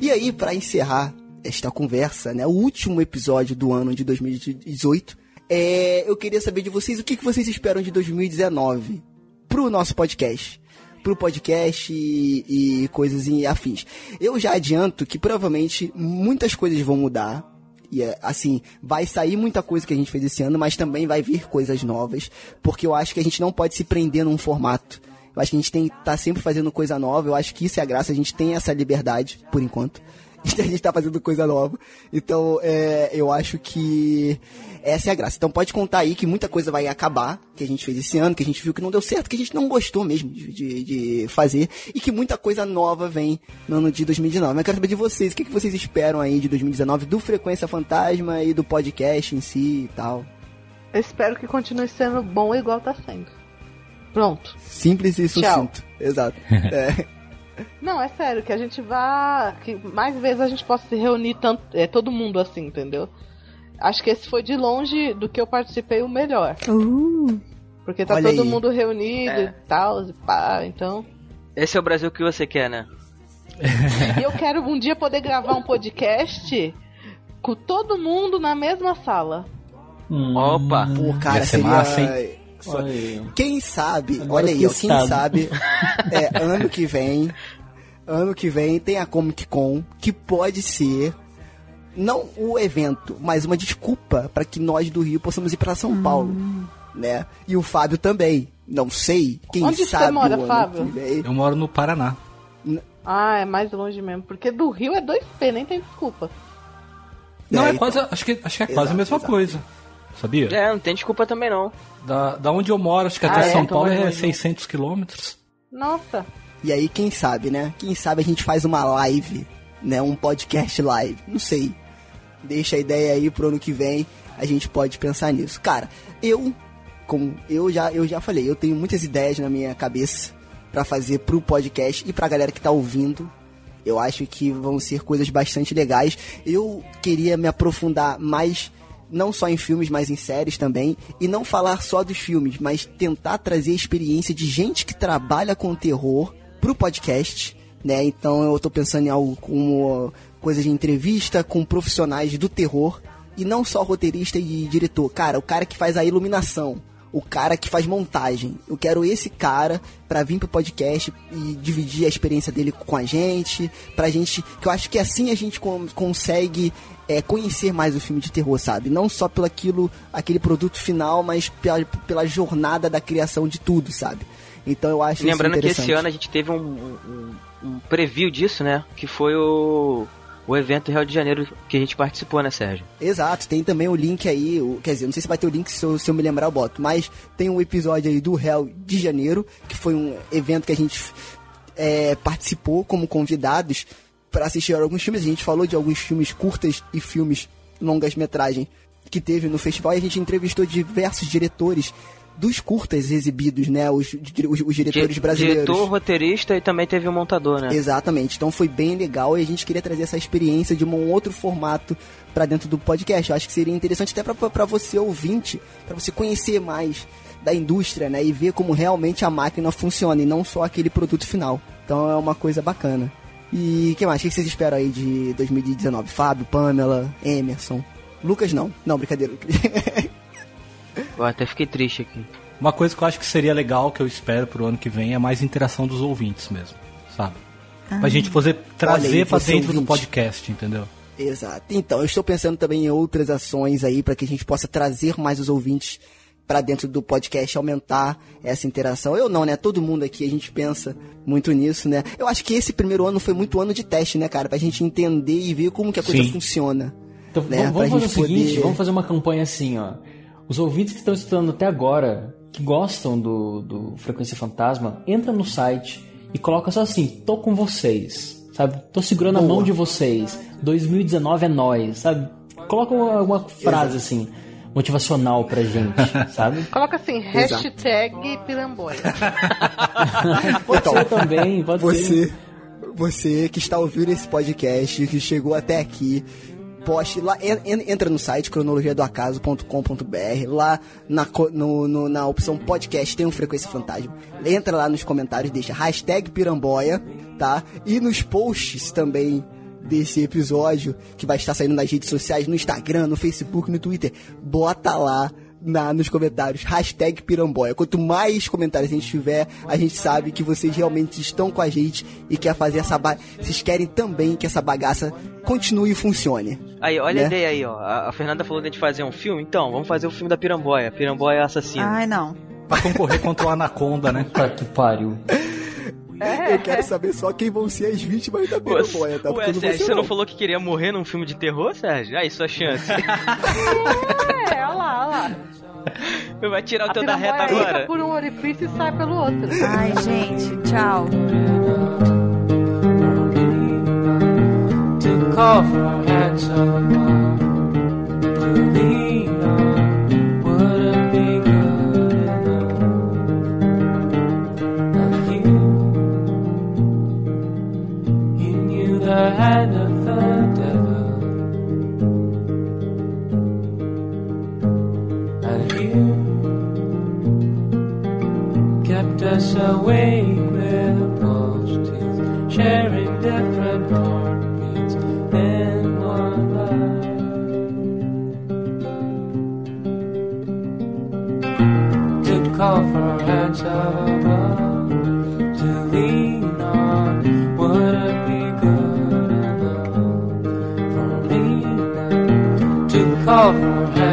E aí, para encerrar esta conversa, né, o último episódio do ano de 2018, é, eu queria saber de vocês o que, vocês esperam de 2019 pro nosso podcast. Pro podcast e, e coisas em afins. Eu já adianto que provavelmente muitas coisas vão mudar. E é, assim, vai sair muita coisa que a gente fez esse ano, mas também vai vir coisas novas. Porque eu acho que a gente não pode se prender num formato. Eu acho que a gente tem que estar sempre fazendo coisa nova. Eu acho que isso é a graça. A gente tem essa liberdade, por enquanto. A gente tá fazendo coisa nova. Então, é, eu acho que essa é a graça. Então, pode contar aí que muita coisa vai acabar, que a gente fez esse ano, que a gente viu que não deu certo, que a gente não gostou mesmo de, de, de fazer, e que muita coisa nova vem no ano de 2019. Mas eu quero saber de vocês, o que, que vocês esperam aí de 2019, do Frequência Fantasma e do podcast em si e tal. Eu espero que continue sendo bom igual tá sendo. Pronto. Simples e Tchau. sucinto. Exato. É. Não, é sério, que a gente vá. Que mais vezes a gente possa se reunir tanto, é, todo mundo assim, entendeu? Acho que esse foi de longe do que eu participei o melhor. Porque tá Olha todo aí. mundo reunido É. e tal, e pá, então. Esse é o Brasil que você quer, né? E eu quero um dia poder gravar um podcast com todo mundo na mesma sala. Opa! Pô, cara, Ia ser seria. massa, hein? Quem sabe, olha aí, ó, quem sabe, é, ano que vem, ano que vem tem a Comic Con, que pode ser, não o evento, mas uma desculpa para que nós do Rio possamos ir para São Paulo, né? E o Fábio também, não sei, quem Onde você sabe mora, o ano Fábio? Eu moro no Paraná. Ah, é mais longe mesmo. Porque do Rio é 2P, nem tem desculpa. Não, é, então. quase. Acho que, acho que é quase Exato, a mesma exato. coisa. Sabia? É, não tem desculpa também não. Da, da onde eu moro, acho que Ah, até é? São Então Paulo é longe. 600 quilômetros. Nossa. E aí, quem sabe, né? Quem sabe a gente faz uma live, né? Um podcast live. Não sei. Deixa a ideia aí pro ano que vem. A gente pode pensar nisso. Cara, eu, como eu já, eu já falei, eu tenho muitas ideias na minha cabeça pra fazer pro podcast e pra galera que tá ouvindo. Eu acho que vão ser coisas bastante legais. Eu queria me aprofundar mais, não só em filmes, mas em séries também. E não falar só dos filmes, mas tentar trazer a experiência de gente que trabalha com terror pro podcast, né? Então eu tô pensando em algo como coisa de entrevista com profissionais do terror. E não só roteirista e diretor. Cara, o cara que faz a iluminação. o cara que faz montagem. Eu quero esse cara pra vir pro podcast e dividir a experiência dele com a gente, pra gente, que eu acho que assim a gente con- consegue é, conhecer mais o filme de terror, sabe? Não só pelo aquilo, aquele produto final, mas pela, pela jornada da criação de tudo, sabe? Então eu acho Lembrando que esse ano a gente teve um, um, um preview disso, né? Que foi o, o evento Rio de Janeiro que a gente participou, né, Sérgio? Exato, tem também o link aí, o, quer dizer, não sei se vai ter o link, se eu, se eu me lembrar eu boto, mas tem um episódio aí do Hell de Janeiro, que foi um evento que a gente é, participou como convidados para assistir alguns filmes. A gente falou de alguns filmes curtas e filmes longas metragem que teve no festival e a gente entrevistou diversos diretores dos curtas exibidos, né? Os, os, os diretores Di- brasileiros. Diretor, roteirista e também teve o montador, né? Exatamente. Então foi bem legal e a gente queria trazer essa experiência de um outro formato pra dentro do podcast. Eu acho que seria interessante até pra você ouvinte, pra você conhecer mais da indústria, né, e ver como realmente a máquina funciona e não só aquele produto final. Então é uma coisa bacana. E o que mais? O que vocês esperam aí de 2019? Fábio, Pamela, Emerson, Lucas não. Não, brincadeira. Eu até fiquei triste aqui. Uma coisa que eu acho que seria legal, que eu espero pro ano que vem, é mais interação dos ouvintes mesmo, sabe? Pra Ah. gente poder trazer pra você dentro do podcast, entendeu? Exato. Então, eu estou pensando também em outras ações aí para que a gente possa trazer mais os ouvintes para dentro do podcast, aumentar essa interação. Eu não, né? Todo mundo aqui, a gente pensa muito nisso, né? Eu acho que esse primeiro ano foi muito ano de teste, né, cara? Pra gente entender e ver como que a coisa Sim. funciona. Então, né? vamos, vamos Pra fazer o seguinte, poder- vamos fazer uma campanha assim, ó. Os ouvintes que estão estudando até agora, que gostam do, do Frequência Fantasma, entra no site e coloca só assim, tô com vocês, sabe? Tô segurando a Boa. mão de vocês. 2019 é nós, sabe? Coloca uma, uma frase assim, motivacional pra gente, sabe? Coloca assim, Exato. hashtag piramboia. Pode ser também, pode você, ser. Você que está ouvindo esse podcast, que chegou até aqui, poste lá, en- en- entra no site cronologiadoacaso.com.br, lá na, no- no- na opção podcast tem um Frequência Fantasma. Entra lá nos comentários, deixa hashtag piramboia, tá? E nos posts também desse episódio, que vai estar saindo nas redes sociais, no Instagram, no Facebook, no Twitter, bota lá na, nos comentários, hashtag piramboia. Quanto mais comentários a gente tiver, a gente sabe que vocês realmente estão com a gente e quer fazer essa ba... Vocês querem também que essa bagaça continue e funcione. Aí, olha Né? a ideia aí, ó. A, Fernanda falou de a gente fazer um filme, então, vamos fazer o filme da Piramboia. Piramboia assassino. Ai, não. Pra concorrer contra o Anaconda, né? Pra que pariu. Eu quero saber só quem vão ser as vítimas da piramboia, tá? Ué, Sérgio, você não não. falou que queria morrer num filme de terror, Sérgio? Aí, sua chance. É, olha lá, olha lá. Vai tirar o teu da reta agora. entra por um orifício e sai pelo outro. Ai, gente, tchau. to call for handsome to hand of the devil, and you kept us awake with teeth, sharing different heartbeats in one life. Call for hands above, of